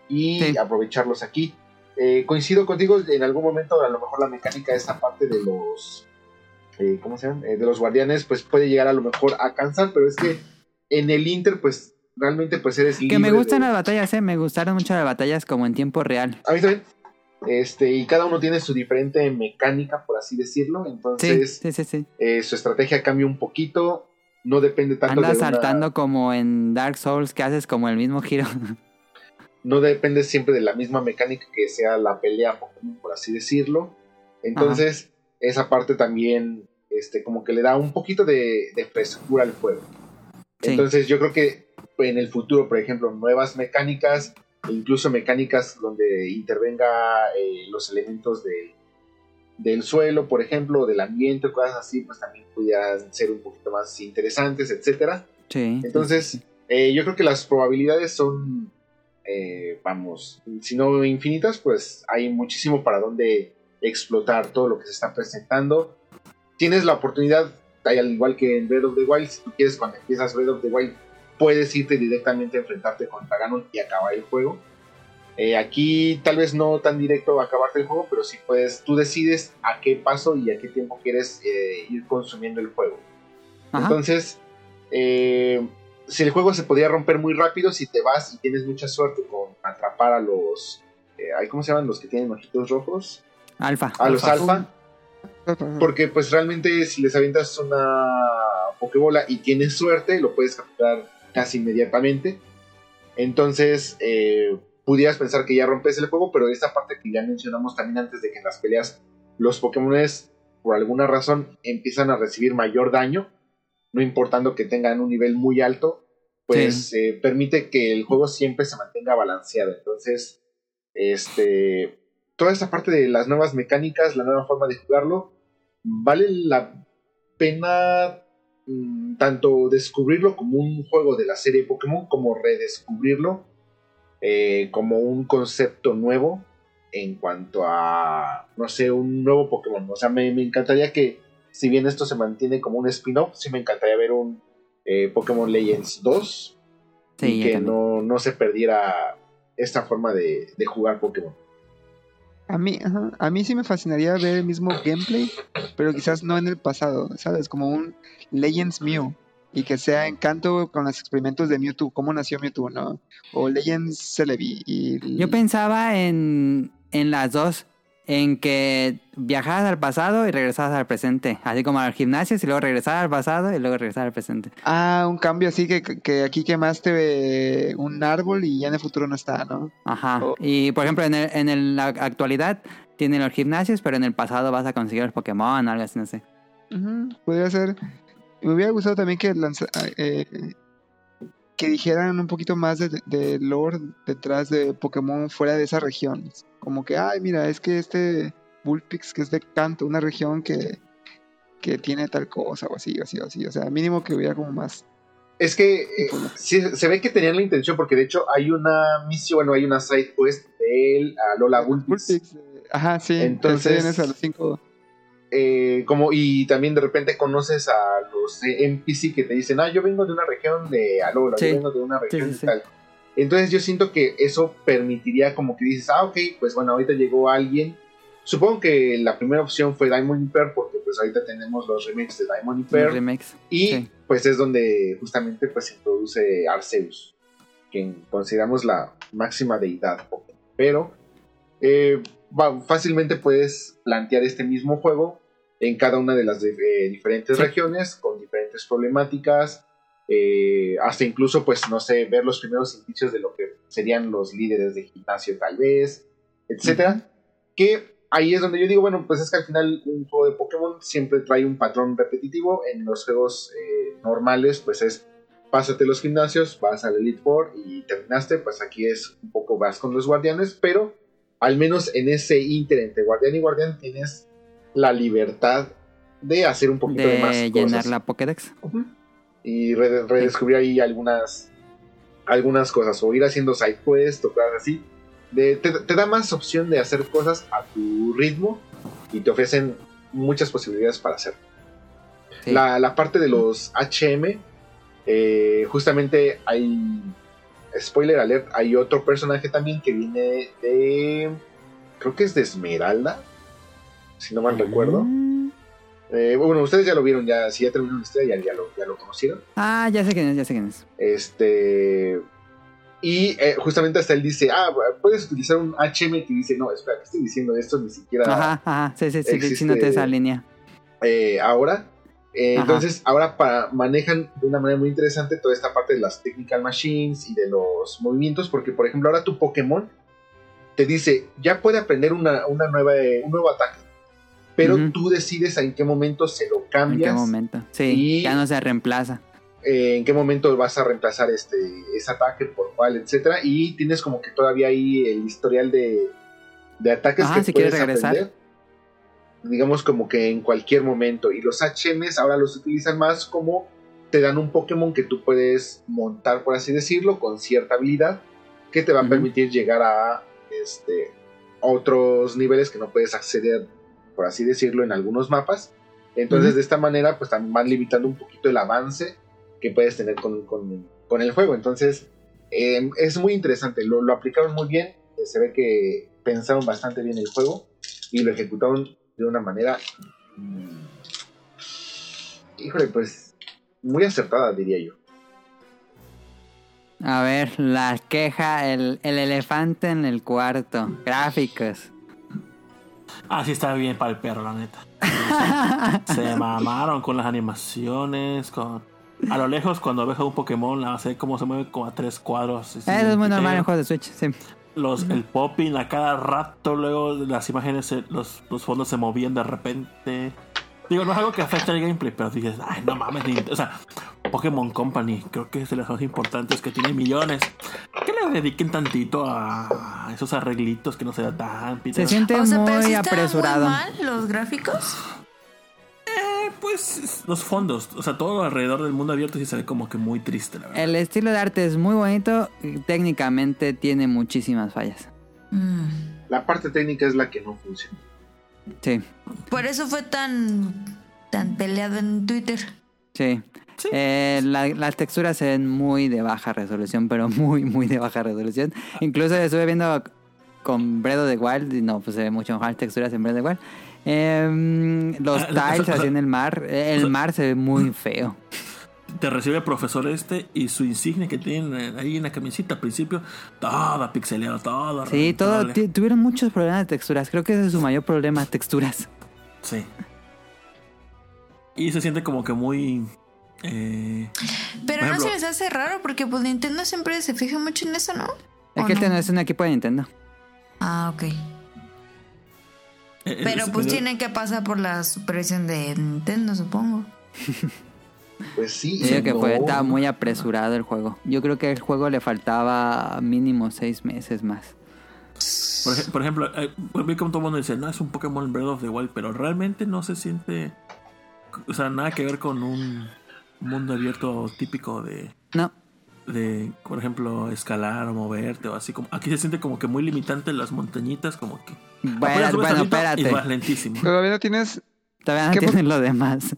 y Sí. aprovecharlos aquí. Eh, coincido contigo, en algún momento a lo mejor la mecánica de esta parte de los eh, ¿cómo se llaman? Eh, de los guardianes pues puede llegar a lo mejor a cansar, pero es que en el Inter pues realmente pues eres Que me gustan de- las batallas, eh. Me gustaron mucho las batallas como en tiempo real. a mí también. Este, y cada uno tiene su diferente mecánica, por así decirlo. Entonces, sí, sí, sí. eh, su estrategia cambia un poquito. No depende tanto Andas de una- saltando como en Dark Souls que haces como el mismo giro. <laughs> no depende siempre de la misma mecánica que sea la pelea, por así decirlo. Entonces, esa parte también, este, como que le da un poquito de, de frescura al juego. Sí. Entonces, yo creo que en el futuro, por ejemplo, nuevas mecánicas, incluso mecánicas donde intervenga eh, los elementos de, del suelo, por ejemplo, del ambiente, cosas así, pues también pudieran ser un poquito más interesantes, etcétera. Sí. Entonces, eh, yo creo que las probabilidades son, eh, vamos, si no infinitas, pues hay muchísimo para donde explotar todo lo que se está presentando. Tienes la oportunidad, al igual que en Breath of the Wild, si tú quieres cuando empiezas Breath of the Wild, puedes irte directamente a enfrentarte contra Ganon y acabar el juego. Eh, aquí tal vez no tan directo a acabarte el juego, pero sí puedes, tú decides a qué paso y a qué tiempo quieres eh, ir consumiendo el juego. Ajá. Entonces, eh, si el juego se podía romper muy rápido, si te vas y tienes mucha suerte con atrapar a los. eh, ¿Cómo se llaman los que tienen ojitos rojos? Alfa. A los alfa. Porque Porque, pues realmente, si les avientas una Pokébola y tienes suerte, lo puedes capturar casi inmediatamente. Entonces, eh, pudieras pensar que ya rompes el juego, pero esta parte que ya mencionamos también antes de que en las peleas los Pokémones, por alguna razón, empiezan a recibir mayor daño, no importando que tengan un nivel muy alto, pues eh, permite que el juego siempre se mantenga balanceado. Entonces, este, toda esta parte de las nuevas mecánicas, la nueva forma de jugarlo, vale la pena mm, tanto descubrirlo como un juego de la serie Pokémon, como redescubrirlo eh, como un concepto nuevo en cuanto a, no sé, un nuevo Pokémon. O sea, me, me encantaría que, si bien esto se mantiene como un spin-off, sí me encantaría ver un eh, Pokémon Legends 2 Sí, y que no, no se perdiera esta forma de, de jugar Pokémon. A mí, ajá, a mí sí me fascinaría ver el mismo gameplay, pero quizás no en el pasado, ¿sabes? Como un Legends Mew. Y que sea encanto con los experimentos de Mewtwo, cómo nació Mewtwo, ¿no? O Legends Celebi. Y Yo pensaba en, en las dos. En que viajaras al pasado y regresaras al presente. Así como al gimnasio y luego regresar al pasado y luego regresar al presente. Ah, un cambio así que, que aquí quemaste eh, un árbol y ya en el futuro no está, ¿no? Ajá. Oh. Y por ejemplo, en, el- en el- la actualidad tienen los gimnasios, pero en el pasado vas a conseguir los Pokémon, algo así, no sé. Ujú, podría ser. Me hubiera gustado también que lanza- eh, que dijeran un poquito más de, de lore detrás de Pokémon fuera de esas regiones. Como que, ay, mira, es que este Bullpix que es de Canto, una región que, que tiene tal cosa o así, o así, o así. O sea, mínimo que hubiera como más. Es que eh, sí, se ve que tenían la intención, porque de hecho hay una misión, bueno, hay una side quest de él a Lola Bullpix. Bullpix, eh, ajá, sí. Entonces- Entonces, a los cinco. Eh, como y también de repente conoces a los NPC que te dicen, ah, yo vengo de una región de Alola, Sí. yo vengo de una región sí, sí. tal. Entonces yo siento que eso permitiría como que dices, ah, ok, pues bueno, ahorita llegó alguien. Supongo que la primera opción fue Diamond y Pearl porque pues ahorita tenemos los remakes de Diamond y Pearl. Remakes. Y pues es donde justamente pues se introduce Arceus, quien consideramos la máxima deidad. Pero eh, fácilmente puedes plantear este mismo juego en cada una de las eh, diferentes Sí. regiones, con diferentes problemáticas, eh, hasta incluso pues no sé, ver los primeros indicios de lo que serían los líderes de gimnasio tal vez, etcétera. Que ahí es donde yo digo, bueno, pues es que al final un juego de Pokémon siempre trae un patrón repetitivo. En los juegos eh, normales, pues es pásate los gimnasios, vas al Elite Four y terminaste. Pues aquí es un poco vas con los guardianes, pero al menos en ese inter entre guardián y guardián tienes la libertad de hacer un poquito de, más De llenar cosas. la Pokédex. Y re- redescubrir ahí algunas algunas cosas o ir haciendo side quests o cosas así. De- te, te da más opción de hacer cosas a tu ritmo y te ofrecen muchas posibilidades para hacer. Sí. la, la parte de los HM eh, justamente hay spoiler alert hay otro personaje también que viene de creo que es de Esmeralda si no mal recuerdo. Eh, bueno ustedes ya lo vieron ya si ya terminaron la historia ya, ya lo, ya lo conocieron Ah, ya sé quién es, ya sé quién es. Este. Y eh, justamente hasta él dice: Ah, puedes utilizar un HM que dice: No, espera, ¿qué estoy diciendo esto? Ni siquiera Ajá, ajá. Sí, sí, sí, noté esa línea. eh, ahora. Entonces, ahora para, manejan de una manera muy interesante toda esta parte de las technical machines y de los movimientos, porque por ejemplo, ahora tu Pokémon te dice: Ya puede aprender una, una nueva, un nuevo ataque, pero tú decides en qué momento se lo ¿En cambias. qué momento? Sí, Y- ya no se reemplaza. eh, en qué momento vas a reemplazar este ese ataque por cuál, etcétera, y tienes como que todavía ahí el historial de, de ataques Ajá, que Ah, si puedes quieres regresar. aprender, digamos como que en cualquier momento. Y los HMs ahora los utilizan más como te dan un Pokémon que tú puedes montar, por así decirlo, con cierta habilidad que te va a permitir llegar a este otros niveles que no puedes acceder, por así decirlo, en algunos mapas. Entonces, de esta manera, pues también van limitando un poquito el avance que puedes tener con, con- con el juego. Entonces, eh, es muy interesante. Lo, lo aplicaron muy bien. eh, Se ve que pensaron bastante bien el juego y lo ejecutaron de una manera. mm, híjole, pues muy acertada, diría yo. A ver, la queja, el, el elefante en el cuarto. Gráficos. Ah, sí está bien para el perro, la neta. Se mamaron con las animaciones, con... A lo lejos, cuando ves a un Pokémon, la sé cómo se mueve como a tres cuadros. Eso es muy normal en juegos de Switch, sí. Los, el popping a cada rato, luego las imágenes, los, los fondos se movían de repente. Digo, no es algo que afecte al gameplay, pero dices, ay, no mames, ni- o sea, Pokémon Company, creo que es de las más importantes que tiene millones. Que le dediquen tantito a esos arreglitos que no se da tan Se pitero. siente O sea, muy apresurado. muy mal los gráficos. Eh, pues los fondos, o sea, todo alrededor del mundo abierto sí se ve como que muy triste, la verdad. El estilo de arte es muy bonito y técnicamente tiene muchísimas fallas. Mm. La parte técnica es la que no funciona. Sí, Por eso fue tan, tan peleado en Twitter. sí. Sí. Eh, la- las texturas se ven muy de baja resolución, pero muy, muy de baja resolución. Incluso estuve viendo con of the Wild y no, pues se ve mucho mejor las texturas en of the Wild. Em, los Ah, tiles así en el mar, eh, el mar se ve muy feo. Te recibe el profesor este y su insignia que tienen ahí en la camisita al principio, toda pixeleada, toda Sí, todo, tuvieron muchos problemas de texturas. Creo que ese es su mayor problema, texturas. Sí. Y se siente como que muy. eh, Pero Por no ejemplo- se les hace raro porque pues Nintendo siempre se fija mucho en eso, ¿no? Es ¿O que no? este no es un equipo de Nintendo. Ah, ok. eh, Pero es- pues medio- tienen que pasar por la supervisión de Nintendo, supongo. <laughs> Pues sí, Yo digo que no. fue, estaba muy apresurado el juego. Yo creo que el juego le faltaba mínimo seis meses más. Por, ej- por ejemplo, eh, por mí como todo el mundo dice, no, es un Pokémon Breath of the Wild, pero realmente no se siente. O sea, nada que ver con un mundo abierto típico de. No, de, por ejemplo, escalar o moverte o así como aquí se siente como que muy limitante las montañitas como que Bueno, bueno, espérate. y vas lentísimo Todavía no tienes Todavía no ¿Qué tienen lo demás.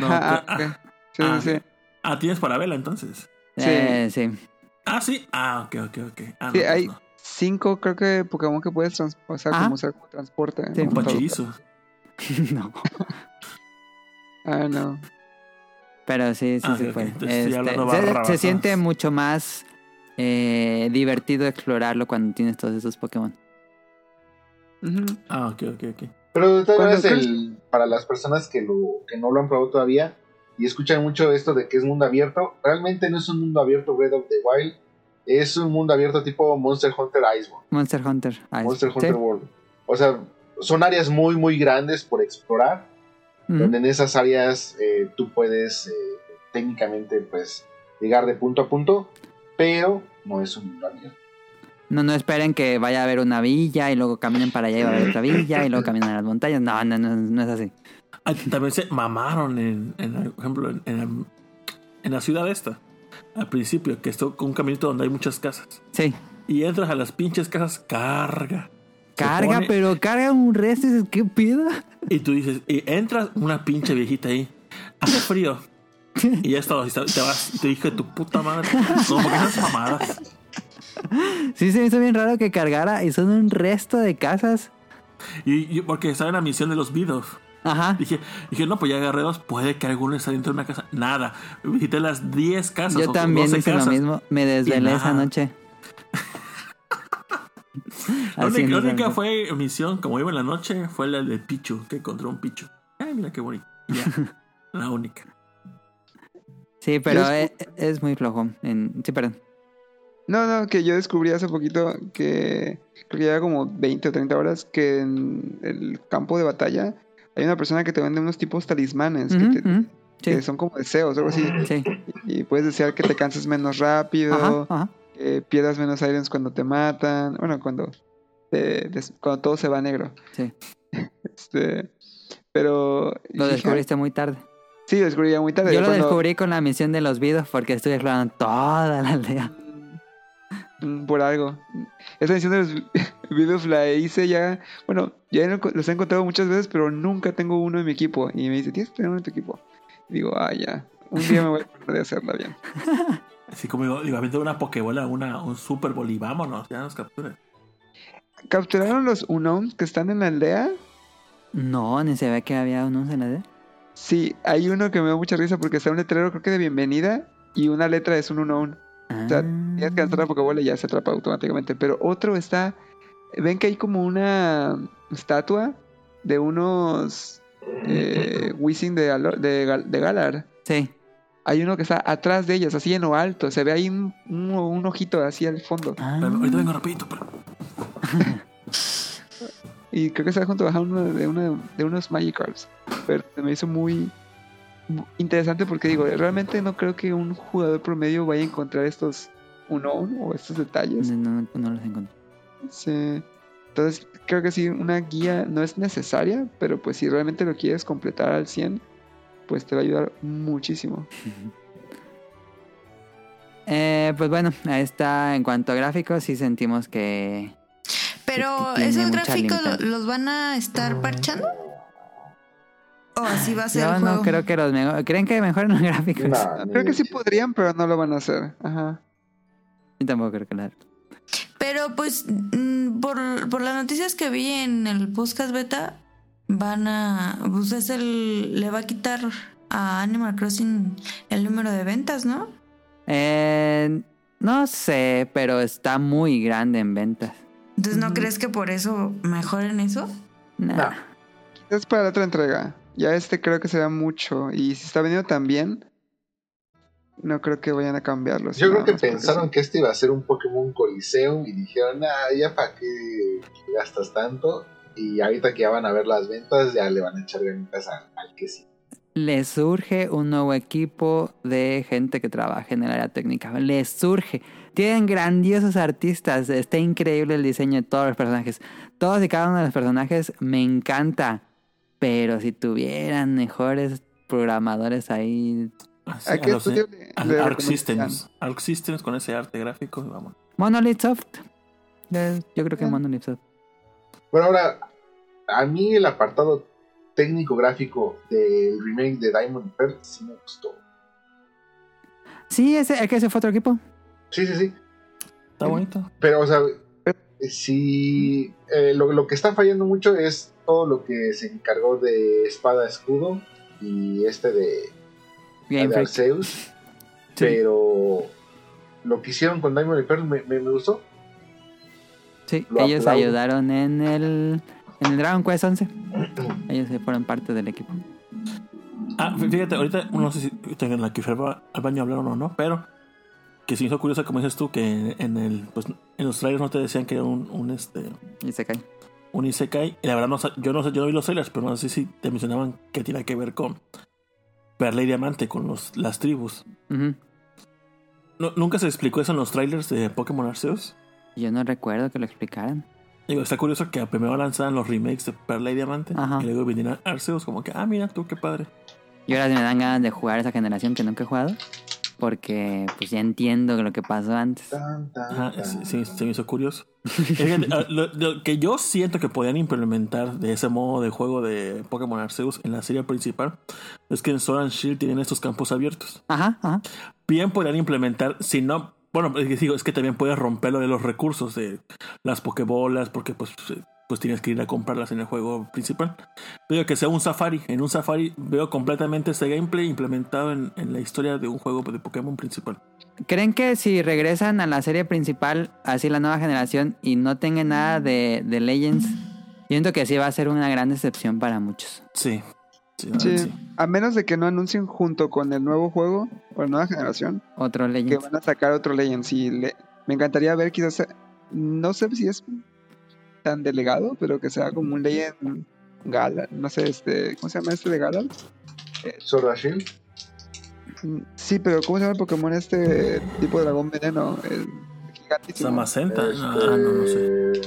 No, Ajá, ah, ok. Sí, ah, sí, sí. Ah, tienes para vela entonces. Sí. Eh, sí. Ah, sí. Ah, ok, ok, ok. Ah, no, Sí, pues hay no. cinco, creo que Pokémon que puedes trans o sea, Ajá. como usar como transporte. Sí. Pachirizo. no. <laughs> <laughs> Ah, no. Pero sí, sí Ah, se puede. Este, se, barrabasadas. se siente mucho más eh, divertido explorarlo cuando tienes todos esos Pokémon. Ah, ok, ok, ok. Pero de todas Cuando maneras, el- para las personas que, lo, que no lo han probado todavía y escuchan mucho esto de que es mundo abierto, realmente no es un mundo abierto Breath of the Wild, es un mundo abierto tipo Monster Hunter Iceborne, Monster Hunter. Ah, Monster sí. Hunter World. O sea, son áreas muy, muy grandes por explorar, donde en esas áreas eh, tú puedes eh, técnicamente pues llegar de punto a punto, pero no es un mundo abierto. No, no esperen que vaya a haber una villa y luego caminen para allá y va a haber otra villa y luego caminen a las montañas. No, no, no, no es así. También se mamaron en, en, por ejemplo, en, en, en la ciudad esta. Al principio, que esto con un caminito donde hay muchas casas. Sí. Y entras a las pinches casas, carga. Carga, pone- pero carga un resto dices, ¿qué pido? Y tú dices, y entras una pinche viejita ahí. Hace frío. Y ya está, te vas. Te dije, tu puta madre. Como que esas mamadas. Sí, se me hizo bien raro que cargara y son un resto de casas. Y, y porque estaba en la misión de los videos. Ajá. <laughs> Dije, dije, no, pues ya agarré dos. Puede que alguno esté dentro de una casa. Nada. Visité las 10 casas. Yo o también 12 hice lo mismo. Me desvelé esa noche. <laughs> La única, la fue misión, como iba en la noche, fue la de Pichu, que encontró un Pichu. Ay, mira qué bonito. Ya. <laughs> la única. Sí, pero Yo es, es muy flojo. En... Sí, perdón. No, no, que yo descubrí hace poquito que creo que ya como 20 o 30 horas que en el campo de batalla hay una persona que te vende unos tipos talismanes que, te- Sí, son como deseos algo así. sí. Y puedes desear que te canses menos rápido, Ajá, ajá. que pierdas menos items cuando te matan, bueno, cuando, te- des- cuando todo se va negro. Sí. <laughs> Este, pero... Lo descubriste muy tarde. Sí, descubrí ya muy tarde. Yo lo cuando- descubrí con la misión de los videos porque estuve explorando toda la aldea. Por algo. Esa misión de los <laughs> videos la hice ya. Bueno, ya lo- los he encontrado muchas veces, pero nunca tengo uno en mi equipo. Y me dice, tienes que tener uno en tu equipo. Y digo, ah, ya. Un día me voy a acordar de hacerla bien. <laughs> Así como digo, digo, aviento una pokebola, una, un Super Bowl y vámonos, ya nos capturan. ¿Capturaron los Unowns que están en la aldea? No, ni se ve que había unos en la aldea. Sí, hay uno que me da mucha risa porque está un letrero, creo que de bienvenida, y una letra es un Unown. O sea, tienes que lanzar la Pokébola y ya se atrapa automáticamente. Pero otro está. Ven que hay como una estatua de unos. Eh, de, de, Gal- de Galar. Sí. Hay uno que está atrás de ellas, así en lo alto. Se ve ahí un, un- un ojito así al fondo. Ah, Pero ahorita vengo rapidito, pero... <laughs> Y creo que está junto a uno de, una- de unos Magikarps. Pero se me hizo muy mu- interesante porque digo, realmente no creo que un jugador promedio vaya a encontrar estos unknown o estos detalles. no, no, no los encontré. Sí. Entonces, creo que sí, una guía no es necesaria, pero pues si realmente lo quieres completar al 100, pues te va a ayudar muchísimo. <laughs> Eh, pues bueno, ahí está. En cuanto a gráficos, sí sentimos que. Pero Tiene esos gráficos los van a estar parchando. ¿O así va a ser Yo el no juego? creo que los mejor. ¿Creen que mejoren los gráficos? Ni Creo que sí podrían, pero no lo van a hacer. Ajá. Yo tampoco creo que lo. Pero pues mm, por, por las noticias que vi en el podcast beta, van a... Pues es el, le va a quitar a Animal Crossing el número de ventas, ¿no? Eh, no sé, pero está muy grande en ventas. Entonces, ¿no crees que por eso mejoren eso? Nah. Nah. Es para la otra entrega. Ya este creo que será mucho. Y si está vendiendo tan bien, no creo que vayan a cambiarlo. Yo creo que pensaron sí. que este iba a ser un Pokémon Coliseum y dijeron, ah, ya para qué gastas tanto. Y ahorita que ya van a ver las ventas, ya le van a echar ganitas al, al que sí. Les surge un nuevo equipo de gente que trabaja en el área técnica. Les surge. Tienen grandiosos artistas. Está increíble el diseño de todos los personajes. Todos y cada uno de los personajes me encanta. Pero si tuvieran mejores programadores ahí. Así, ¿A qué los- estudio le- a- le Arc? Systems. Arc Systems con ese arte gráfico, y vamos. Monolith Soft. Eh, Yo creo que Ah. Monolith Soft. Bueno, ahora, a mí el apartado técnico gráfico del remake de Diamond Pearl sí me gustó. Sí, ese, el que ese fue otro equipo. Sí, sí, sí. Está bonito. Pero, o sea, sí. eh, lo, lo que está fallando mucho es lo que se encargó de Espada Escudo y este de, Game de. Pero lo que hicieron con Diamond Pearl me, me- me gustó. Sí, Lo ellos aplaudo. ayudaron en el, en el Dragon Quest 11. <clears throat> ellos se fueron parte del equipo. Ah, fí- fíjate, ahorita no sé si en la que fue al baño hablaron o no, pero que se me hizo curioso, como dices tú, que en el pues, en los trailers no te decían que era un, un este Y se cae. Un Isekai. Y la verdad, no, yo no sé, yo no vi los trailers, pero no sé si te mencionaban que tiene que ver con Perla y Diamante, con los, las tribus. No- ¿Nunca se explicó eso en los trailers de Pokémon Arceus? Yo no recuerdo que lo explicaran. Digo, está curioso que primero lanzaban los remakes de Perla y Diamante Ajá. y luego vinieron Arceus, como que, ah, mira tú, qué padre. Y ahora me dan ganas de jugar esa generación que nunca he jugado. Porque pues ya entiendo lo que pasó antes. Tan, tan, Ajá, tan. sí, sí, se me hizo curioso. Ah, lo, lo que yo siento que podían implementar de ese modo de juego de Pokémon Arceus en la serie principal es que en Sword and Shield tienen estos campos abiertos. Ajá, ajá. Bien podrían implementar, si no, bueno, es que digo, es que también puedes romper lo de los recursos de las Pokébolas, porque pues, pues tienes que ir a comprarlas en el juego principal. Pero que sea un Safari. En un Safari veo completamente ese gameplay implementado en, en la historia de un juego de Pokémon principal. ¿Creen que si regresan a la serie principal, así la nueva generación, y no tengan nada de, de Legends, yo siento que sí va a ser una gran decepción para muchos. Sí. Sí, a menos de que no anuncien junto con el nuevo juego o la nueva generación Otro que Legends. van a sacar otro Legends. Y le- me encantaría ver quizás, no sé si es tan delegado, pero que sea como un Legend Gala, no sé, este, ¿cómo se llama este de Gala? Sword and Shield. Mm, Sí, pero ¿cómo se llama el Pokémon este tipo de dragón veneno? El gigantísimo. Samacenta. Este, ah, no, no sé. eh,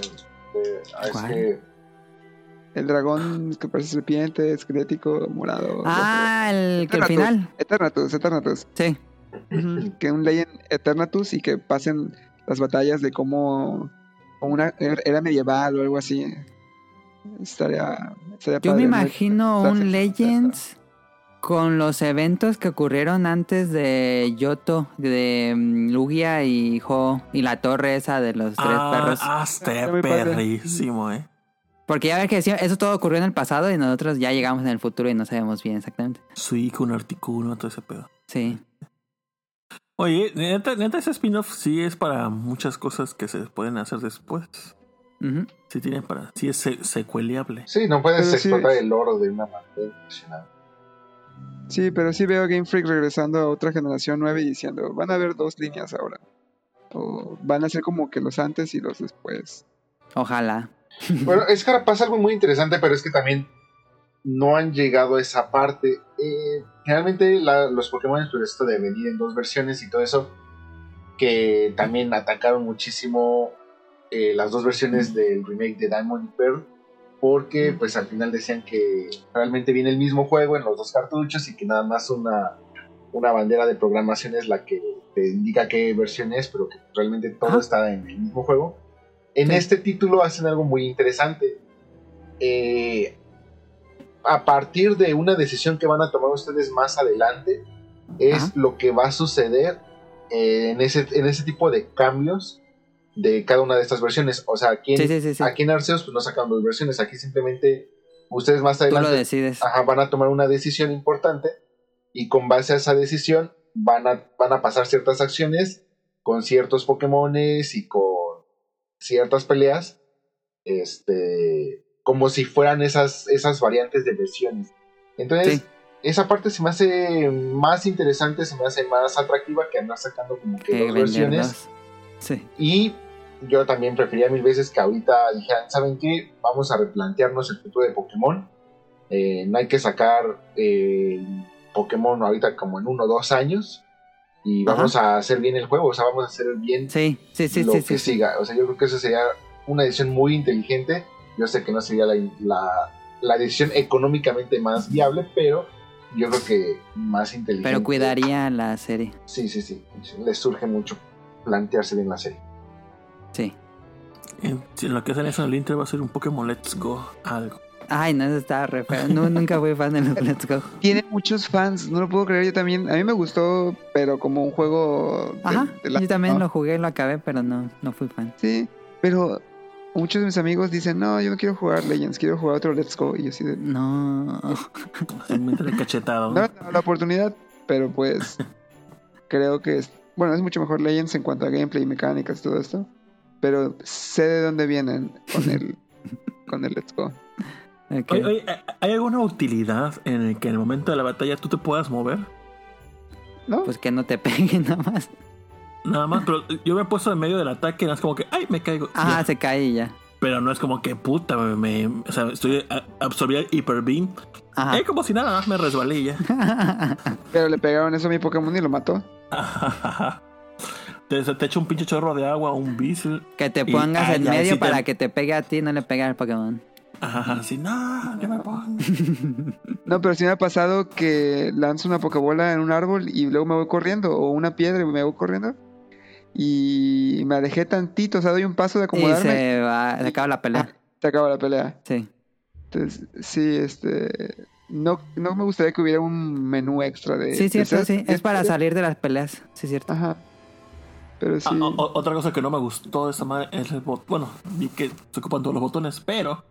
ah, es ¿Cuál? que- El dragón que parece serpiente, esquelético, morado. Ah, el que al Eternatus, final. Eternatus, Eternatus. Sí. Que un Legend Eternatus y que pasen las batallas de cómo como una er- era medieval o algo así. Estaría, estaría Yo me imagino un Legends con los eventos que ocurrieron antes de Yoto, de mm, Lugia y Ho, y la torre esa de los tres Ah, perros. ah, está perrísimo, eh. Porque ya ves que sí, eso todo ocurrió en el pasado y nosotros ya llegamos en el futuro y no sabemos bien exactamente. Suicune, Articuno, todo ese pedo. Sí. Oye, neta, neta ese spin-off sí es para muchas cosas que se pueden hacer después. Ujú. Sí tiene para, sí es se- secueleable. Sí, no puedes Pero explotar el oro de una manera impresionante. Sí, pero sí veo a Game Freak regresando a otra generación nueva y diciendo, van a haber dos líneas ahora. O van a ser como que los antes y los después. Ojalá. Bueno, es que ahora pasa algo muy interesante, pero es que también no han llegado a esa parte. Eh, generalmente la- los Pokémon, pues esto de venir en dos versiones y todo eso, que también atacaron muchísimo eh, las dos versiones del remake de Diamond y Pearl, porque pues al final decían que realmente viene el mismo juego en los dos cartuchos y que nada más una, una bandera de programación es la que te indica qué versión es, pero que realmente todo Ajá. está en el mismo juego. En Sí. este título hacen algo muy interesante. Eh, a partir de una decisión que van a tomar ustedes más adelante, es Ajá. lo que va a suceder eh, en, ese, en ese tipo de cambios de cada una de estas versiones. O sea, aquí en, Sí, sí, sí, sí. aquí en Arceus pues, no sacan dos versiones, aquí simplemente ustedes más adelante decides. ajá, van a tomar una decisión importante y con base a esa decisión van a, van a pasar ciertas acciones con ciertos Pokémones y con ciertas peleas, este, como si fueran esas, esas variantes de versiones. Entonces, Sí. esa parte se me hace más interesante, se me hace más atractiva que andar sacando como que dos versiones. Sí. Y yo también prefería mil veces que ahorita dijeran, ¿saben qué? Vamos a replantearnos el futuro de Pokémon. Eh, no hay que sacar eh, Pokémon ahorita como en uno o dos años. Y Ajá. vamos a hacer bien el juego, o sea, vamos a hacer bien Sí, sí, sí, lo que siga. O sea, yo creo que eso sería una decisión muy inteligente. Yo sé que no sería la, la, la decisión económicamente más viable, pero yo creo que más inteligente. Pero cuidaría la serie. Sí, sí, sí. Les surge mucho plantearse bien la serie. Sí. En, lo que hacen eso en el Inter va a ser un Pokémon Let's Go algo. Ay, no, eso estaba re feo. No, nunca fui fan de los <laughs> Let's Go. Tiene muchos fans, no lo puedo creer. Yo también, a mí me gustó, pero como un juego. de- Ajá, de la- yo también ¿no? lo jugué, lo acabé, pero no, no fui fan. Sí, pero muchos de mis amigos dicen, no, yo no quiero jugar Legends, quiero jugar otro Let's Go. Y yo así de, No. Me cachetado. no, no, la oportunidad, pero pues <laughs> creo que es, bueno, es mucho mejor Legends en cuanto a gameplay, mecánicas, todo esto. Pero sé de dónde vienen con el, <laughs> con el Let's Go. Oye, oye, ¿hay alguna utilidad en el que en el momento de la batalla tú te puedas mover? ¿No? Pues que no te <laughs> peguen nada más. Nada más, pero yo me he puesto en medio del ataque y no es como que, ay, me caigo. Ajá, Ya. se cae y ya. Pero no es como que puta, me, me- o sea, estoy absorbí el Hyper Beam. Ajá. Eh, como si nada más me resbalé y ya. <laughs> Pero le pegaron eso a mi Pokémon y lo mató. <laughs> te, te echa un pinche chorro de agua, un bisil. que te pongas ah, en medio sí te- para que te pegue a ti y no le pegue al Pokémon. Ajá, así, no, ya me pongo. <laughs> No, pero sí me ha pasado que lanzo una Pokébola en un árbol y luego me voy corriendo, o una piedra y me voy corriendo. Y me alejé tantito, o sea, doy un paso de Y acomodarme. se va, se acaba la pelea. Se acaba la pelea. Sí. Entonces, sí, este. No, no me gustaría que hubiera un menú extra de. Sí, de cierto, ser- sí. Es para salir de las peleas. Sí, cierto. Ajá. Pero sí. Ah, o- otra cosa que no me gustó de esta madre es el bot. Bueno, vi que se ocupan todos los botones, pero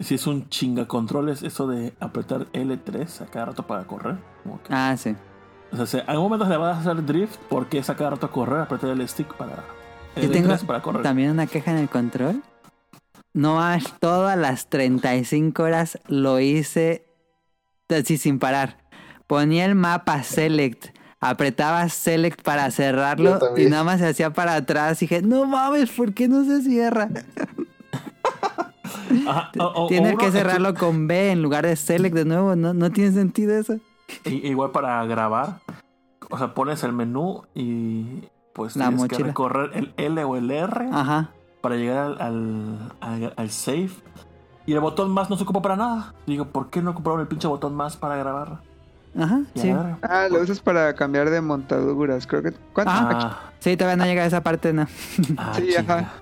si es un chinga controles eso de apretar L3 a cada rato para correr. Como que- Ah, sí. O sea, si en algún momento le vas a hacer drift porque es a cada rato a correr, apretar el stick para. Yo L3 tengo para correr. también una queja en el control. No más, todas las 35 horas lo hice así sin parar. Ponía el mapa select, apretaba select para cerrarlo Yo y nada más se hacía para atrás. Y dije, no mames, ¿por qué no se cierra? <laughs> Ajá, o- o- o Tienes uno- que cerrarlo con B en lugar de select de nuevo. No, no tiene sentido eso. Igual para grabar. O sea, pones el menú y pues La tienes que recorrer el L o el R Ajá. para llegar al, al, al- al save. Y el botón más no se ocupa para nada. Digo, ¿por qué no ocuparon el pinche botón más para grabar? Ajá, sí. Ah, lo usas para cambiar de montaduras. Creo que. ¿Cuánto? Ah, Sí, todavía no llega a esa parte, no. ah, Sí, ajá.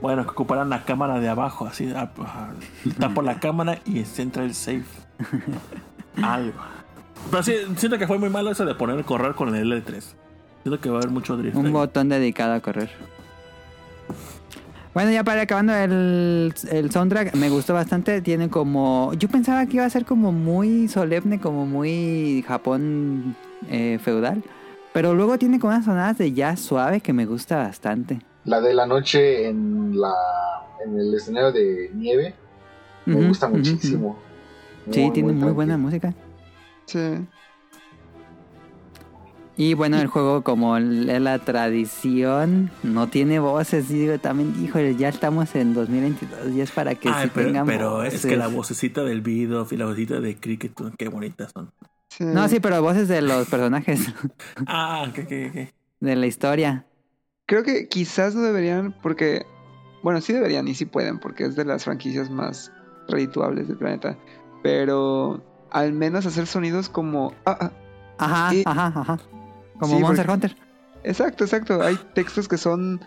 Bueno, que ocuparan la cámara de abajo, así. ah, ah, Tapo la cámara y se entra el save. <laughs> Algo. Pero sí, siento que fue muy malo eso de poner correr con el L3. Siento que va a haber mucho drift. Un ahí. botón dedicado a correr. Bueno, ya para ir acabando el, el soundtrack, me gustó bastante. Tiene como. Yo pensaba que iba a ser como muy solemne, como muy Japón eh, feudal. Pero luego tiene como unas sonadas de jazz suave que me gusta bastante. La de la noche en la en el escenario de nieve me gusta muchísimo. Sí, tiene muy buena música. Sí. Y bueno, el juego, como es la tradición, no tiene voces. Y digo también, híjole, ya estamos en 2022 y es para que Ay, sí pero, tengan pero es que la vocecita del video y la vocecita de Cricket, qué bonitas son. sí. No, sí, pero voces de los personajes <laughs> Ah, que, que, que. de la historia. Creo que quizás no deberían, porque. Bueno, sí deberían y sí pueden, porque es de las franquicias más redituables del planeta. Pero al menos hacer sonidos como. Ah, ah, Ajá, Sí. ajá, ajá. Como Sí, Monster porque- Hunter. exacto, exacto. Hay textos que son.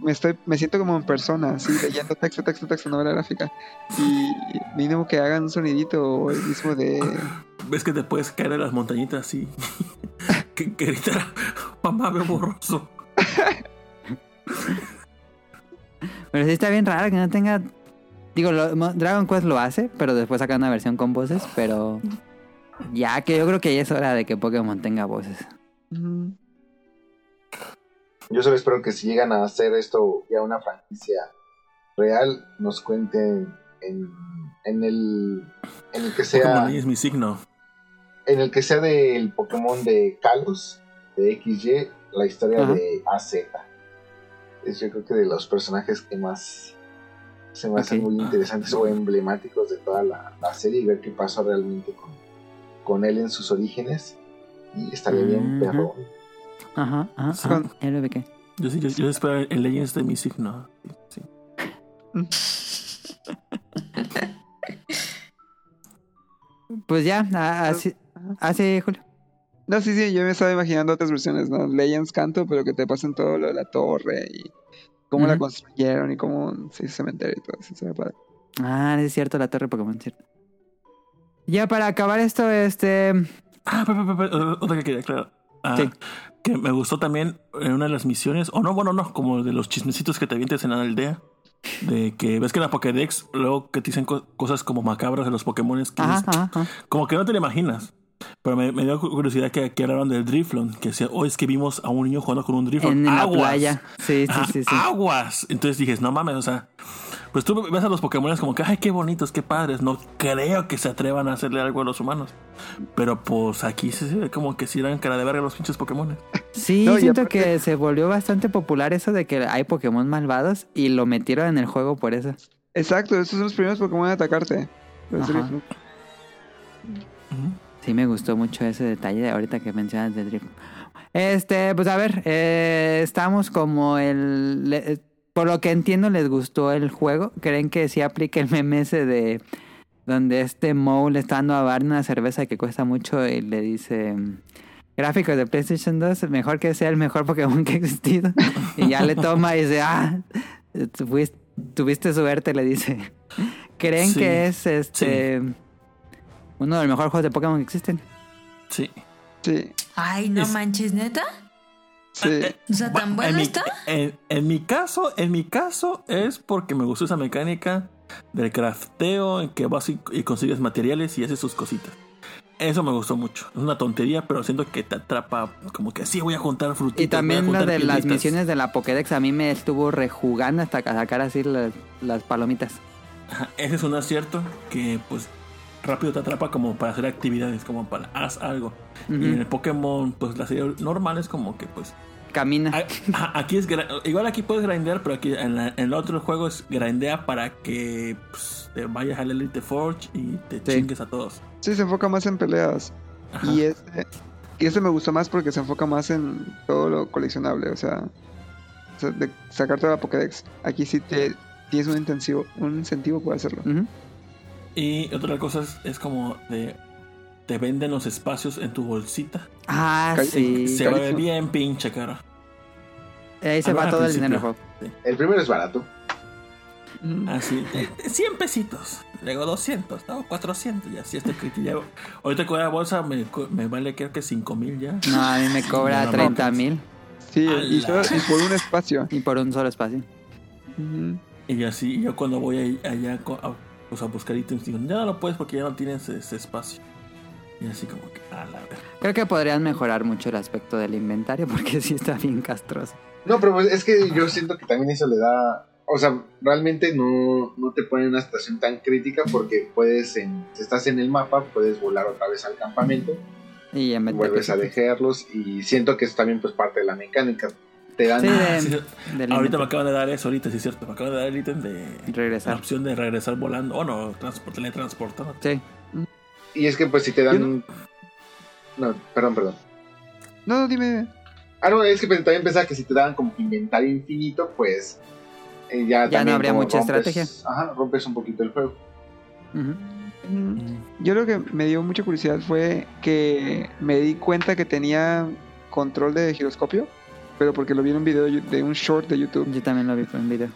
Me, estoy, me siento como en persona, así, leyendo texto, texto, texto, novela gráfica. Y mínimo que hagan un sonidito o el mismo de. <laughs> Ves que te puedes caer en las montañitas y <laughs> que, que gritar, <laughs> mamá, veo borroso. Pero sí está bien raro que no tenga. Digo, lo- Dragon Quest lo hace, pero después saca una versión con voces. Pero ya que yo creo que ya es hora de que Pokémon tenga voces. Yo solo espero que si llegan a hacer esto ya una franquicia real, nos cuenten en, en el en el que sea Pokémon es mi signo. en el que sea del Pokémon de Kalos, de XY, la historia Ajá. de AZ. Es yo creo que de los personajes que más se me hacen Ok. muy interesantes o emblemáticos de toda la, la serie y ver qué pasó realmente con, con él en sus orígenes. Y estaría bien, perro. Ajá, ajá. Sí. ubiqué. Yo sí, yo, yo espero el Legends de mi signo. Sí. Pues ya, así, así, Julio. No, sí, sí, yo me estaba imaginando otras versiones, ¿no? Legends canto, pero que te pasen todo lo de la torre y cómo la construyeron y cómo se hizo cementerio y todo eso. se ve padre. Ah, es cierto, la torre Pokémon, cierto. Ya para acabar esto, este... Ah, pe- pe- pe- pe- otra que quería aclarar. Ah, Sí. Que me gustó también en una de las misiones, o no, bueno, no, como de los chismecitos que te avientes en la aldea. De que ves que en la Pokédex, luego que te dicen co- cosas como macabras de los Pokémon que Ajá, es- ajá, ajá. como que no te lo imaginas. Pero me, me dio curiosidad que aquí hablaron del Driflon, que decía, oh, es que vimos a un niño jugando con un Driflon. En, en la ¡Aguas! playa. Sí, sí, Ajá, sí, sí. aguas. Entonces dije, no mames, o sea, pues tú ves a los Pokémon como que, ay, qué bonitos, qué padres. No creo que se atrevan a hacerle algo a los humanos. Pero pues aquí se ve como que si dan cara de verga los pinches Pokémon. Sí, No, siento aparte- que se volvió bastante popular eso de que hay Pokémon malvados y lo metieron en el juego por eso. Exacto, estos son los primeros Pokémon a atacarte. Los. Sí, me gustó mucho ese detalle de ahorita que mencionas de Drift. Este, pues a ver, eh, estamos como el... le- eh, por lo que entiendo, les gustó el juego. ¿Creen que sí aplica el meme ese de donde este Moe le está dando a Barney una cerveza que cuesta mucho y le dice... Gráficos de PlayStation 2, mejor que sea el mejor Pokémon que ha existido. Y ya le toma y dice, ah, fuiste- tuviste suerte, le dice. ¿Creen Sí, que es este uno de los mejores juegos de Pokémon que existen? Sí. Sí, Ay, no Es- manches, neta. sí. O sea, tan en bueno mi, está. En, en mi caso, en mi caso es porque me gustó esa mecánica del crafteo en que vas y, y consigues materiales y haces sus cositas. Eso me gustó mucho. Es una tontería, pero siento que te atrapa como que sí voy a juntar frutitas. Y también voy a lo juntar de las misiones de la Pokédex a mí me estuvo rejugando hasta sacar así las, las palomitas. Ajá, ese es un acierto que pues rápido te atrapa como para hacer actividades, como para haz algo. Y en el Pokémon, pues la serie normal es como que pues Camina. Aquí es igual aquí puedes grindear, pero aquí en, la- en el otro juego es grindea para que pues, te vayas al Elite Forge y te Sí. chingues a todos. Sí, se enfoca más en peleas. Ajá. Y este, y este me gustó más porque se enfoca más en todo lo coleccionable, o sea, de sacar toda la Pokédex. Aquí sí te tienes un incentivo, un incentivo para hacerlo. Y otra cosa es, es como de te venden los espacios en tu bolsita. Ah, sí. Se carísimo. bien pinche cara. Ahí se Ah, va todo el dinero. El primero es barato. Mm. Así, <laughs> eh, 100 pesitos. Luego 200, no, 400 ya. Si este crítico ya. Ahorita con la bolsa me, co- me vale creo que 5 mil ya. No, a mí me cobra No, no, 30 no. mil Sí, y, la- solo- y por un espacio. y por un solo espacio. Y así, yo cuando voy ahí- allá co- a, pues, a buscar ítems, digo, ya no lo puedes porque ya no tienes ese espacio. Y así como que, a la verga. Creo que podrían mejorar mucho el aspecto del inventario porque sí está bien castroso. No, pero pues, es que yo siento que también eso le da. O sea, realmente no, no te pone en una situación tan crítica porque puedes, en, si estás en el mapa, puedes volar otra vez al campamento, Y vuelves a dejarlos y siento que es también pues parte de la mecánica. Te dan... Sí, de- Sí, del ahorita me acaban de dar eso, ahorita sí es cierto. Me acaban de dar el ítem de la regresar. opción de regresar volando. O no, transport, teletransportado. Sí. Y es que pues si te Yo dan... No, perdón, perdón. No, no, dime. Ah, no, es que pues, también pensaba que si te daban como inventario infinito, pues eh, ya, no también habría mucha rompes- estrategia. Ajá, rompes un poquito el juego. Mm. Yo lo que me dio mucha curiosidad fue que me di cuenta que tenía control de giroscopio, pero porque lo vi en un video de un short de YouTube. Yo también lo vi por un video.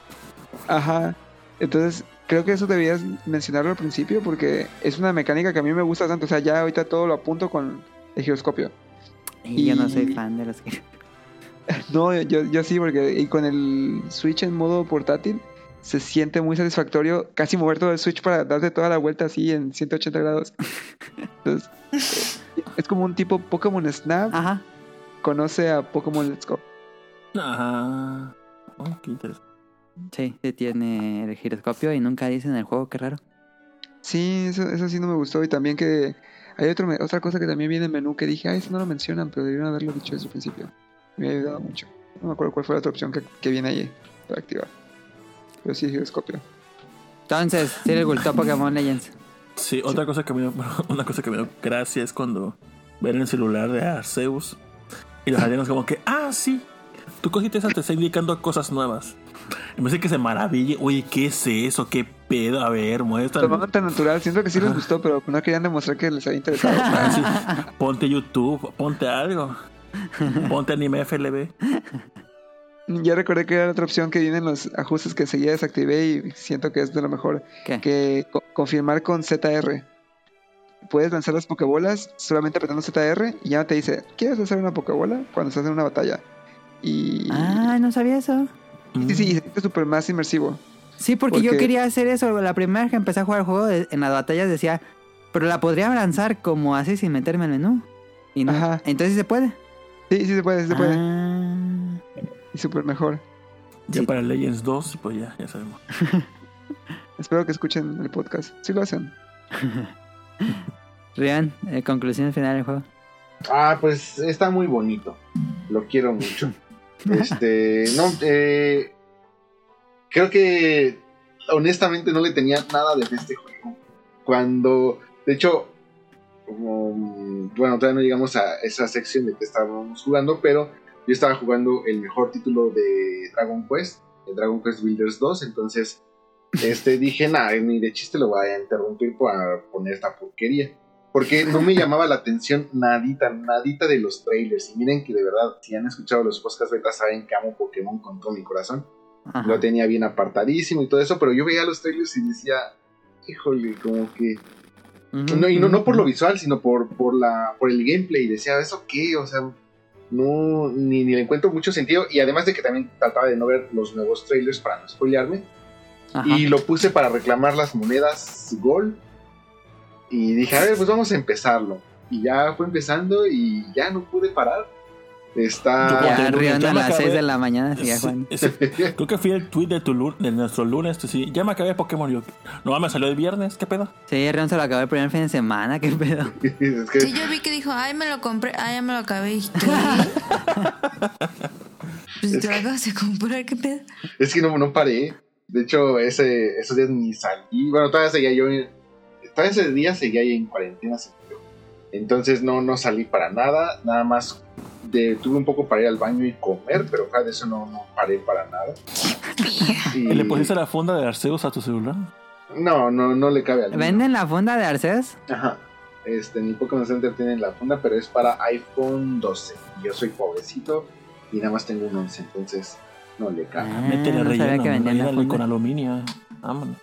Ajá. Entonces, creo que eso debías mencionarlo al principio porque es una mecánica que a mí me gusta tanto. O sea, ya ahorita todo lo apunto con el giroscopio. Y yo no soy fan de los. <laughs> No, yo, yo sí, porque y con el Switch en modo portátil se siente muy satisfactorio casi mover todo el Switch para darte toda la vuelta así en 180 grados. Entonces, <laughs> es como un tipo Pokémon Snap Ajá. conoce a Pokémon Let's Go. Ajá. Oh, qué interesante. Sí, tiene el giroscopio y nunca dice en el juego, qué raro. Sí, eso, eso sí no me gustó. Y también que hay otro, otra cosa que también viene en menú que dije, ay, eso no lo mencionan, pero debieron haberlo dicho desde el principio. Me ha ayudado mucho. No me acuerdo cuál fue la otra opción que, que viene ahí para activar. Pero sí, giroscopio. Entonces, sí les gustó Pokémon Legends. Sí, otra cosa que me dio, <laughs> una cosa que me dio gracia es cuando ven el celular de Arceus y los alienos como que, ah, sí, tu cosita esa te está indicando cosas nuevas. Y me dice que se maraville, oye, ¿qué es eso? ¿Qué pedo? A ver, Lo muéstrame. tomaron tan natural. Siento que sí les gustó, pero no querían demostrar que les había interesado. <laughs> Ah, sí. Ponte YouTube, ponte algo. Ponte anime FLB. Ya recordé que era otra opción que viene en los ajustes que seguía desactivé y siento que es de lo mejor. ¿Qué? Que co- confirmar con ZR. Puedes lanzar las pokebolas solamente apretando ZR y ya no te dice, ¿quieres lanzar una pokebola? Cuando estás en una batalla. Y... Ah, no sabía eso. Sí, sí, y se siente súper más inmersivo. Sí, porque yo quería hacer eso. La primera vez que empecé a jugar el juego, en las batallas decía, pero la podría lanzar como así sin meterme al menú. Y no. Ajá. Entonces sí se puede. Sí, sí se puede, sí se puede. Ah. Y súper mejor. Ya Sí. para Legends 2, pues ya, ya sabemos. <laughs> Espero que escuchen el podcast. Sí lo hacen. <laughs> Rian, eh, conclusión final del juego. Ah, pues está muy bonito. Lo quiero mucho. <laughs> <laughs> Este, no, eh, creo que honestamente no le tenía nada de este juego. Cuando, de hecho, bueno, todavía no llegamos a esa sección de que estábamos jugando, pero yo estaba jugando el mejor título de Dragon Quest, el Dragon Quest Builders 2, entonces este, dije, nada, ni de chiste lo voy a interrumpir para poner esta porquería. Porque no me llamaba la atención nadita, nadita de los trailers. Y miren que de verdad, si han escuchado los podcasts beta, saben que amo Pokémon con todo mi corazón. Ajá. Lo tenía bien apartadísimo y todo eso, pero yo veía los trailers y decía, híjole, como que... No, y no, no por lo visual, sino por, por, la, por el gameplay. Decía, ¿eso qué? O sea, no, ni, ni le encuentro mucho sentido. Y además de que también trataba de no ver los nuevos trailers para no spoilearme. Ajá. Y lo puse para reclamar las monedas Gold. Y dije, a ver, pues vamos a empezarlo. Y ya fue empezando y ya no pude parar. Está. Ya, a las acabé- 6 de la mañana Sí, jugando. ese- creo que fui el tweet de, tu, de nuestro lunes. que sí, ya me acabé Pokémon. Yo, no, me salió el viernes. ¿Qué pedo? Sí, Rian se lo acabó el primer fin de semana, qué pedo. <laughs> es que Sí, yo vi que dijo, ay, me lo compré, ay, ya me lo acabé. ¿Y <laughs> <laughs> pues te lo acabas de comprar, ¿qué pedo? Es que no, no paré. De hecho, ese, esos días ni salí. Bueno, todavía seguía yo. Todavía ese día seguía ahí en cuarentena. Entonces no, no salí para nada. Nada más de, tuve un poco para ir al baño y comer, pero fuera de eso no, no paré para nada. Y- ¿Le pusiste la funda de Arceus a tu celular? No, no, no le cabe al niño. ¿Venden la funda de Arceus? Ajá. Este, ni Pokémon Center tiene la funda, pero es para iPhone 12. Y yo soy pobrecito y nada más tengo un 11, entonces no le cabe. Ah, Métele no sabía relleno. que vendían la funda. con aluminio. Vámonos.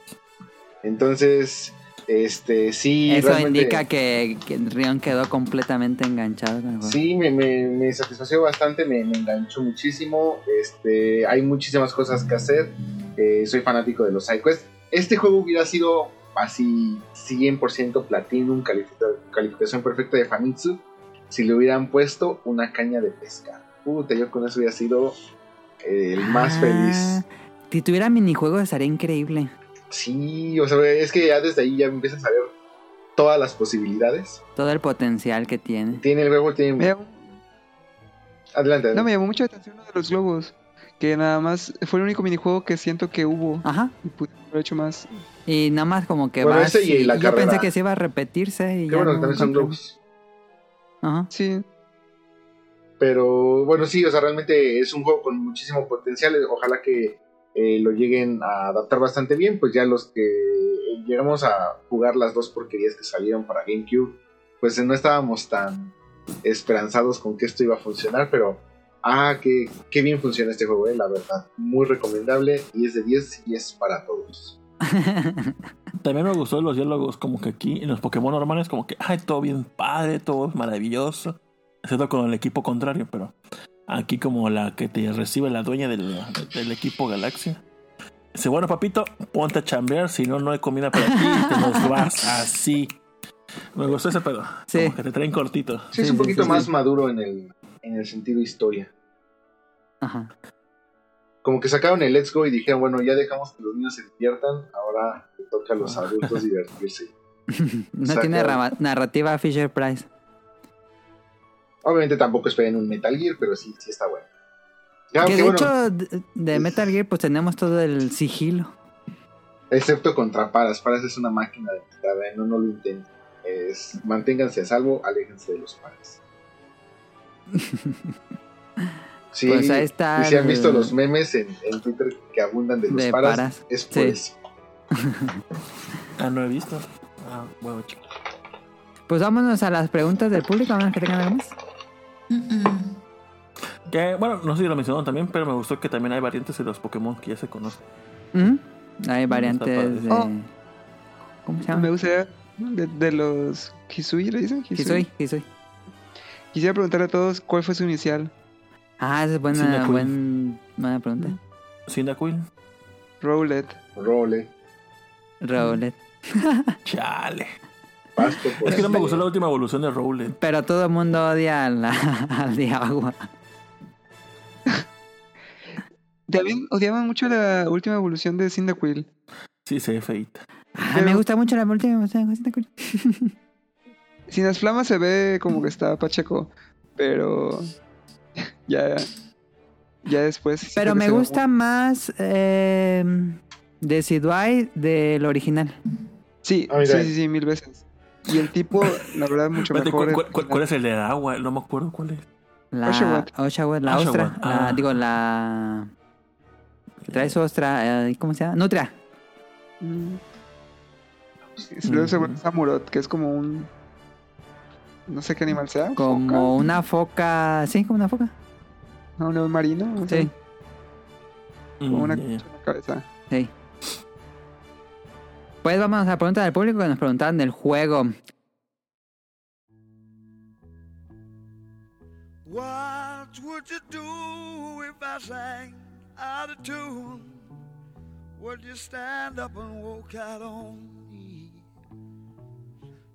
Entonces, este, sí. Eso realmente- indica que, que Rion quedó completamente enganchado con el juego. Sí, me, me, me satisfació bastante, me, me enganchó muchísimo. Este, hay muchísimas cosas que hacer. eh, soy fanático de los sidequests. Este juego hubiera sido así 100% Platinum, califica- calificación perfecta de Famitsu, si le hubieran puesto una caña de pesca. Puta, yo con eso hubiera sido el más Ah, feliz. Si tuviera minijuegos estaría increíble. Sí, o sea, es que ya desde ahí ya empiezas a ver todas las posibilidades. Todo el potencial que tiene. Tiene el juego, tiene... llamó- Adelante, no, me adelante. llamó mucho la atención uno de los globos. Que nada más fue el único minijuego que siento que hubo. Ajá. Y pude haber hecho más. Y nada más como que Bueno, vas ese y la yo carrera. pensé que se iba a repetirse y Qué ya bueno que no. también son globos. Ajá. Sí. Pero bueno, sí, o sea, realmente es un juego con muchísimo potencial. Ojalá que eh, lo lleguen a adaptar bastante bien. Pues ya los que llegamos a jugar las dos porquerías que salieron para GameCube, pues no estábamos tan esperanzados con que esto iba a funcionar. Pero, ah, qué, qué bien funciona este juego, eh, la verdad. Muy recomendable y es de 10 y es para todos. <laughs> También me gustó los diálogos, como que aquí en los Pokémon normales, como que, ay, todo bien padre, todo maravilloso. Excepto con el equipo contrario, pero aquí como la que te recibe la dueña del, del equipo Galaxia. Dice, bueno, papito, ponte a chambear, si no, no hay comida para ti y te nos <laughs> vas así. Me gustó ese pedo. Sí. Como que te traen cortito. Sí, es un sí, poquito sí, más maduro en el, en el sentido historia. Ajá. como que sacaron el Let's Go y dijeron, bueno, ya dejamos que los niños se diviertan, ahora le toca a los adultos divertirse. <laughs> No tiene narrativa Fisher Price. Obviamente tampoco esperen un Metal Gear, pero sí, sí está bueno. Ya, que de bueno, hecho, de, de Metal Gear, pues tenemos todo el sigilo. excepto contra Paras. Paras es una máquina de ¿eh? no, no lo intenten. Es, manténganse a salvo, aléjense de los Paras. <laughs> Sí, Pues ahí está y si han el- visto los memes en, en Twitter que abundan de los De Paras, Paras, es por sí. eso. <laughs> Ah, no he visto. Ah, huevo, chico. Pues vámonos a las preguntas del público, a menos que tengan algo más. Mm, mm. Que, bueno, no sé si lo mencionaron también, pero me gustó que también hay variantes de los Pokémon que ya se conocen. Ujú. Hay variantes de... Oh. ¿Cómo se Me gustaría, de, de los Hisui, ¿le dicen? Hisui, Hisui. Quisiera preguntarle a todos cuál fue su inicial. Ah, esa es buena, buen, buena pregunta. Cyndaquil. Rowlet. Role, Rowlet. Chale. Pasto, por Es que no me este, gustó la última evolución de Rowlet. Pero todo el mundo odia al, <laughs> al de agua. También odiaban mucho la última evolución de Cyndaquil. Sí, se ve feita. Ah, Pero- me gusta mucho la última. o sea, Cyndaquil. Sin las flamas se ve como que está pacheco, pero <laughs> ya, ya después. Pero me gusta más eh, Decidueye del original. Sí, Ah, sí, sí, sí, mil veces. Y el tipo, la verdad, mucho Espérate, mejor. ¿cuál, el- cuál- cuál es el de agua? No me acuerdo cuál es. La Oshawott. Oshawott, la Oshawott, ostra. la- ah. digo, la. que Trae su ostra. eh, ¿Cómo se llama? Nutria. Mm. Se vuelve Samurott, que es como un. No sé qué animal sea. Como foca, una foca. Sí, como una foca. No, un león marino. Sí, Como una Mm, la cabeza. sí. Pues vamos a la pregunta del público que nos preguntaban del juego. What would you do if I sang out of tune? Would you stand up and walk out on me?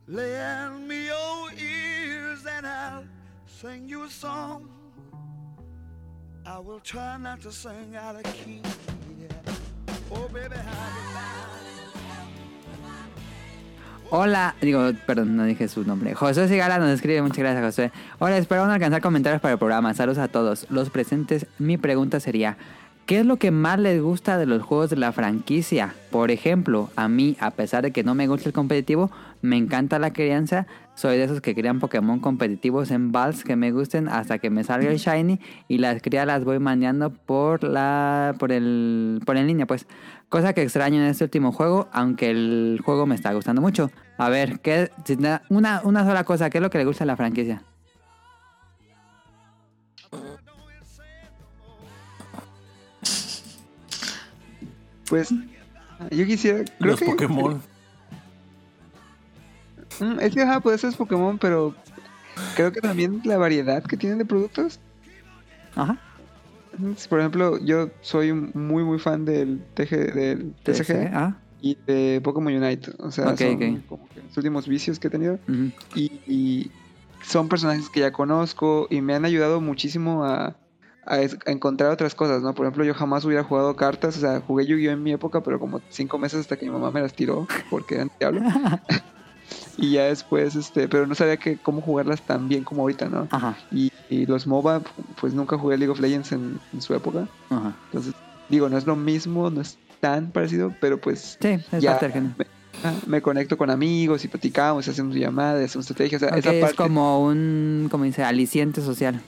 Lend me your ears and I'll sing you a song. I will try not to sing out of key. yeah. Oh, baby, how you Hola, digo, perdón, no dije su nombre. José Sigala nos escribe, muchas gracias José. Hola, espero no alcanzar comentarios para el programa. Saludos a todos. Los presentes, mi pregunta sería, ¿qué es lo que más les gusta de los juegos de la franquicia? Por ejemplo, a mí, a pesar de que no me gusta el competitivo, me encanta la crianza. Soy de esos que crean Pokémon competitivos en Vals que me gusten hasta que me salga el Shiny y las crías las voy manejando por la por el por en línea, pues. Cosa que extraño en este último juego, aunque el juego me está gustando mucho. A ver, ¿qué, una, una sola cosa, ¿qué es lo que le gusta a la franquicia? Pues yo quisiera. Creo Los que, Pokémon. <laughs> Mm, Es que ajá, puede ser Pokémon, pero creo que también la variedad que tienen de productos. Ajá. Por ejemplo, yo soy muy muy fan del, TG, del TCG Ah, y de Pokémon Unite. O sea, son como que los últimos vicios que he tenido. Y, y son personajes que ya conozco y me han ayudado muchísimo a, a es- a encontrar otras cosas, ¿no? Por ejemplo, yo jamás hubiera jugado cartas, o sea, jugué Yu-Gi-Oh en mi época, pero como cinco meses hasta que mi mamá me las tiró porque eran diablo. <laughs> y ya después, este, pero no sabía que cómo jugarlas tan bien como ahorita, ¿no? Ajá, Y, y los MOBA, pues nunca jugué League of Legends en, en su época. ajá. Entonces, digo, no es lo mismo, no es tan parecido, pero pues Sí, es Ya. género. ah, me conecto con amigos y platicamos, hacemos llamadas, hacemos estrategias. O sea, esa es parte, como un, como dice, aliciente social.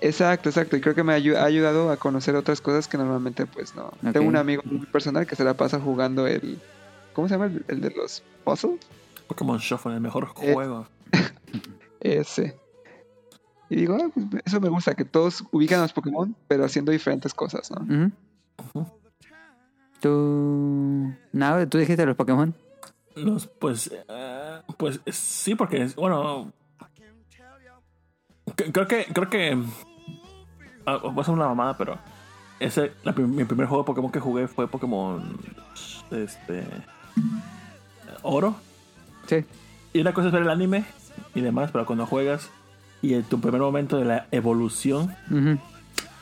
Exacto, exacto. Y creo que me ha ayudado a conocer otras cosas que normalmente pues no. Tengo un amigo muy personal que se la pasa jugando el... ¿Cómo se llama? El, el de los puzzles. Pokémon Shuffle, el mejor Eh. juego. <laughs> Ese. Y digo, ah, pues, eso me gusta, que todos ubican a los Pokémon, pero haciendo diferentes cosas, ¿no? Tú... No, tú dijiste los Pokémon. Los, pues, eh, pues sí, porque, bueno, creo que, creo que, ah, voy a hacer una mamada, pero ese, la mi primer juego de Pokémon que jugué fue Pokémon, este, Oro. Sí. Y una cosa es ver el anime y demás, pero cuando juegas y en tu primer momento de la evolución, Ujú.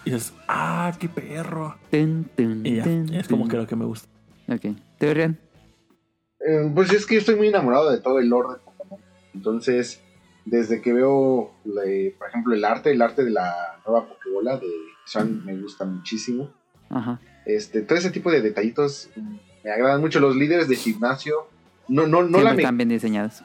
dices, ah, qué perro. Y ya, tun, es como que lo que me gusta. Ok. ¿Tú, Rian? Eh, pues es que yo estoy muy enamorado de todo el lore de Pokémon. Entonces, desde que veo, la- por ejemplo, el arte, el arte de la nueva Pokébola de Sun me gusta muchísimo. Ajá. Este, todo ese tipo de detallitos me agradan mucho. Los líderes de gimnasio, no, no, no, la, están bien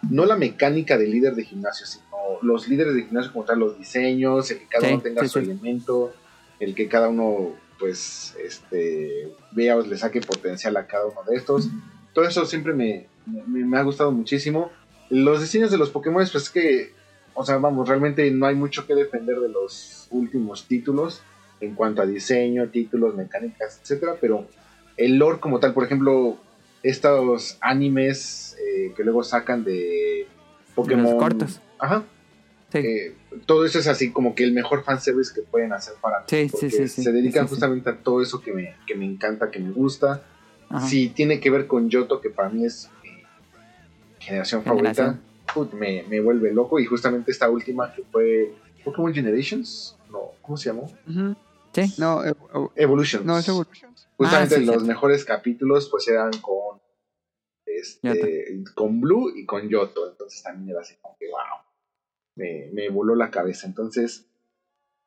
no la mecánica del líder de gimnasio, sino los líderes de gimnasio como tal, los diseños, el que cada Sí, uno tenga sí, su sí. elemento, el que cada uno pues este vea o le saque potencial a cada uno de estos. Todo eso siempre me, me, me ha gustado muchísimo. Los diseños de los Pokémon, pues es que o sea, vamos, realmente no hay mucho que defender de los últimos títulos en cuanto a diseño, títulos, mecánicas, etcétera, pero el lore como tal, por ejemplo, estos animes eh, que luego sacan de Pokémon. Los cortos. Ajá. Sí. eh, todo eso es así como que el mejor fanservice que pueden hacer para mí. Sí, porque sí. Se dedican justamente a todo eso que me, que me encanta, que me gusta. Si tiene que ver con Yoto, que para mí es mi generación favorita, Generación. me, me vuelve loco. Y justamente esta última que fue Pokémon Generations, no, ¿cómo se llamó? Sí. No, eh, oh, Evolutions. no, es Evolutions. Justamente Ah, sí, los mejores capítulos pues eran con este, con Blue y con Yoto. Entonces también era así como que wow. Me, me voló la cabeza. Entonces,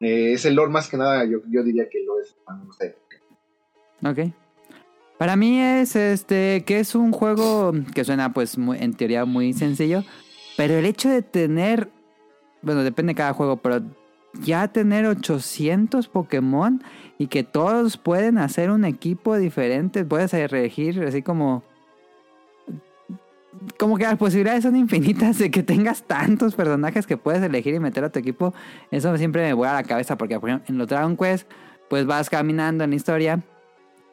eh, ese lore más que nada, yo, yo diría que lo es más. Ok. Para mí es este que es un juego que suena pues muy- en teoría muy sencillo, pero el hecho de tener, bueno, depende de cada juego, pero ya tener 800 Pokémon y que todos pueden hacer un equipo diferente, puedes elegir así como como que las posibilidades son infinitas de que tengas tantos personajes que puedes elegir y meter a tu equipo. Eso siempre me vuela la cabeza porque por ejemplo, en los Dragon Quest pues vas caminando en la historia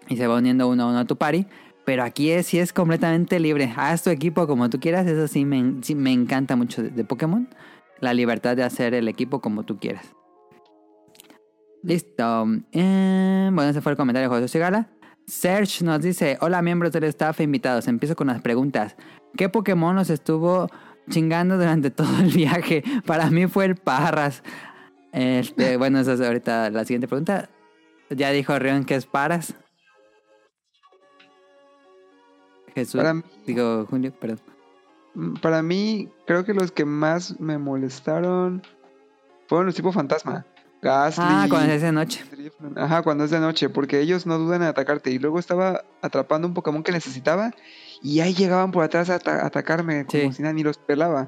y se va uniendo uno a uno a tu party. Pero aquí es, sí es completamente libre. Haz tu equipo como tú quieras. Eso sí me, me encanta mucho de, de Pokémon. La libertad de hacer el equipo como tú quieras. Listo. Eh, bueno, ese fue el comentario de José Sigala. Serge nos dice: Hola, miembros del staff e invitados. Empiezo con las preguntas. ¿Qué Pokémon nos estuvo chingando durante <laughs> todo el viaje? Para mí fue el Parras. Este, <laughs> bueno, esa es ahorita la siguiente pregunta. Ya dijo Rion que es Paras. Jesús. Para Digo, Julio, perdón. Para mí, creo que los que más me molestaron fueron los tipo fantasma. Gastly. Ah, cuando es de noche. Ajá, cuando es de noche, porque ellos no dudan en atacarte. Y luego estaba atrapando un Pokémon que necesitaba y ahí llegaban por atrás a ata- atacarme como Sí. si nada, ni los pelaba.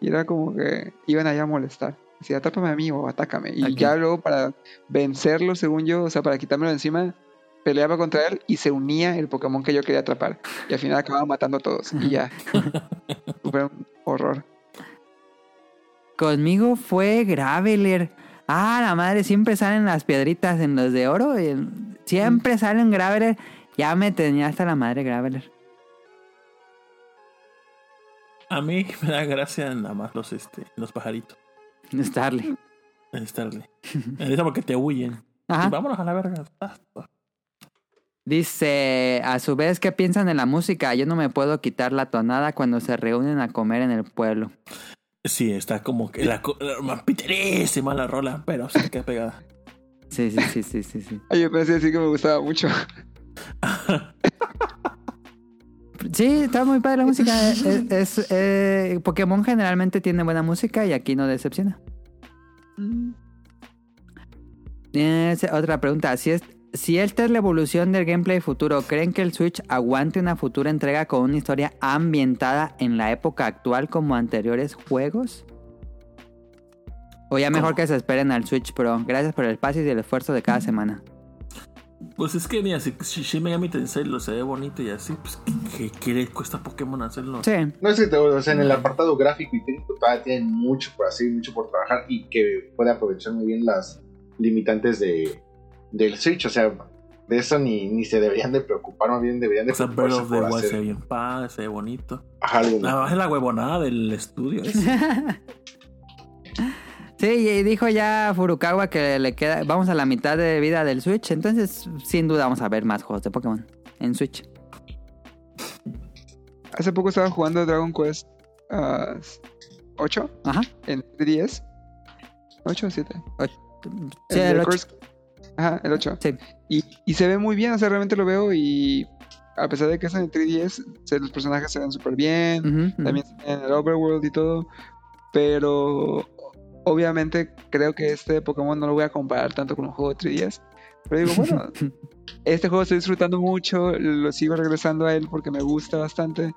Y era como que iban allá a molestar. Decía, atrápame a mí o atácame. Y ya luego para vencerlo, según yo, o sea, para quitármelo encima, peleaba contra él y se unía el Pokémon que yo quería atrapar. Y al final acababa matando a todos. Y ya. <laughs> Fue un horror. Conmigo fue Graveler. Ah, la madre, siempre salen las piedritas en los de oro. y en- Siempre sale un Graveler. Ya me tenía hasta la madre Graveler. A mí me da gracia nada más los, este, los pajaritos. Starly. En Starly. Dice porque te huyen. Ajá. Y vámonos a la verga. Dice, a su vez, ¿qué piensan de la música? Yo no me puedo quitar la tonada cuando se reúnen a comer en el pueblo. Sí, está como que la, la piterísima la rola, pero sí queda pegada. Sí, sí, sí, sí, sí, sí. Ay, yo pensé decir que me gustaba mucho. Sí, está muy padre la música. Es, es- eh, Pokémon generalmente tiene buena música y aquí no decepciona. Eh, otra pregunta. Si, es, si esta es la evolución del gameplay futuro, ¿creen que el Switch aguante una futura entrega con una historia ambientada en la época actual como anteriores juegos? O ya mejor ¿Cómo? que se esperen al Switch Pro. Gracias por el espacio y el esfuerzo de cada semana. Pues es que, mira, si, si Megami Tensei lo se ve bonito y así, pues, ¿qué, qué- qué le cuesta a Pokémon hacerlo? Sí. No es que te- o sea, en el apartado gráfico y técnico todavía tienen mucho por hacer, mucho por trabajar y que puede aprovechar muy bien las limitantes de, del Switch. O sea, de eso ni, ni se deberían de preocupar, más bien deberían de O sea, preocuparse of the por Wild se ve hacer bien padre, se ve bonito. ajá, Nada más es la huevonada del estudio. <laughs> Sí, y dijo ya Furukawa que le queda. Vamos a la mitad de vida del Switch. Entonces, sin duda, vamos a ver más juegos de Pokémon en Switch. Hace poco estaba jugando Dragon Quest ah, 8 Ajá. en 3DS. 8 o 7. Sí, el ocho. Ajá, el 8. Sí. Y, y se ve muy bien, o sea, realmente lo veo y a pesar de que es en el 3DS, se- los personajes se ven súper bien, Ujú, ujú. también se ven en el overworld y todo, pero obviamente creo que este Pokémon no lo voy a comparar tanto con un juego de 3DS. Pero digo, bueno, <laughs> este juego estoy disfrutando mucho, lo sigo regresando a él porque me gusta bastante.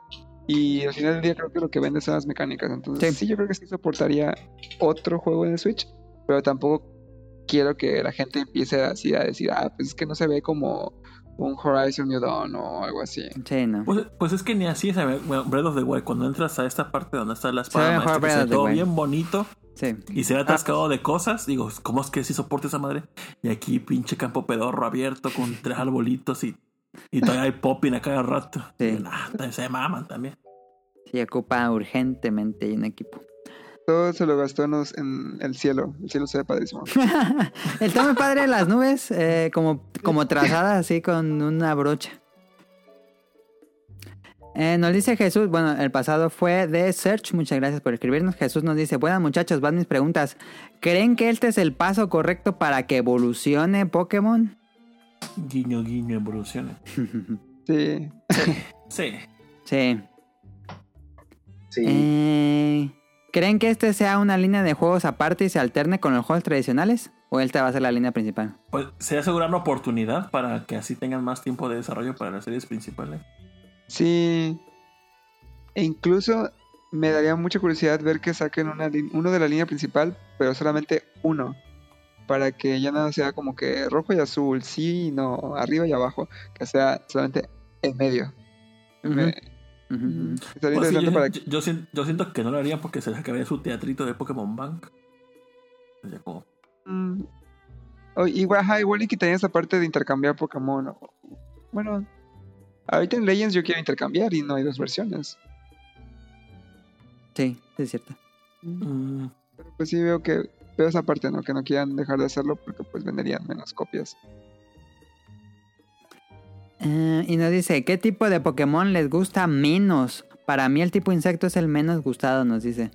Y al final del día creo que lo que vende son las mecánicas. Entonces, Sí. sí, yo creo que sí soportaría otro juego en el Switch. Pero tampoco quiero que la gente empiece así a decir, ah, pues es que no se ve como un Horizon New Dawn o algo así. Sí, no. Pues, pues es que ni así se ve. Bueno, Breath of the Wild, cuando entras a esta parte donde está la espada se ve todo bien bonito, Sí. Y se ve atascado de cosas. Digo, ¿cómo es que sí soporta esa madre? Y aquí pinche campo pedorro abierto con <laughs> tres arbolitos y, y todavía hay popping a cada rato. Sí. Y, nah, también se maman también. Sí, ocupa urgentemente un equipo. Todo se lo gastó en, los- en el cielo. El cielo se ve padrísimo. <laughs> El tome padre de las nubes, eh, como, como trazada así con una brocha. Eh, nos dice Jesús, bueno, el pasado fue de Search, muchas gracias por escribirnos. Jesús nos dice, buenas muchachos, van mis preguntas. ¿Creen que este es el paso correcto para que evolucione Pokémon? Guiño, guiño, evoluciona. <laughs> Sí. Sí. Sí. Sí. Eh, ¿Creen que este sea una línea de juegos aparte y se alterne con los juegos tradicionales? ¿O esta va a ser la línea principal? Pues se asegura una oportunidad para que así tengan más tiempo de desarrollo para las series principales. Sí. E incluso me daría mucha curiosidad ver que saquen una uno de la línea principal, pero solamente uno. Para que ya no sea como que rojo y azul, sí y no, arriba y abajo. Que sea solamente en medio. Me- Estaría Pues sí, yo, para yo- yo siento, yo siento que no lo harían porque se les acabaría su teatrito de Pokémon Bank. Ya como, Mm. O igual, ajá, igual y quitaría esa parte de intercambiar Pokémon. o- Bueno, ahorita en Legends yo quiero intercambiar y no hay dos versiones. Sí, sí, es cierto. mm, Pero pues sí veo que veo esa parte, ¿no? Que no quieran dejar de hacerlo porque pues venderían menos copias. Eh, y nos dice, ¿qué tipo de Pokémon les gusta menos? Para mí el tipo insecto es el menos gustado, nos dice.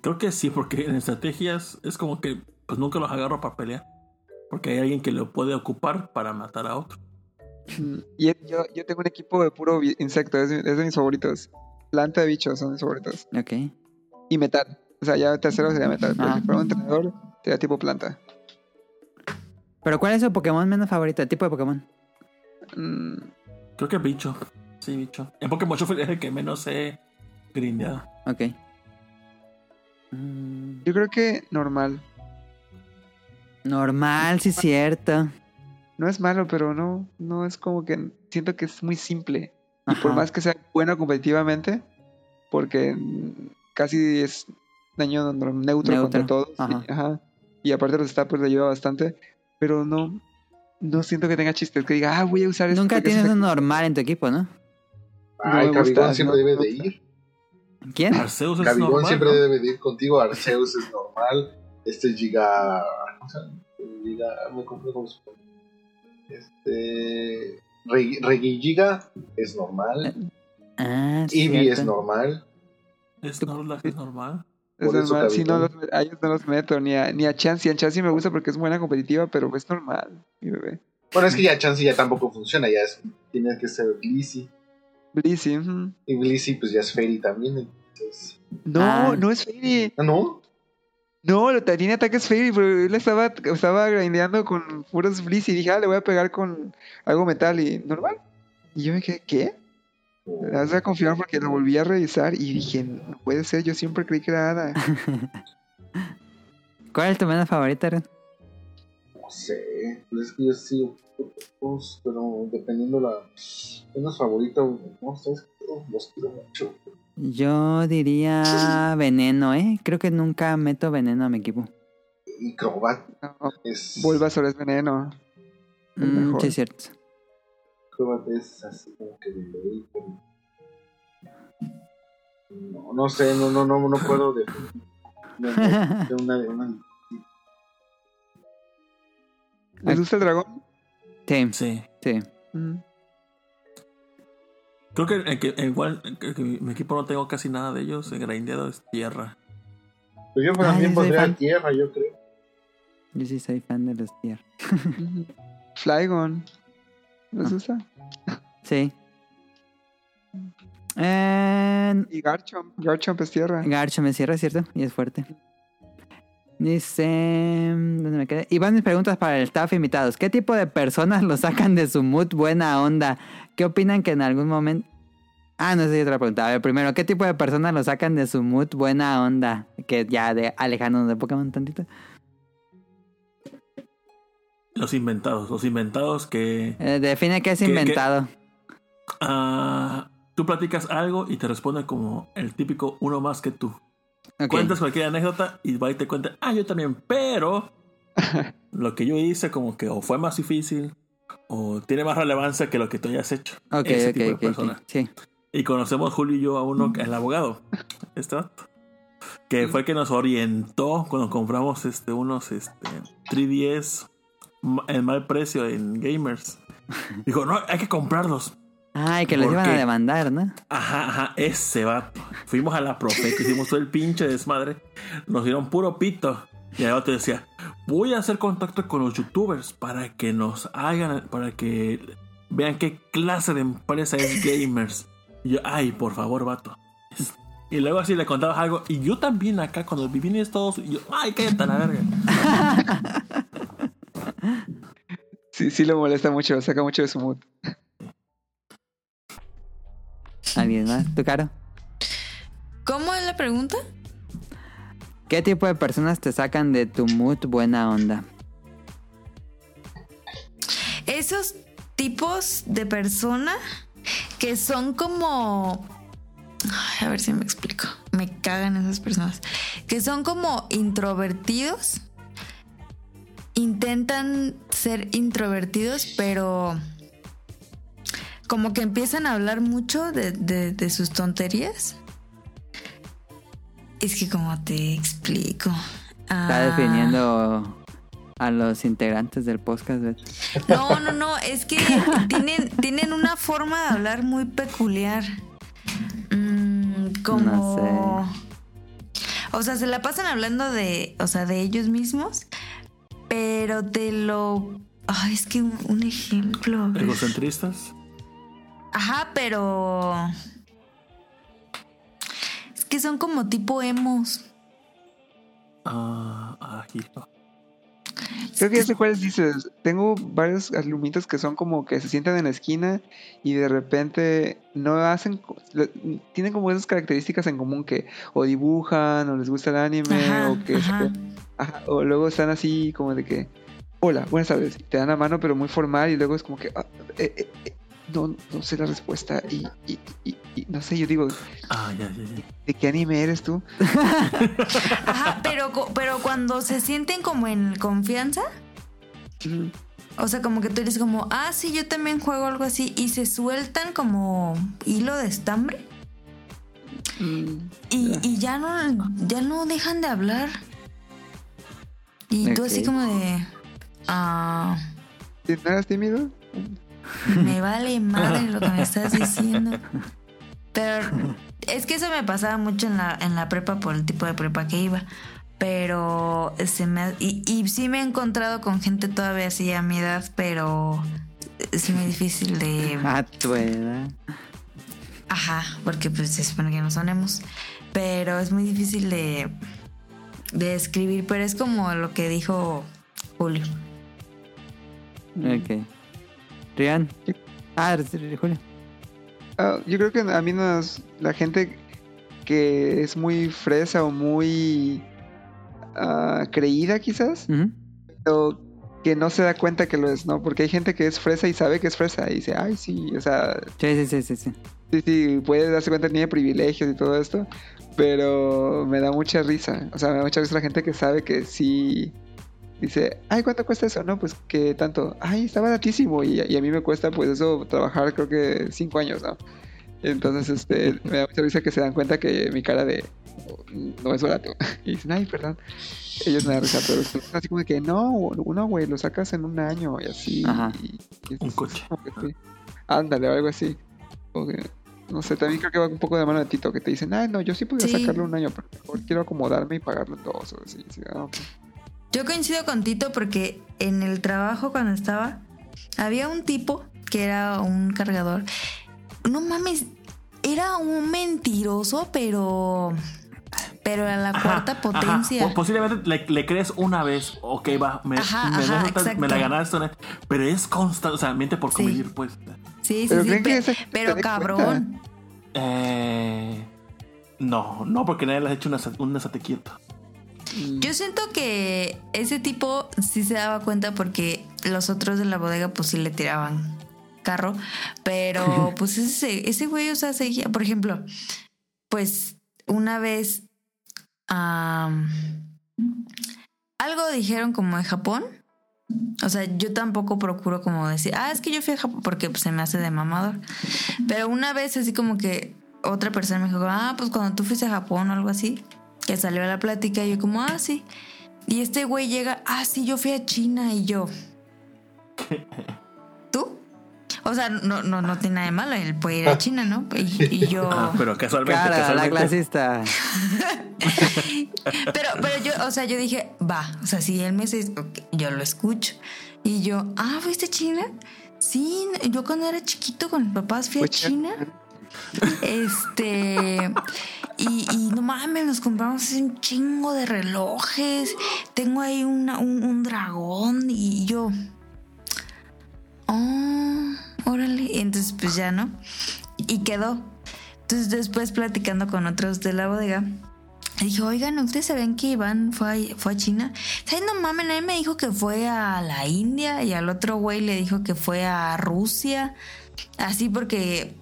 creo que sí, porque en estrategias es como que pues nunca los agarro para pelear. Porque hay alguien que lo puede ocupar para matar a otro. Mm, Y yo, yo tengo un equipo de puro insecto, es, de- es de mis favoritos. Planta de bichos son mis favoritos. Ok. Y metal. O sea, ya tercero sería metal. Pero Ah. si fuera un entrenador, sería tipo planta. ¿Pero cuál es su Pokémon menos favorito? ¿El tipo de Pokémon? Mm, Creo que bicho. Sí, bicho. En Pokémon Shuffle es el que menos he grindeado. Ok. Mm, yo creo que normal. normal, sí, cierto. No es malo, pero no, no es como que siento que es muy simple. Y por más que sea bueno competitivamente, porque casi es daño neutro, Neutro, contra todos. y- ajá. ajá. Y aparte los staples le ayuda bastante, pero no, no siento que tenga chistes, que diga, ah, voy a usar esto. Nunca tienes un efectivo". normal en tu equipo, ¿no? Ay, me Cabigón gusta, siempre no debe de ir. ¿Quién? Arceus es Cabigón normal, siempre ¿no? debe de ir contigo. Arceus es normal. Este Giga. ¿Cómo se llama? Giga. Me confundo con su Este. Regi- Regigiga es normal. Ah, sí, Eevee es normal. Es normal, es normal. Es Por normal, si no los, a ellos no los meto, ni a, ni a Chansey. A Chansey me gusta porque es buena competitiva, pero es normal, mi bebé. Bueno, es que ya Chansey ya tampoco funciona. Ya es, tiene que ser Blissey. Blissey, ujú. Y Blissey, pues ya es Fairy también. Entonces. No, Ah. no es Fairy. ¿Ah, no? No, lo- tiene ataques Fairy, pero él estaba, estaba grindeando con puros Blissey y dije, ah, le voy a pegar con algo metal y normal. Y yo me quedé, ¿qué? Le vas a confirmar porque lo volví a revisar y dije, no puede ser, yo siempre creí que era Hada. <laughs> ¿Cuál es tu menos favorito, Aaron? No sé. Pues es que yo sigo. pues, pero dependiendo la. Menos favorito. No sé. los quiero mucho. Yo diría <laughs> veneno, ¿eh? Creo que nunca meto veneno a mi equipo. Y Crobat No, es. Bulbasaur es veneno. Mm, sí, es cierto. Crobat es así como que de ley, pero- No, no sé, no, no, no, no puedo de, de, de una, de una. ¿Les gusta el dragón? Sí, Sí. sí. Mm. Creo que, el que igual que- que mi equipo no tengo casi nada de ellos. El grindeado es tierra. Pues yo Ah, también soy pondría tierra, yo creo. Yo sí soy fan de los tier. Ujú. Flygon. ¿Les Ah. gusta? Sí. Y Garchomp. Garchomp es tierra. Garcho me cierra, ¿cierto? Y es fuerte. Dice... ¿Dónde me quedé? Y van mis preguntas para el staff invitados. ¿Qué tipo de personas lo sacan de su mood buena onda? ¿Qué opinan que en algún momento... Ah, no sé si otra pregunta. A ver, primero, ¿qué tipo de personas lo sacan de su mood buena onda? Que ya de alejándonos de Pokémon tantito. Los inventados. Los inventados que. Eh, define qué es inventado. ah, tú platicas algo y te responde como el típico uno más que tú. Cuentas cualquier anécdota y va y te cuenta, ah, yo también, pero <laughs> lo que yo hice como que o fue más difícil o tiene más relevancia que lo que tú hayas hecho. Ok, Ese ok, tipo de persona. Sí. Y conocemos Julio y yo a uno, es el abogado, <laughs> este vato, que fue el que nos orientó cuando compramos este unos este 3DS ma- en mal precio en Gamers. Dijo, no, hay que comprarlos. Ay, que los ¿Por iban a demandar, ¿no? Ajá, ajá, ese vato. Fuimos a la Profeco, hicimos todo el pinche desmadre. Nos dieron puro pito. Y el vato decía, voy a hacer contacto con los youtubers para que nos hagan, para que vean qué clase de empresa es Gamers. Y yo, ay, por favor, vato. Y luego así le contabas algo. Y yo también acá, cuando viví en Estados Unidos, yo, ay, cállate a la verga. <laughs> Sí, sí lo molesta mucho, saca mucho de su mood. ¿Alguien más? ¿Tu caro? ¿Cómo es la pregunta? ¿Qué tipo de personas te sacan de tu mood buena onda? Esos tipos de persona que son como... Ay, a ver si me explico. Me cagan esas personas. Que son como introvertidos. Intentan ser introvertidos, pero como que empiezan a hablar mucho de, de- de sus tonterías. Es que como te explico. Está Ah. definiendo a los integrantes del podcast. No, no, no, es que tienen, tienen una forma de hablar muy peculiar. Mm, como. No O sea, se la pasan hablando de. O sea, de ellos mismos. Pero te lo. Ay, es que un, un ejemplo. Egocentristas. Ajá, pero. Es que son como tipo emos. Ah, hijo. Creo que ya sé cuáles dices. Tengo varios alumnitos que son como que se sientan en la esquina y de repente no hacen. Tienen como esas características en común que o dibujan o les gusta el anime Ajá, o que. ajá. ajá, o luego están así como de que. Hola, buenas tardes. Te dan la mano, pero muy formal y luego es como que. ah, eh, eh, eh, no, no sé la respuesta y, y- y- y no sé, yo digo, Ah, ya, ya, ya. ¿de qué anime eres tú? <laughs> Ajá, pero, pero cuando se sienten como en confianza. Mm, O sea, como que tú eres como, ah, sí, yo también juego algo así. Y se sueltan como hilo de estambre. mm, Y, Ya. y ya no, ya no dejan de hablar. Y tú así como de, ah, ¿No eras tímido? Me vale madre lo que me estás diciendo. Pero es que eso me pasaba mucho en la, en la prepa por el tipo de prepa que iba. Pero se me y, y sí me he encontrado con gente todavía así a mi edad, pero es muy difícil de <laughs> A tu edad. Ajá, porque pues se supone que no sonemos. Pero es muy difícil de, de escribir, pero es como lo que dijo Julio. Ok. Rian. Ah, Julio. Ah, yo creo que a mí nos, la gente que es muy fresa o muy ah, creída quizás, Ujú. o que no se da cuenta que lo es, ¿no? Porque hay gente que es fresa y sabe que es fresa y dice, ay, sí, o sea, Sí, sí, sí, sí, sí. sí, sí, puede darse cuenta que tiene privilegios y todo esto, pero me da mucha risa, o sea, me da mucha risa la gente que sabe que sí... Dice, ay, ¿cuánto cuesta eso? No, pues que tanto. Ay, está baratísimo. Y, y a mí me cuesta, pues eso, trabajar creo que cinco años, ¿no? Entonces, este, <laughs> me da mucha risa que se dan cuenta que mi cara de no es barato. <laughs> Y dicen, ay, perdón. Ellos me dan risa, pero es así como de que no, uno, güey, lo sacas en un año y así. Ajá. y- y es- Un coche. sí. Ándale, o algo así. Que, no sé, también creo que va un poco de mano de Tito, que te dicen, ay, no, yo sí podría Sí. sacarlo un año, pero mejor quiero acomodarme y pagarlo en dos. O así. Sí, ah. Yo coincido con Tito porque en el trabajo cuando estaba, había un tipo que era un cargador. No mames, era un mentiroso, pero. Pero a la Ajá, cuarta ajá. potencia. Po- Posiblemente le, le crees una vez, ok, va, me, Ajá, me, ajá, me la ganaste, pero es constante, o sea, miente por Sí. convivir, pues. Sí, sí, Pero sí. pero se cabrón. Eh, no, no, porque nadie le ha hecho una, una estate quieto. Yo siento que ese tipo sí se daba cuenta porque los otros de la bodega pues sí le tiraban carro, pero <laughs> pues ese, ese güey, o sea, seguía, por ejemplo, pues una vez algo dijeron como en Japón. O sea, yo tampoco procuro como decir, ah, es que yo fui a Japón porque pues, se me hace de mamador. Pero una vez así como que otra persona me dijo, ah, pues cuando tú fuiste a Japón o algo así, que salió a la plática y yo como, ah, sí. Y este güey llega, ah, sí, yo fui a China y yo. ¿Tú? O sea, no, no, no tiene nada de malo, él puede ir a China, ¿no? Y, y yo... <laughs> Ah, pero casualmente, Cara, la casualmente. clasista. <laughs> Pero, pero yo, o sea, yo dije, va, o sea, si él me dice, ok, yo lo escucho. Y yo, ah, ¿fuiste a China? Sí, yo cuando era chiquito con mis papás fui a. China. Este, y, no mames, nos compramos un chingo de relojes. Tengo ahí un, un dragón y yo, oh, órale. Entonces, pues ya, ¿no? Y quedó. Entonces, después platicando con otros de la bodega, dije, oigan, ¿ustedes saben que Iván fue a, fue a China? Ay, no mames, nadie me dijo que fue a la India y al otro güey le dijo que fue a Rusia. Así porque,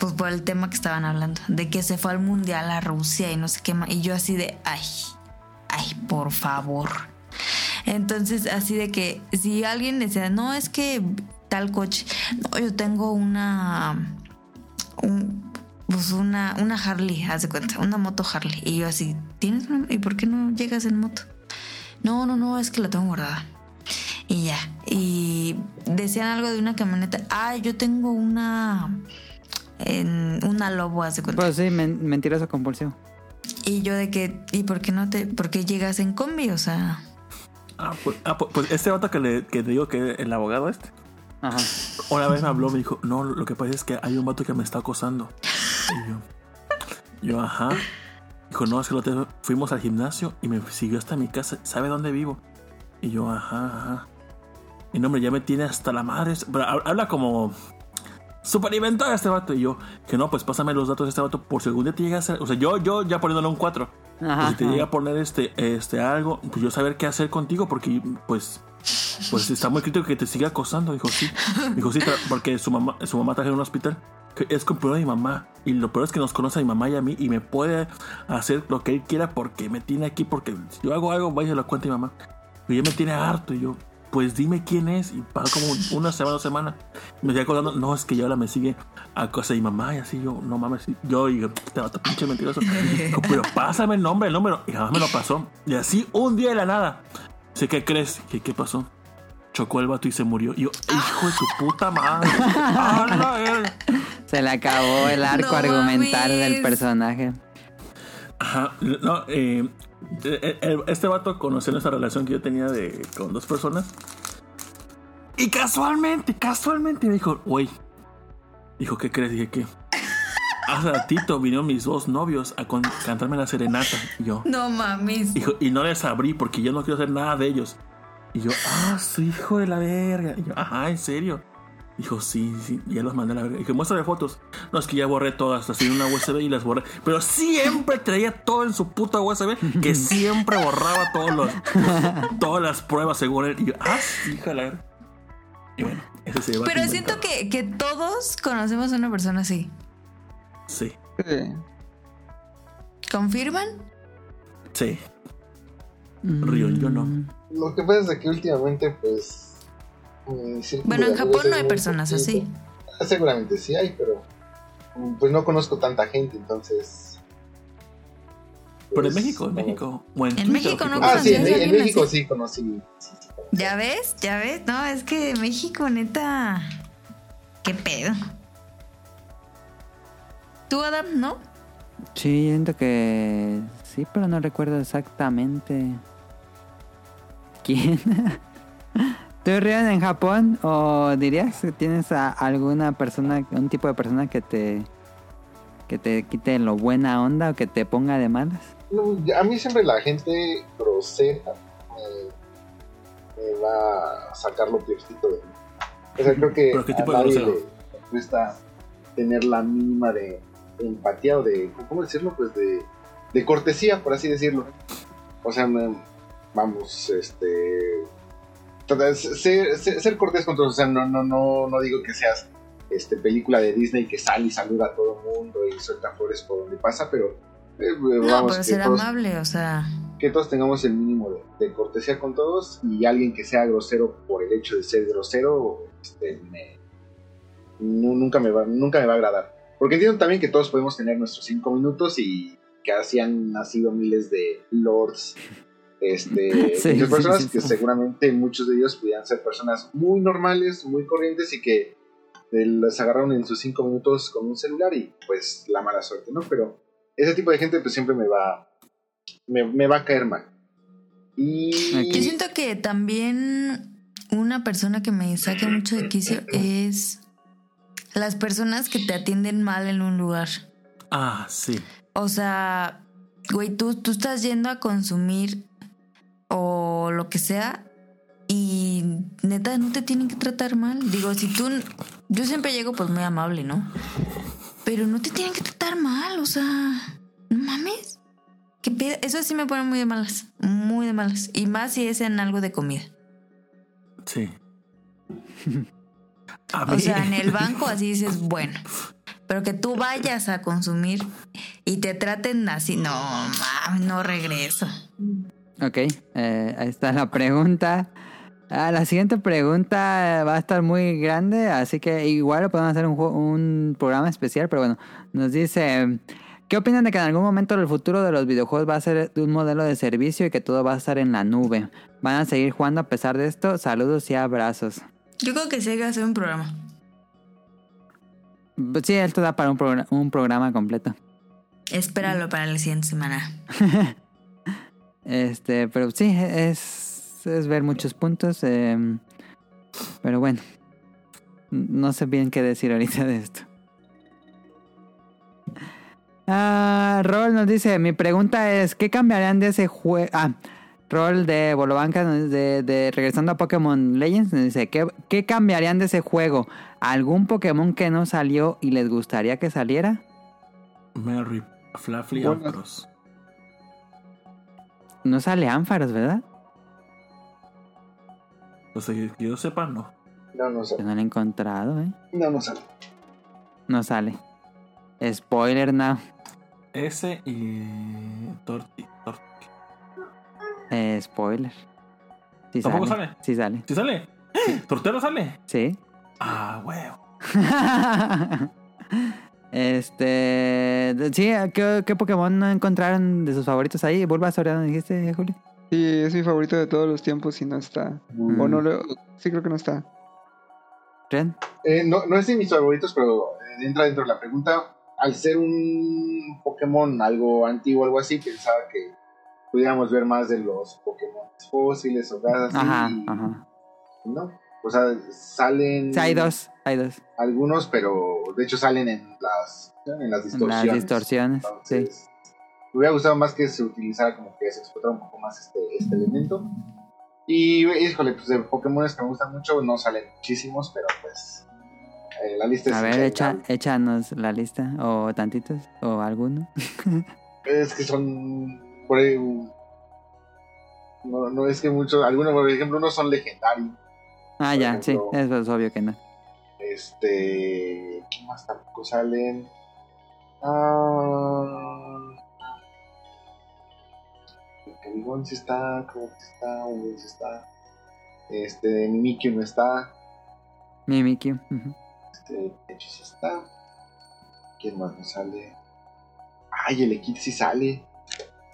pues por el tema que estaban hablando, de que se fue al mundial a Rusia y no sé qué más. Y yo así de, ay, ay, por favor. Entonces, así de que si alguien decía, no, es que tal coche, no, yo tengo una, un- pues una, una Harley, haz de cuenta, una moto Harley. Y yo así, ¿tienes una? ¿Y por qué no llegas en moto? No, no, no, es que la tengo guardada. Y ya. Y decían algo de una camioneta. Ah, yo tengo una. En una lobo, haz de cuenta. Pues sí, men- mentiroso compulsivo. Y yo de que, ¿y por qué no te, por qué llegas en combi? O sea, Ah, pues, ah, pues- pues este vato que, le, que te digo que el abogado este, Ajá. una vez me habló, me dijo, no, lo que pasa es que hay un vato que me está acosando. Y yo, yo, ajá. Dijo, no, es que lo te- fuimos al gimnasio y me siguió hasta mi casa. ¿Sabe dónde vivo? Y yo, ajá, ajá. Y no, hombre, ya me tiene hasta la madre. Pero habla como super inventado este vato. Y yo, que no, pues pásame los datos de este vato por si algún día te llega a hacer. O sea, yo, yo ya poniéndole un 4. Ajá. Pues si te llega a poner este, este algo, pues yo saber qué hacer contigo, porque pues, pues está muy crítico que te siga acosando. Dijo, sí. Dijo, sí, porque su mamá, su mamá trabaja en un hospital. Que es compañero de mi mamá. Y lo peor es que nos conoce a mi mamá y a mí. Y me puede hacer lo que él quiera porque me tiene aquí. Porque si yo hago algo, vaya, lo cuenta mi mamá. Y ya me tiene harto. Y yo, pues dime quién es. Y pasó como <laughs> una semana, dos semanas. Me sigue acordando, no, es que ya ahora me sigue a cosa de mi mamá. Y así yo, no mames. Yo, y yo, te vato pinche mentiroso. <laughs> Pero pásame el nombre, el número. Y jamás me lo pasó. Y así un día de la nada. Sé qué crees. ¿Qué, qué pasó? Chocó el vato y se murió. Y yo, hijo de tu puta madre. ¡A verga! Se le acabó el arco No argumental del personaje. Ajá, no, eh, eh, eh, este vato conoció esa relación que yo tenía de, con dos personas. Y casualmente, casualmente me dijo, güey, dijo, ¿qué crees? Dije, ¿qué? <laughs> Hace ratito vinieron mis dos novios a cantarme la serenata. Y yo, no mames. dijo, y no les abrí porque yo no quiero hacer nada de ellos. Y yo, ah, su hijo de la verga. Y yo, ajá, ¿en serio? Dijo, sí, sí, y ya los mandé a la verga. Dije, muéstrame fotos. No, es que ya borré todas, así en una USB y las borré. Pero siempre traía todo en su puta USB, que <laughs> siempre borraba todos los, todas las pruebas según él. Y yo, ah, sí, hija la verga. Y bueno, ese se lleva Pero siento que, que todos conocemos a una persona así. Sí, Sí. ¿Confirman? sí. Río, yo no. Lo que pasa es que últimamente, pues. Círculo Bueno, en Japón no hay personas así. Seguramente sí hay, pero. mm, Pues no conozco tanta gente, entonces. Pero en pues, México, en. México. o en México no conozco. Ah, sí, en, ¿Conocías a en alguien México así? sí conocí. sí, sí, sí conocí. ¿Ya ves? ¿Ya ves? No, es que México, neta. ¿Qué pedo? ¿Tú, Adam, no? Sí, siento que sí, pero no recuerdo exactamente quién. <laughs> ¿Tú Rion en Japón o dirías que tienes a alguna persona, un tipo de persona que te que te quite lo buena onda o que te ponga de malas? No, a mí siempre la gente grosera me, me va a sacar lo peorcito de mí. O sea, creo que ¿Pero qué a tipo de nadie grosero? le, cuesta tener la mínima de, de empatía o de, ¿cómo decirlo? Pues de, de cortesía, por así decirlo. O sea, me- vamos, este... Ser, ser, ser cortés con todos, o sea, no, no, no, no digo que seas este, película de Disney que sale y saluda a todo el mundo y suelta flores por donde pasa, pero Eh, No, vamos, pero ser todos- amable, o sea. que todos tengamos el mínimo de, de cortesía con todos y alguien que sea grosero por el hecho de ser grosero este, me- nu- nunca, me va, nunca me va a agradar. Porque entiendo también que todos podemos tener nuestros cinco minutos y que así han nacido miles de lords. Este, <laughs> Sí, muchas sí, personas sí, que seguramente muchos de ellos pudieran ser personas muy normales, muy corrientes y que eh, las agarraron en sus cinco minutos con un celular y pues la mala suerte, ¿no? Pero ese tipo de gente pues siempre me va, me, me va a caer mal. Y Yo siento que también una persona que me saca mucho de quicio es las personas que te atienden mal en un lugar. Ah, sí. O sea, güey, tú, tú estás yendo a consumir o lo que sea y neta no te tienen que tratar mal. Digo, si tú... Yo siempre llego pues muy amable, ¿no? Pero no te tienen que tratar mal, o sea... No mames. ¿Qué? Eso sí me pone muy de malas. Muy de malas. Y más si es en algo de comida. Sí. A <laughs> O sea, en el banco así dices, bueno. Pero que tú vayas a consumir y te traten así, no, mames, no regreso. Ok, eh, ahí está la pregunta. Ah, la siguiente pregunta va a estar muy grande, así que igual podemos hacer un, un programa especial, pero bueno, nos dice, ¿qué opinan de que en algún momento el futuro de los videojuegos va a ser un modelo de servicio y que todo va a estar en la nube? ¿Van a seguir jugando a pesar de esto? Saludos y abrazos. Yo creo que sí hay que hacer un programa. Pues Sí, esto da para un, progr- un programa completo. Espéralo para la siguiente semana. <laughs> Este, pero sí, es, es ver muchos puntos. eh, pero bueno, no sé bien qué decir ahorita de esto. Ah, Rol nos dice, mi pregunta es, ¿qué cambiarían de ese juego? Ah, Rol de Bolobanca, de, de regresando a Pokémon Legends, nos dice, ¿qué, ¿qué cambiarían de ese juego? ¿Algún Pokémon que no salió y les gustaría que saliera? Mary, Fluffy Bueno. No sale Ánfaros, ¿verdad? O sea, que yo sepa, no. no, no Yo sale. no lo he encontrado, ¿eh? No, no sale. No sale. Spoiler now. Ese y. Torti. Torti. Eh, spoiler. Sí ¿Tampoco sale? Sí sale. ¿Sí sale? ¿Tortero sale? Sí. Ah, huevo. <laughs> este. Sí, ¿qué, qué Pokémon no encontraron de sus favoritos ahí? ¿Vuelva Soriano dijiste, Julio? Sí, es mi favorito de todos los tiempos y no está. Mm. O no lo... Sí, creo que no está. ¿Ren? Eh, no, no es de mis favoritos, pero eh, entra dentro de la pregunta. Al ser un Pokémon algo antiguo, algo así, pensaba que pudiéramos ver más de los Pokémon fósiles o cosas así. Ajá, y ajá. No. O sea, salen Sí, hay dos, hay dos. algunos, pero de hecho salen en las, en las distorsiones. Las distorsiones. Sí. Me hubiera gustado más que se utilizara como que se explotara un poco más este, este elemento. Y, híjole, pues de Pokémon que me gustan mucho, no salen muchísimos, pero pues eh, la lista es A ver, echa, échanos la lista. O tantitos, o alguno. <laughs> Es que son por ahí, no, no es que muchos, algunos, por ejemplo, unos son legendarios. Ah, Por ya, sí. ejemplo- Eso es obvio que no. Este. ¿Qué más tampoco salen? Ah. Pokémon sí está, creo que está, Uber sí está. Este, Mimikyu no está. Mimikyu. ujú. Este, Pikachu sí está. ¿Quién más no sale? Ay, el Equid sí sale.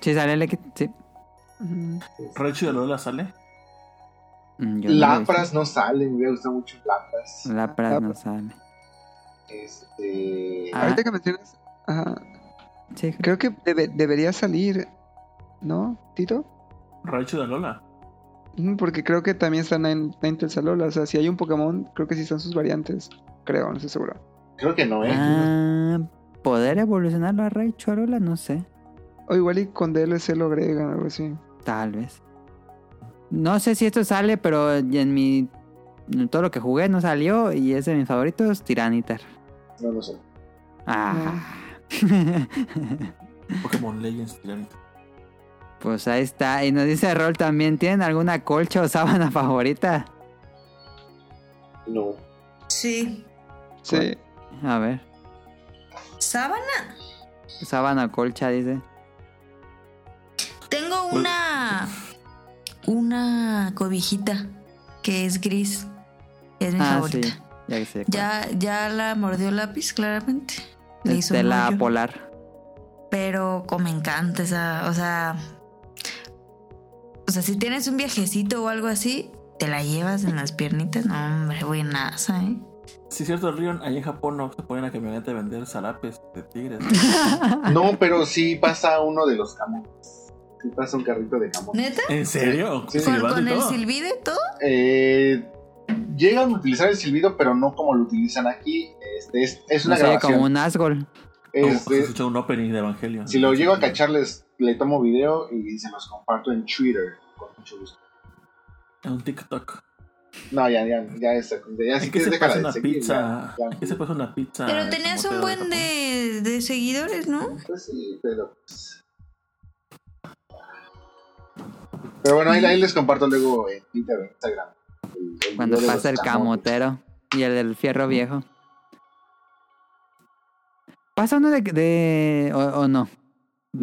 Sí, sale el Equi- Sí. Ujú. ¿Recho de Lola sale? Mm, yo no Lapras visto. no sale, me hubiera gustado mucho Lapras. Lapras no sale. Este. Ah. Ahorita que mencionas... Ajá. Sí, Creo que debe- debería salir, ¿no, Tito? ¿Recho de Lola? Porque creo que también están en Ninetales Alola. O sea, si hay un Pokémon, creo que sí están sus variantes. Creo, no estoy seguro. Creo que no, ¿eh? Ah, ¿Poder evolucionarlo a Rey Chorola? No sé. O igual y con DLC lo agregan, algo así. Tal vez. No sé si esto sale, pero en mi. En todo lo que jugué no salió y es de mis favoritos, Tiranitar. No lo sé. Ah. <laughs> Pokémon Legends Tiranita. pues ahí está. Y nos dice Rol también: ¿tienen alguna colcha o sábana <laughs> favorita? No. Sí. Sí. A ver. ¿Sábana? Sábana colcha, dice. Tengo Pues- una. Una cobijita que es gris. Es mi Ah, favorita. sí. Ya. Ya, ya la mordió el lápiz, claramente. Le hizo un Estela hoyo. polar. Pero como me encanta esa, o sea, o sea, si tienes un viajecito o algo así, te la llevas en las piernitas, no, hombre, buenaza, ¿eh? Sí, es cierto, Rion, ahí en Japón no se ponen a camioneta a vender zarapes de tigres. <laughs> No, pero sí pasa uno de los camotes. Sí pasa un carrito de camote. ¿Neta? ¿En serio? Sí. ¿Con, y con el silbido y todo? Eh, llegan a utilizar el silbido, pero no como lo utilizan aquí. Este, es, es una No sé, grabación. como un Asgol. Este, un opening de Evangelion. si lo llego a cachar, les, le tomo video y se los comparto en Twitter. Con mucho gusto. En un TikTok. No, ya, ya, ya es. Ya, si ¿En qué quieres, se pasa de una seguir, pizza? ya, ya. ¿En qué se pasa una pizza? Pero tenías un buen Japón? de, de seguidores, ¿no? Pues sí, pero. pues- Pero bueno, ahí, ahí les comparto luego en Twitter, en Instagram. el- el Cuando pasa el camotes. camotero y el del fierro viejo. ¿Pasa uno de, de o, o no? ¿De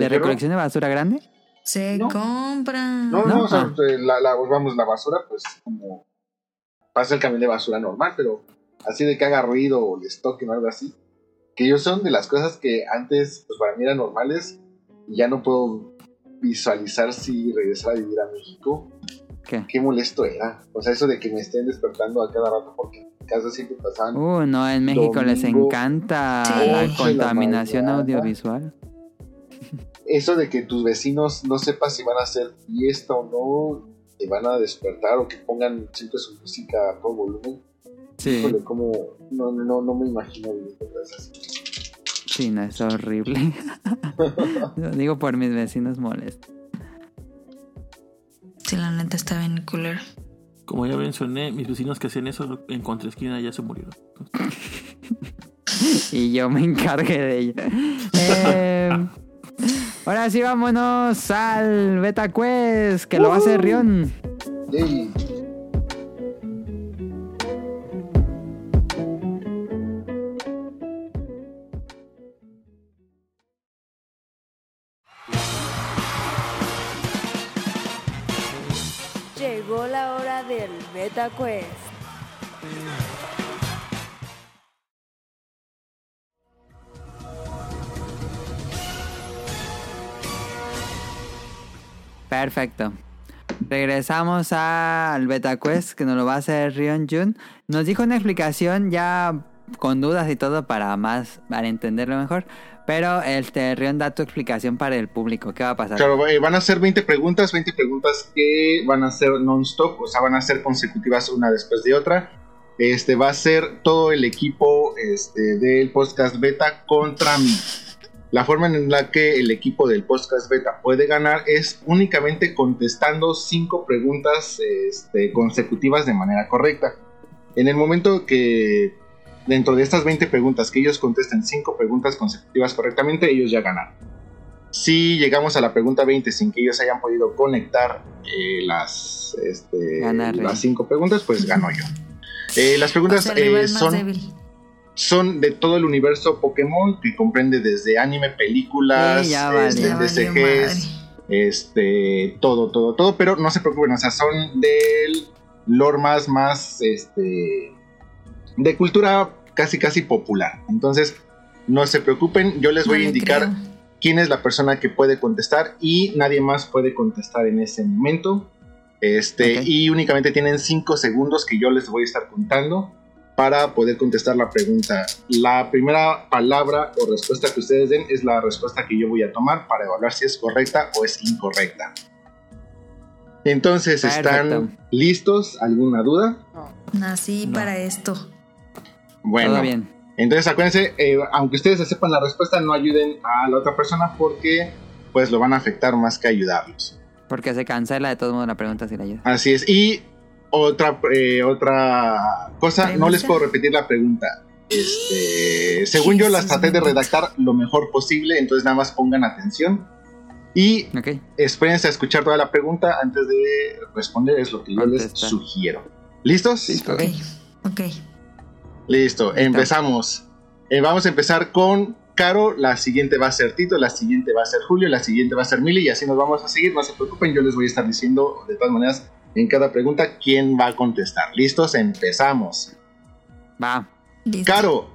¿De fierro? recolección de basura grande? Se No. compra. No, no, ¿No? o sea, Ah. eh, la, la- vamos, la basura, pues como pasa el camión de basura normal, pero así de que haga ruido o les toquen o algo así. Que yo son de las cosas que antes, pues para mí eran normales y ya no puedo visualizar si regresar a vivir a México. ¿Qué? Qué molesto era. O sea, eso de que me estén despertando a cada rato porque en mi casa siempre pasaban. Uh, no, en México les encanta Sí. la contaminación audiovisual. Eso de que tus vecinos no sepas si van a hacer fiesta o no, te van a despertar o que pongan siempre su música a todo volumen. Sí, Híjole, como no, no, no me imagino vivir con sí, no, es horrible. <laughs> Lo digo por mis vecinos molestos. Sí, la neta está bien culero. Como ya mencioné, mis vecinos que hacían eso en contraesquina ya se murieron. <laughs> Y yo me encargué de ello. Eh, ahora sí, vámonos al Beta Quest, que lo hacer Rion. Yay. La hora del Beta Quest. Perfecto. Regresamos al Beta Quest, que nos lo va a hacer Rion Jun. Nos dijo una explicación ya con dudas y todo para más, para entenderlo mejor. Pero este Rion da tu explicación para el público. ¿Qué va a pasar? Claro, eh, van a ser 20 preguntas, 20 preguntas que van a ser non-stop, o sea, van a ser consecutivas una después de otra. Este va a ser todo el equipo este, del podcast beta contra mí. La forma en la que el equipo del podcast beta puede ganar es únicamente contestando cinco preguntas este, consecutivas de manera correcta. En el momento que dentro de estas 20 preguntas que ellos contesten cinco preguntas consecutivas correctamente, ellos ya ganan. Si llegamos a la pregunta 20 sin que ellos hayan podido conectar eh, las, este, Gana Rey. las cinco preguntas, pues gano yo. Eh, las O preguntas sea, eh, son débil. son de todo el universo Pokémon, que comprende desde anime, películas, vale. este, este, todo, todo, todo, pero no se preocupen, o sea, son del lore más, más, este, de cultura casi, casi popular. Entonces, no se preocupen, yo les voy No a indicar creo. quién es la persona que puede contestar y nadie más puede contestar en ese momento. Este, y únicamente tienen 5 segundos que yo les voy a estar contando para poder contestar la pregunta. La primera palabra o respuesta que ustedes den es la respuesta que yo voy a tomar para evaluar si es correcta o es incorrecta. Entonces, Perfecto. ¿están listos? ¿Alguna duda? Nací No. para esto. Bueno, Todo bien. entonces acuérdense, eh, aunque ustedes se sepan la respuesta, no ayuden a la otra persona porque pues lo van a afectar más que ayudarlos. Porque se cancela de todos modos la pregunta si la ayuda. Así es. Y otra, eh, otra cosa, no les puedo repetir la pregunta. Este, según yo las traté de redactar lo mejor posible, entonces nada más pongan atención. Y Ok. espérense a escuchar toda la pregunta antes de responder, es lo que yo les sugiero. ¿Listos? Listo. Ok. Ok. Listo, empezamos. Eh, vamos a empezar con Caro, la siguiente va a ser Tito, la siguiente va a ser Julio, la siguiente va a ser Mili y así nos vamos a seguir. No se preocupen, yo les voy a estar diciendo de todas maneras en cada pregunta quién va a contestar. ¿Listos? Empezamos. Va. Caro,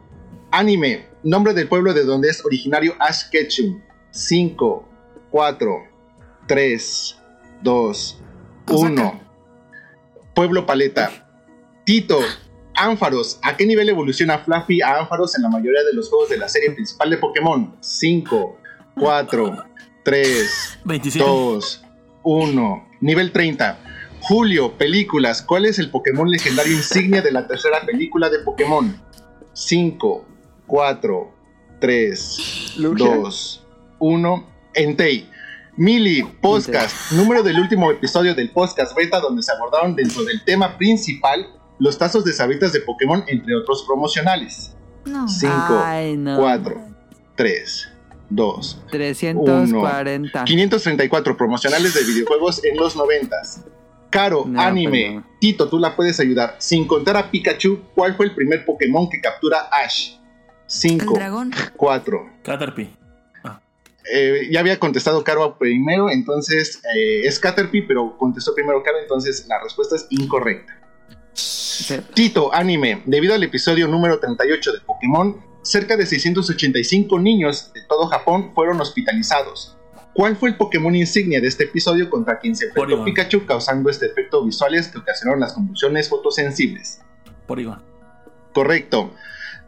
anime, nombre del pueblo de donde es originario Ash Ketchum. 5, 4, 3, 2, Osaka. 1. Pueblo Paleta. Tito, Ánfaros. ¿A qué nivel evoluciona Fluffy a Ánfaros en la mayoría de los juegos de la serie principal de Pokémon? 5, 4, 3, 27. 2, 1. Nivel 30. Julio, películas. ¿Cuál es el Pokémon legendario insignia de la tercera película de Pokémon? 5, 4, 3, Lugia. 2, 1. Entei. Mili, podcast. Número del último episodio del podcast beta donde se abordaron dentro del tema principal los tazos de sabritas de Pokémon entre otros promocionales. No. 5, Ay, no. 4, 3, 2, 340. 534 promocionales de videojuegos en los 90. Caro, No, anime. pues no. Tito, tú la puedes ayudar. Sin contar a Pikachu, ¿cuál fue el primer Pokémon que captura Ash? El 5, dragón. 4. Caterpie. Eh, ya había contestado Caro primero, entonces eh, es Caterpie, pero contestó primero Caro, entonces la respuesta es incorrecta. Sí. Tito, anime. Debido al episodio número 38 de Pokémon, cerca de 685 niños de todo Japón fueron hospitalizados. ¿Cuál fue el Pokémon insignia de este episodio contra quien se enfrentó Porygon. Pikachu causando este efecto visuales que ocasionaron las convulsiones fotosensibles? Porygon. Correcto.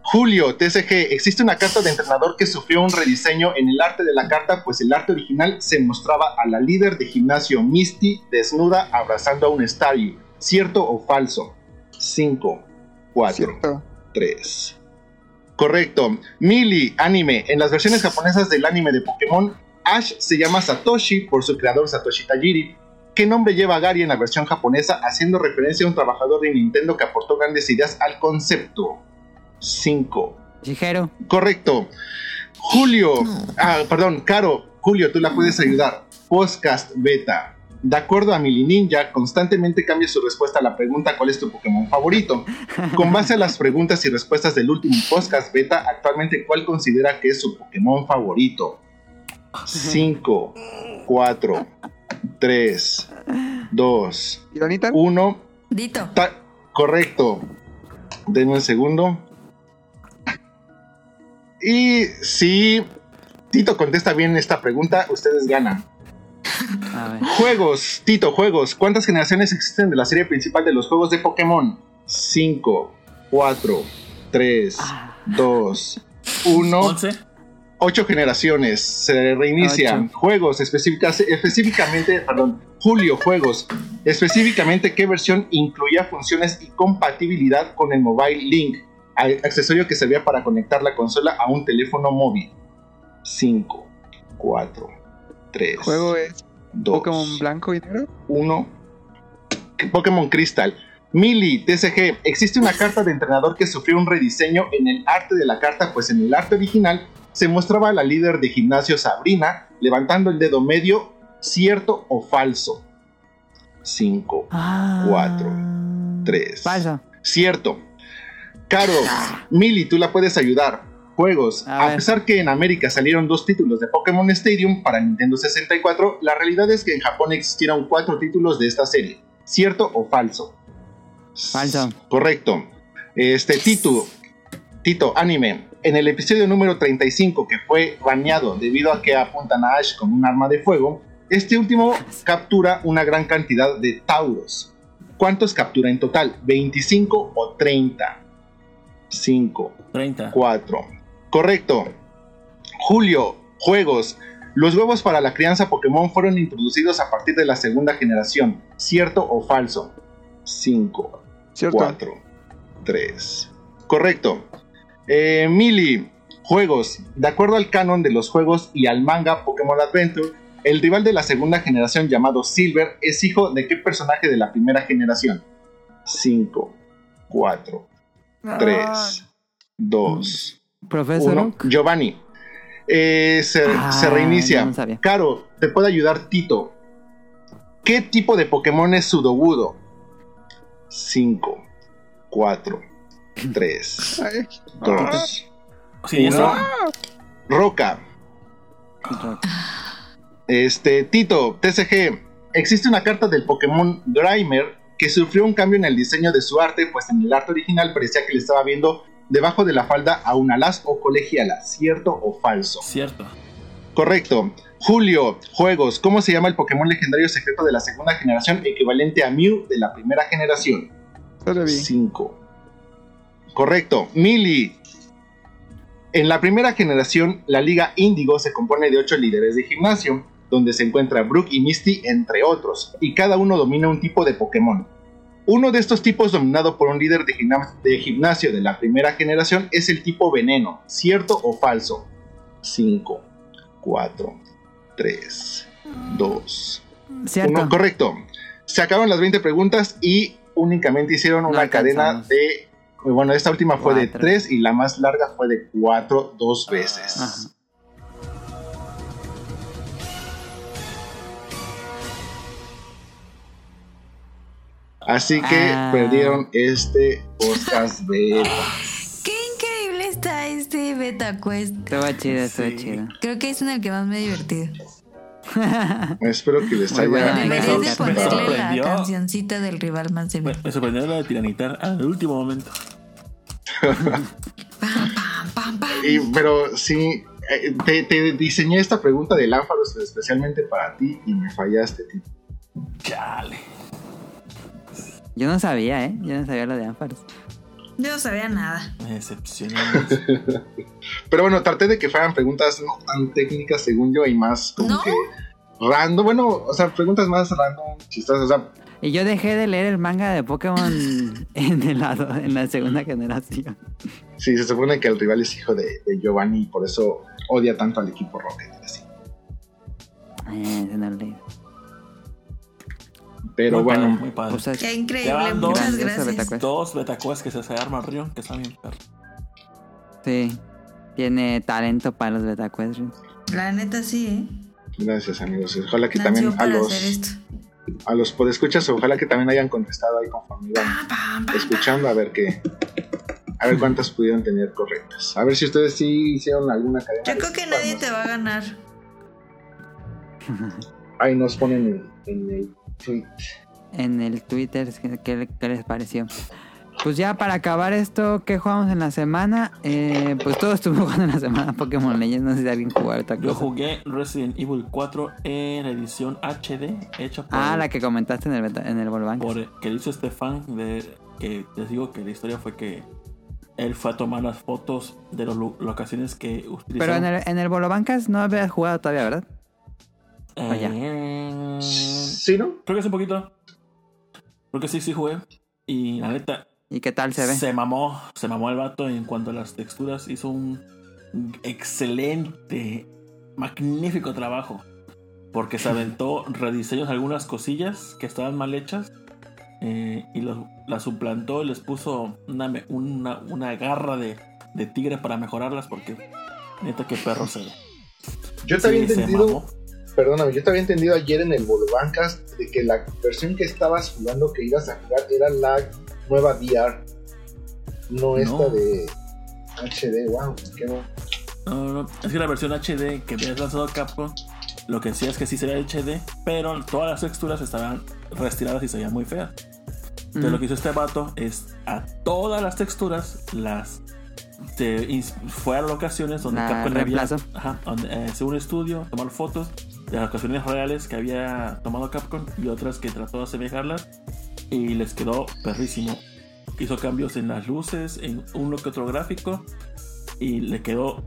Julio, TCG, existe una carta de entrenador que sufrió un rediseño en el arte de la carta, pues el arte original se mostraba a la líder de gimnasio Misty desnuda abrazando a un Staryu. ¿Cierto o falso? 5, 4, Cierto. 3. Correcto. Mili, anime. En las versiones japonesas del anime de Pokémon, Ash se llama Satoshi por su creador Satoshi Tajiri. ¿Qué nombre lleva Gary en la versión japonesa haciendo referencia a un trabajador de Nintendo que aportó grandes ideas al concepto? 5. Shigeru. Correcto. Julio, ah, perdón, Caro, Julio, tú la puedes ayudar. Podcast beta. De acuerdo a Mili Ninja, constantemente cambia su respuesta a la pregunta ¿cuál es tu Pokémon favorito? Con base a las preguntas y respuestas del último podcast beta, actualmente ¿cuál considera que es su Pokémon favorito? 5, 4, 3, 2, ¿Tiranitar? 1. Dito. Ta- correcto. Denme un segundo. Y si Tito contesta bien esta pregunta, ustedes ganan. A ver. Juegos, Tito, juegos. ¿Cuántas generaciones existen de la serie principal de los juegos de Pokémon? 5, 4, 3, 2, 1. 11. Ocho generaciones. Se reinician. Ocho. Juegos, específicas- específicamente, perdón, Julio, juegos. Específicamente, ¿qué versión incluía funciones y compatibilidad con el Mobile Link? Accesorio que servía para conectar la consola a un teléfono móvil. 5, 4, 3, El juego es 2, Pokémon blanco y negro. 1. Pokémon Crystal. Mili, TCG, existe una carta de entrenador que sufrió un rediseño en el arte de la carta, pues en el arte original se mostraba a la líder de gimnasio Sabrina levantando el dedo medio, cierto o falso. 5, Ah. Cuatro, tres. Falso. Cierto. Caro, Mili, tú la puedes ayudar. Juegos. A pesar que en América salieron dos títulos de Pokémon Stadium para Nintendo 64, la realidad es que en Japón existieron cuatro títulos de esta serie. ¿Cierto o falso? Falso. Correcto. Este, Tito, Tito, anime. En el episodio número 35, que fue baneado debido a que apuntan a Ash con un arma de fuego, este último captura una gran cantidad de Tauros. ¿Cuántos captura en total? ¿25 o 30? 5, 30. 4. Correcto. Julio, juegos. Los huevos para la crianza Pokémon fueron introducidos a partir de la segunda generación. ¿Cierto o falso? 5, ¿Cierto? 4, 3. Correcto. Eh, Mili, juegos. De acuerdo al canon de los juegos y al manga Pokémon Adventure, el rival de la segunda generación llamado Silver es hijo de qué personaje de la primera generación? 5, 4, 3, 2, Profesor 1. Giovanni. Eh, se, Ah, se reinicia. yo no sabía. Caro, te puede ayudar Tito. ¿Qué tipo de Pokémon es Sudowoodo? 5, 4, 3, Ay, 2, Sí, eso. Roca. Este, Tito, TCG. Existe una carta del Pokémon Grimer que sufrió un cambio en el diseño de su arte, pues en el arte original parecía que le estaba viendo debajo de la falda a una las o colegiala. ¿Cierto o falso? Cierto. Correcto. Julio, juegos. ¿Cómo se llama el Pokémon legendario secreto de la segunda generación equivalente a Mew de la primera generación? Solo vi. 5. Correcto. Mili. En la primera generación, la Liga Índigo se compone de 8 líderes de gimnasio, donde se encuentra Brook y Misty, entre otros, y cada uno domina un tipo de Pokémon. Uno de estos tipos dominado por un líder de, gimna- de gimnasio de la primera generación es el tipo veneno. ¿Cierto o falso? 5, 4, 3, 2, Cierto. uno, correcto. Se acaban las 20 preguntas y únicamente hicieron No una cadena alcanzamos. de. Bueno, esta última fue de Cuatro. 3 y la más larga fue de 4 dos veces. Ajá. Así que Ah. perdieron este podcast de. <laughs> Qué increíble está este Beta Quest. Estuvo chido, Sí. chido. Creo que es en el que más me he divertido. Espero que les haya. buena. Me Deberías de ponerle la sorprendió. cancioncita del rival más Me, débil. me sorprendió la de tiranitar al último momento. <laughs> Pam, pam, pam, pam. Y- pero sí, eh, te, te diseñé esta pregunta de Lámparos especialmente para ti y me fallaste, tío. Chale. Yo no sabía, ¿eh? Yo no sabía lo de Ampharos. Yo no sabía nada. Me decepcionó. <laughs> Pero bueno, traté de que fueran preguntas no tan técnicas según yo y más como ¿No? que random. Bueno, o sea, preguntas más random, chistosas. O sea, Y yo dejé de leer el manga de Pokémon <laughs> en, el lado, en la segunda generación. sí, se supone que el rival es hijo de, de Giovanni y por eso odia tanto al equipo Rocket. así. Eh, se no leí. Pero Muy bueno, padre, muy padre. Qué Ya increíble. van dos. Muchas Grandioso gracias. Beta Dos betacuas que se se arma Rion, que está bien perro. sí. Tiene talento para los Beta Questions. La neta sí, ¿eh? gracias amigos. Ojalá que Nació también a los, a los podescuchas, ojalá que también hayan contestado ahí conforme iban escuchando a ver qué. A ver cuántas pudieron tener correctas. A ver si ustedes sí hicieron alguna cadena. Yo creo que nadie te va a ganar. Ahí nos ponen en, en el tweet. En el Twitter, ¿qué, qué- les pareció? Pues ya para acabar esto, ¿qué jugamos en la semana? Eh, pues todo estuvo <laughs> jugando en la semana Pokémon Legends. No sé si alguien jugó otra Yo cosa. jugué Resident Evil 4 en edición HD, hecha por, Ah, la que comentaste en el, en el Volvank. por que dice Stefan, de, que les digo que la historia fue que él fue a tomar las fotos de las lo- locaciones que Pero utilizaron. en el, en el Bolobancas no habías jugado todavía, ¿verdad? Eh, ¿Sí, no? creo que es un poquito. Creo que sí, sí jugué. Y la neta, ¿Y qué tal se ve? mamó, se mamó el vato en cuanto a las texturas. Hizo un excelente, magnífico trabajo. Porque se aventó <laughs> rediseños de algunas cosillas que estaban mal hechas. eh, y los- las suplantó y les puso una, una, una garra de, de tigre para mejorarlas. Porque neta, que perro se ve. Yo te había Sí, se entendido. Perdóname, yo te había entendido ayer en el Bolobancas de que la versión que estabas jugando, que ibas a jugar, era la nueva VR. No, esta de HD, wow, qué bueno. No, no, no. Es que la versión HD que había lanzado Capcom, lo que decía es que sí sería HD, pero todas las texturas estaban retiradas y se veían muy feas. Entonces Mm. lo que hizo este vato es a todas las texturas las te fue a locaciones donde La Capcom había ajá, donde, eh, un estudio, tomar fotos de las locaciones reales que había tomado Capcom y otras que trató de asemejarlas y les quedó perrísimo. Hizo cambios en las luces, en uno que otro gráfico y le quedó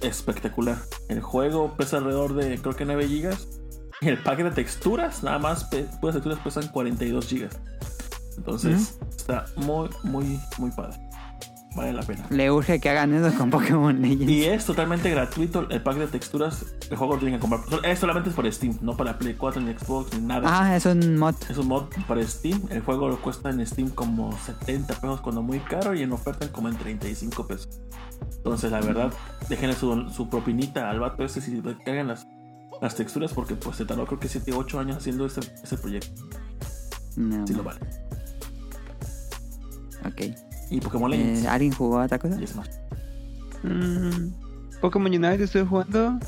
espectacular. El juego pesa alrededor de creo que 9 gigas y el pack de texturas, nada más puras texturas pesan 42 gigas. Entonces está muy, muy, muy padre. Vale la pena. Le urge que hagan eso con Pokémon Legends. Y es totalmente gratuito el pack de texturas. El juego lo tienen que comprar. Es solamente es por Steam, no para Play 4 ni Xbox ni nada. Ah, es un mod. Es un mod para Steam. El juego lo cuesta en Steam como 70 pesos cuando muy caro y en oferta como en 35 pesos. Entonces, la verdad, déjenle su, su propinita al vato ese si le cagan las, las texturas porque pues se tardó creo que 7 o 8 años haciendo ese, ese proyecto. No. Si lo vale. Ok. Y Pokémon Eh, Legends. ¿Alguien jugó otra cosa? y es más. Mm, Pokémon Unite estoy jugando.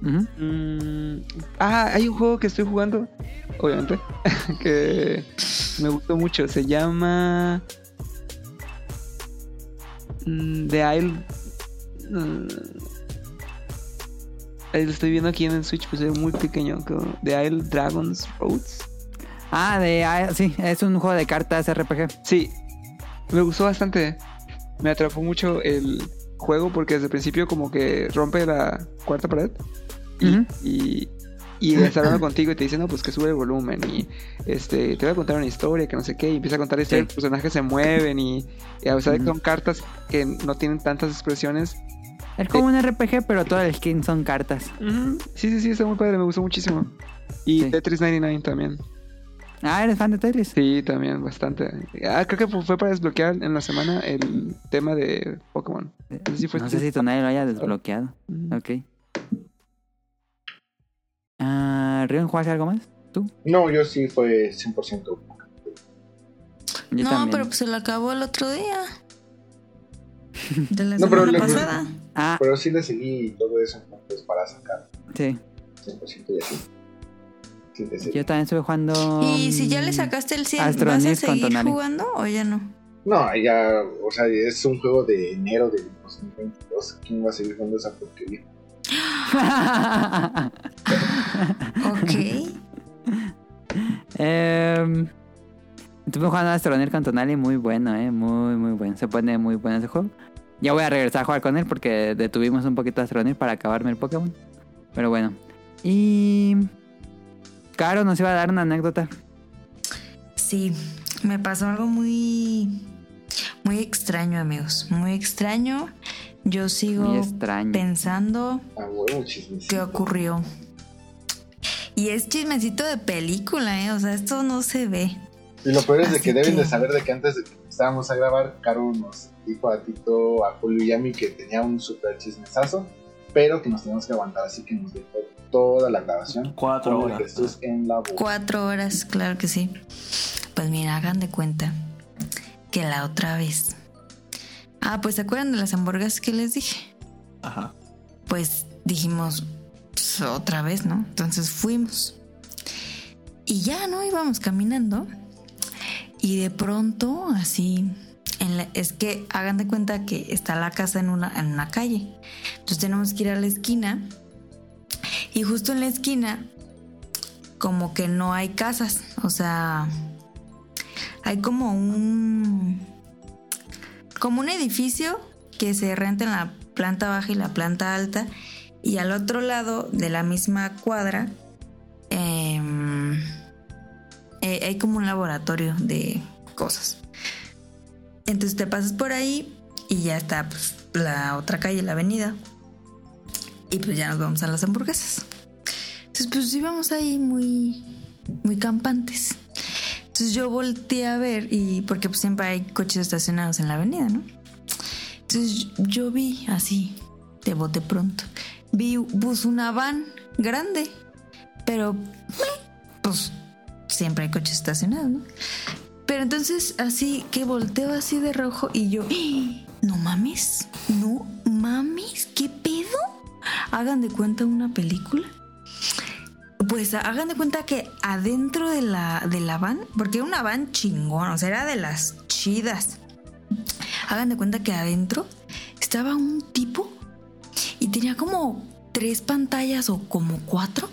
Mm, ah, hay un juego que estoy jugando, obviamente, <laughs> que me gustó mucho. Se llama mm, The Isle. mm, ahí lo estoy viendo aquí en el Switch, pues es muy pequeño. como The Isle Dragons Roads. Ah, de, ah, sí, es un juego de cartas RPG. Sí, me gustó bastante. Me atrapó mucho el juego porque desde el principio como que rompe la cuarta pared y, Ujú. y, y <laughs> está hablando contigo y te dice, no, pues que sube el volumen y este te voy a contar una historia, que no sé qué, y empieza a contar historia, Sí. los personajes se mueven y, y a pesar de que son cartas que no tienen tantas expresiones. Es como un RPG, pero todo el skin son cartas. Sí, sí, sí, está muy padre, me gustó muchísimo. Y Sí. Tetris 99 también. Ah, ¿eres fan de Tetris? Sí, también, bastante. Ah, creo que fue para desbloquear en la semana el tema de Pokémon. No sé si fue No sé si tu nadie lo haya desbloqueado. Mm. Ok. Ah, ¿Rion jugaste algo más? ¿Tú? No, yo sí fue 100%. Yo no, también. pero pues se lo acabó el otro día. <laughs> De la No, pero semana le- pasada. Ah, Pero sí le seguí todo eso pues, para sacar sí. 100% y así. Sí. Yo también estuve jugando... Y si ya le sacaste el 100, ¿vas a seguir jugando o ya no? No, ya, o sea, es un juego de enero de 2022. ¿Quién va a seguir jugando esa porquería? Ok. <laughs> Em, estuve jugando a Astroneer con Tonali, muy bueno, eh, muy, muy bueno. Se pone muy bueno ese juego. Ya voy a regresar a jugar con él porque detuvimos un poquito a Astroneer para acabarme el Pokémon. Pero bueno. Y... Caro nos iba a dar una anécdota. Sí, me pasó algo muy, muy extraño, amigos. Muy extraño. Yo sigo Muy extraño. pensando A huevo, qué ocurrió. Y es chismecito de película, ¿eh? O sea, esto no se ve. Y lo peor es de que deben de saber de que antes de que estábamos a grabar, Caro nos dijo a Tito, a Julio y a mí que tenía un super chismesazo, pero que nos teníamos que aguantar, así que nos dejó toda la grabación. Cuatro horas. Jesús en la boca. Cuatro horas, claro que sí. Pues mira, hagan de cuenta que la otra vez. Ah, pues ¿se acuerdan de las hamburguesas que les dije? Ajá. Pues dijimos, pues, otra vez, ¿no? Entonces fuimos. Y ya, ¿no? Íbamos caminando. Y de pronto, así, en la- es que hagan de cuenta que está la casa en una, en una calle. Entonces tenemos que ir a la esquina. Y justo en la esquina, como que no hay casas. O sea, hay como un... Como un edificio que se renta en la planta baja y la planta alta. Y al otro lado de la misma cuadra em, eh, hay como un laboratorio de cosas. Entonces te pasas por ahí y ya está pues, la otra calle, la avenida. Y pues ya nos vamos a las hamburguesas. Entonces pues íbamos ahí muy, muy campantes. Entonces yo volteé a ver y porque pues siempre hay coches estacionados en la avenida, ¿no? Entonces yo vi así, de bote pronto, vi pues una van grande, pero pues siempre hay coches estacionados, ¿no? Pero entonces así que volteo así de rojo y yo, ¡Ah! no mames, no mames, ¿qué pedo? Hagan de cuenta una película. Pues hagan de cuenta que adentro de la, de la van, porque era una van chingón, o sea, era de las chidas. Hagan de cuenta que adentro estaba un tipo y tenía como tres pantallas o como cuatro,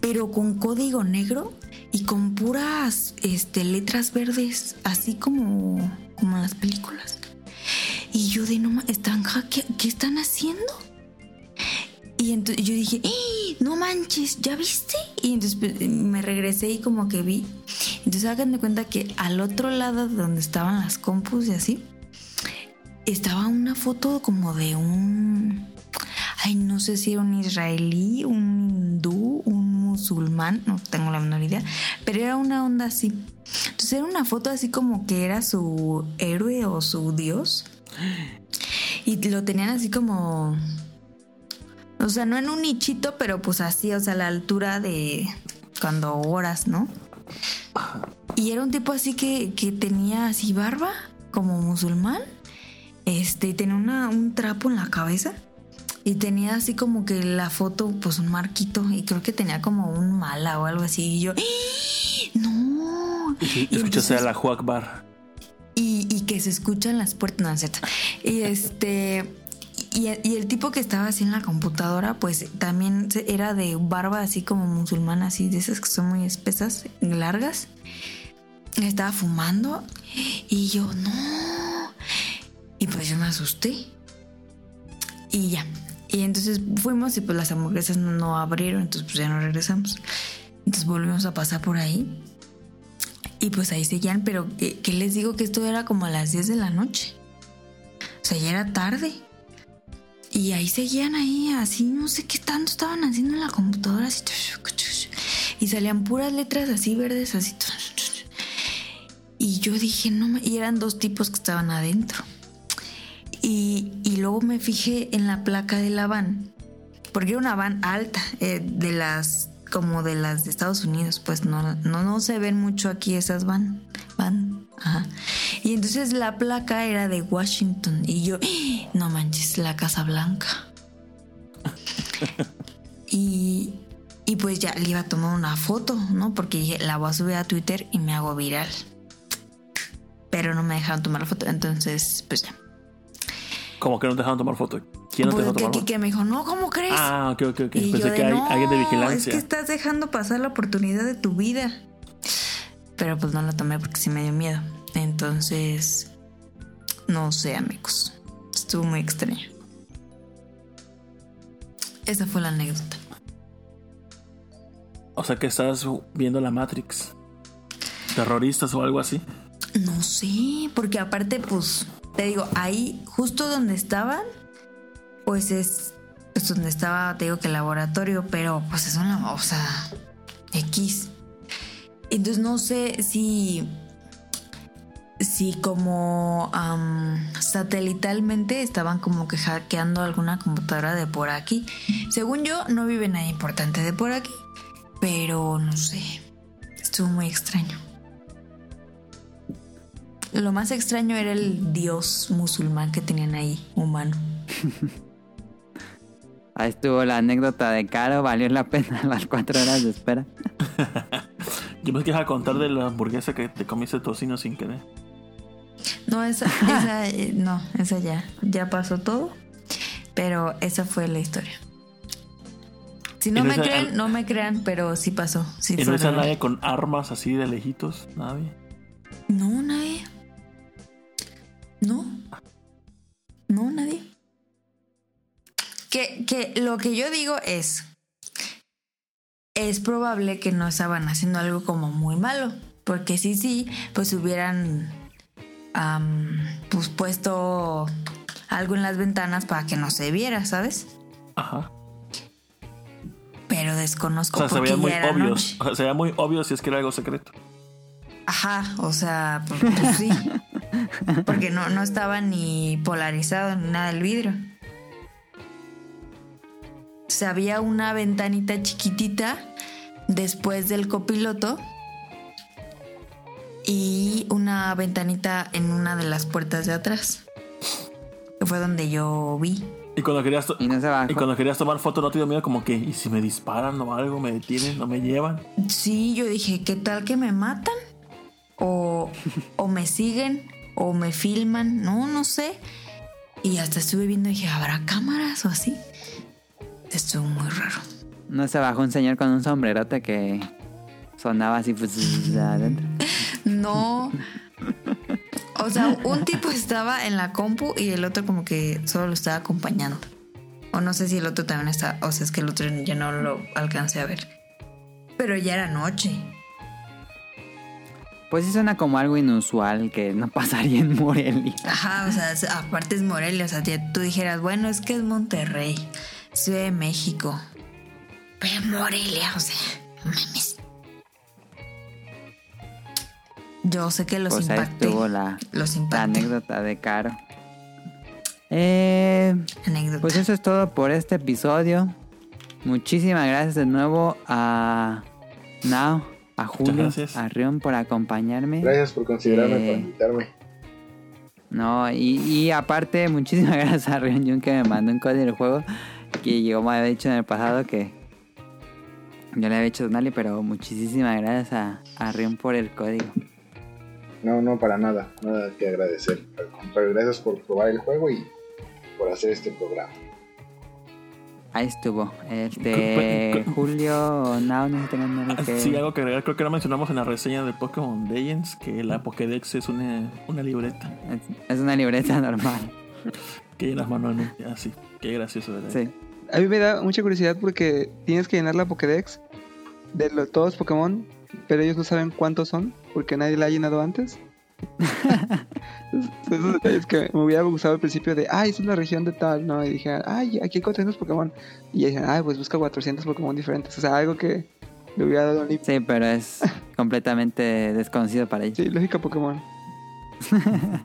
pero con código negro y con puras este, letras verdes, así como, como las películas. Y yo de no están ¿qué están haciendo? Y entonces yo dije, ¡Eh! no manches, ¿ya viste? Y entonces pues, me regresé y como que vi. Entonces hagan de cuenta que al otro lado de donde estaban las compus y así, estaba una foto como de un... Ay, no sé si era un israelí, un hindú, un musulmán, no tengo la menor idea, pero era una onda así. Entonces era una foto así como que era su héroe o su dios. Y lo tenían así como... O sea, no en un nichito, pero pues así, o sea, a la altura de cuando oras, ¿no? Y era un tipo así que, que tenía así barba, como musulmán. Este, y tenía una- un trapo en la cabeza. Y tenía así como que la foto, pues un marquito. Y creo que tenía como un mala o algo así. Y yo, ¡Ah! ¡no! Y, y Y escuchaste entonces- a la Juac Bar. y, y que se escuchan las puertas, no es cierto. Y este. Y, el tipo que estaba así en la computadora, pues también era de barba así como musulmana, así de esas que son muy espesas, largas. Estaba fumando y yo, no. Y pues yo me asusté. Y ya. Y entonces fuimos y pues las hamburguesas no, abrieron, entonces pues ya no regresamos. Entonces volvimos a pasar por ahí. Y pues ahí seguían, pero que, que les digo que esto era como a las 10 de la noche. O sea, ya era tarde. Y ahí seguían ahí, así, no sé qué tanto estaban haciendo en la computadora. Así, y salían puras letras así verdes, así. Y yo dije, no, y eran dos tipos que estaban adentro. Y, y luego me fijé en la placa de la van, porque era una van alta, eh, de las, como de las de Estados Unidos, pues no, no, no se ven mucho aquí esas van, van, ajá. Y entonces la placa era de Washington, y yo, no manches, la Casa Blanca. <laughs> y, y pues ya le iba a tomar una foto, ¿no? Porque dije, la voy a subir a Twitter y me hago viral. Pero no me dejaron tomar la foto, entonces, pues ya. Como que no te dejaron tomar foto. ¿Quién no te Pues dejó que, tomar que- foto? que me dijo, no, ¿cómo crees? Ah, ok, ok, ok. Y Pensé yo que de, hay no, alguien de Es vigilancia. que estás dejando pasar la oportunidad de tu vida. Pero pues no la tomé porque sí me dio miedo. Entonces, no sé, amigos. Estuvo muy extraño. Esa fue la anécdota. O sea que estás viendo la Matrix. Terroristas o algo así. No sé, porque aparte, pues, te digo, ahí, justo donde estaban, pues es pues, donde estaba, te digo que el laboratorio, pero pues es una, o sea, X. Entonces no sé si, si como satelitalmente estaban como que hackeando alguna computadora de por aquí. Según yo, no vive nadie importante de por aquí, pero no sé, estuvo muy extraño. Lo más extraño era el dios musulmán que tenían ahí, humano. <laughs> Ahí estuvo la anécdota de Caro, valió la pena <laughs> las cuatro horas de espera. <laughs> Yo me quería contar de la hamburguesa que te comiste tocino sin querer. No, esa, <laughs> esa eh, no, esa ya, ya pasó todo. Pero esa fue la historia. Si no ¿Y no me esa- creen, no me crean, pero sí pasó. Sí ¿Y no real. nadie con armas así de lejitos? Nadie. No, nadie. No. No, nadie. Que, que lo que yo digo es. Es probable que no estaban haciendo algo como muy malo. Porque sí, sí, pues hubieran pues puesto algo en las ventanas para que no se viera, ¿sabes? Ajá. Pero O desconozco sea, se veía muy obvio. O sea, se veía muy obvio si es que era algo secreto. Ajá, o sea, pues, pues sí. <laughs> Porque no, no estaba ni polarizado ni nada el vidrio. O sea, había una ventanita chiquitita después del copiloto y una ventanita en una de las puertas de atrás. Que fue donde yo vi. Y cuando querías, to- Y no se bajó. y cuando querías tomar foto, ¿no te dio miedo? Como que, ¿y si me disparan o algo? ¿Me detienen? ¿No me llevan? Sí, yo dije, ¿qué tal que me matan? O, o me siguen, o me filman, no, no sé. Y hasta estuve viendo y dije, ¿habrá cámaras o así? Estuvo muy raro. No se bajó un señor con un sombrerote que sonaba así pues de adentro. No. O sea, un tipo estaba en la compu y el otro como que solo lo estaba acompañando. O no sé si el otro también está, o sea, es que el otro ya no lo alcancé a ver. Pero ya era noche. Pues sí suena como algo inusual que no pasaría en Morelia. Ajá, o sea, aparte es Morelia, o sea, tú dijeras, bueno, es que es Monterrey, Ciudad de México. Pero Morelia, o sea, mames. Yo sé que los Pues ahí impacté. estuvo la, Los la anécdota de Caro. Eh, Anécdota. pues eso es todo por este episodio. Muchísimas gracias de nuevo a Now, a Julio, a Rion por acompañarme. Gracias por considerarme, Eh, por invitarme. No, y, y aparte, muchísimas <laughs> gracias a Rion Jun que me mandó un código del juego. Y como había dicho en el pasado que yo le había hecho Donali, pero muchísimas gracias a, a Rion por el código. No, no, para nada. Nada que agradecer. Al contrario, gracias por probar el juego y por hacer este programa. Ahí estuvo. Este Julio, no, no tengan algo que... Sí, algo que agregar. Creo que no mencionamos en la reseña de Pokémon Legends que la Pokédex es una, una libreta Es, una libreta <laughs> normal. que llenas manualmente. Así. Qué gracioso, ¿verdad? Sí. A mí me da mucha curiosidad porque tienes que llenar la Pokédex de lo- todos los Pokémon, pero ellos no saben cuántos son porque nadie la ha llenado antes. <laughs> Esos detalles que me hubiera gustado al principio de, ay, esa es la región de tal, ¿no? Y dije, ay, aquí hay 400 Pokémon. Y dije, ay, pues busca 400 Pokémon diferentes. O sea, algo que le hubiera dado un Sí, pero es <laughs> completamente desconocido para ellos. Sí, lógica Pokémon. <laughs>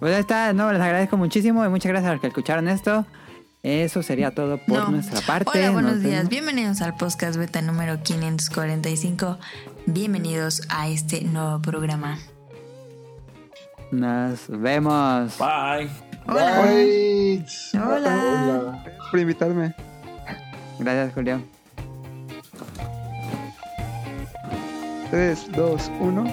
Pues ahí está, no, les agradezco muchísimo y muchas gracias a los que escucharon esto. Eso sería todo por No. nuestra parte. Hola, buenos Nos días. vemos. Bienvenidos al podcast beta número 545. Bienvenidos a este nuevo programa. Nos vemos. Bye. Hola. Bye. Hola. Gracias por invitarme. Gracias, Julio. 3, 2, 1.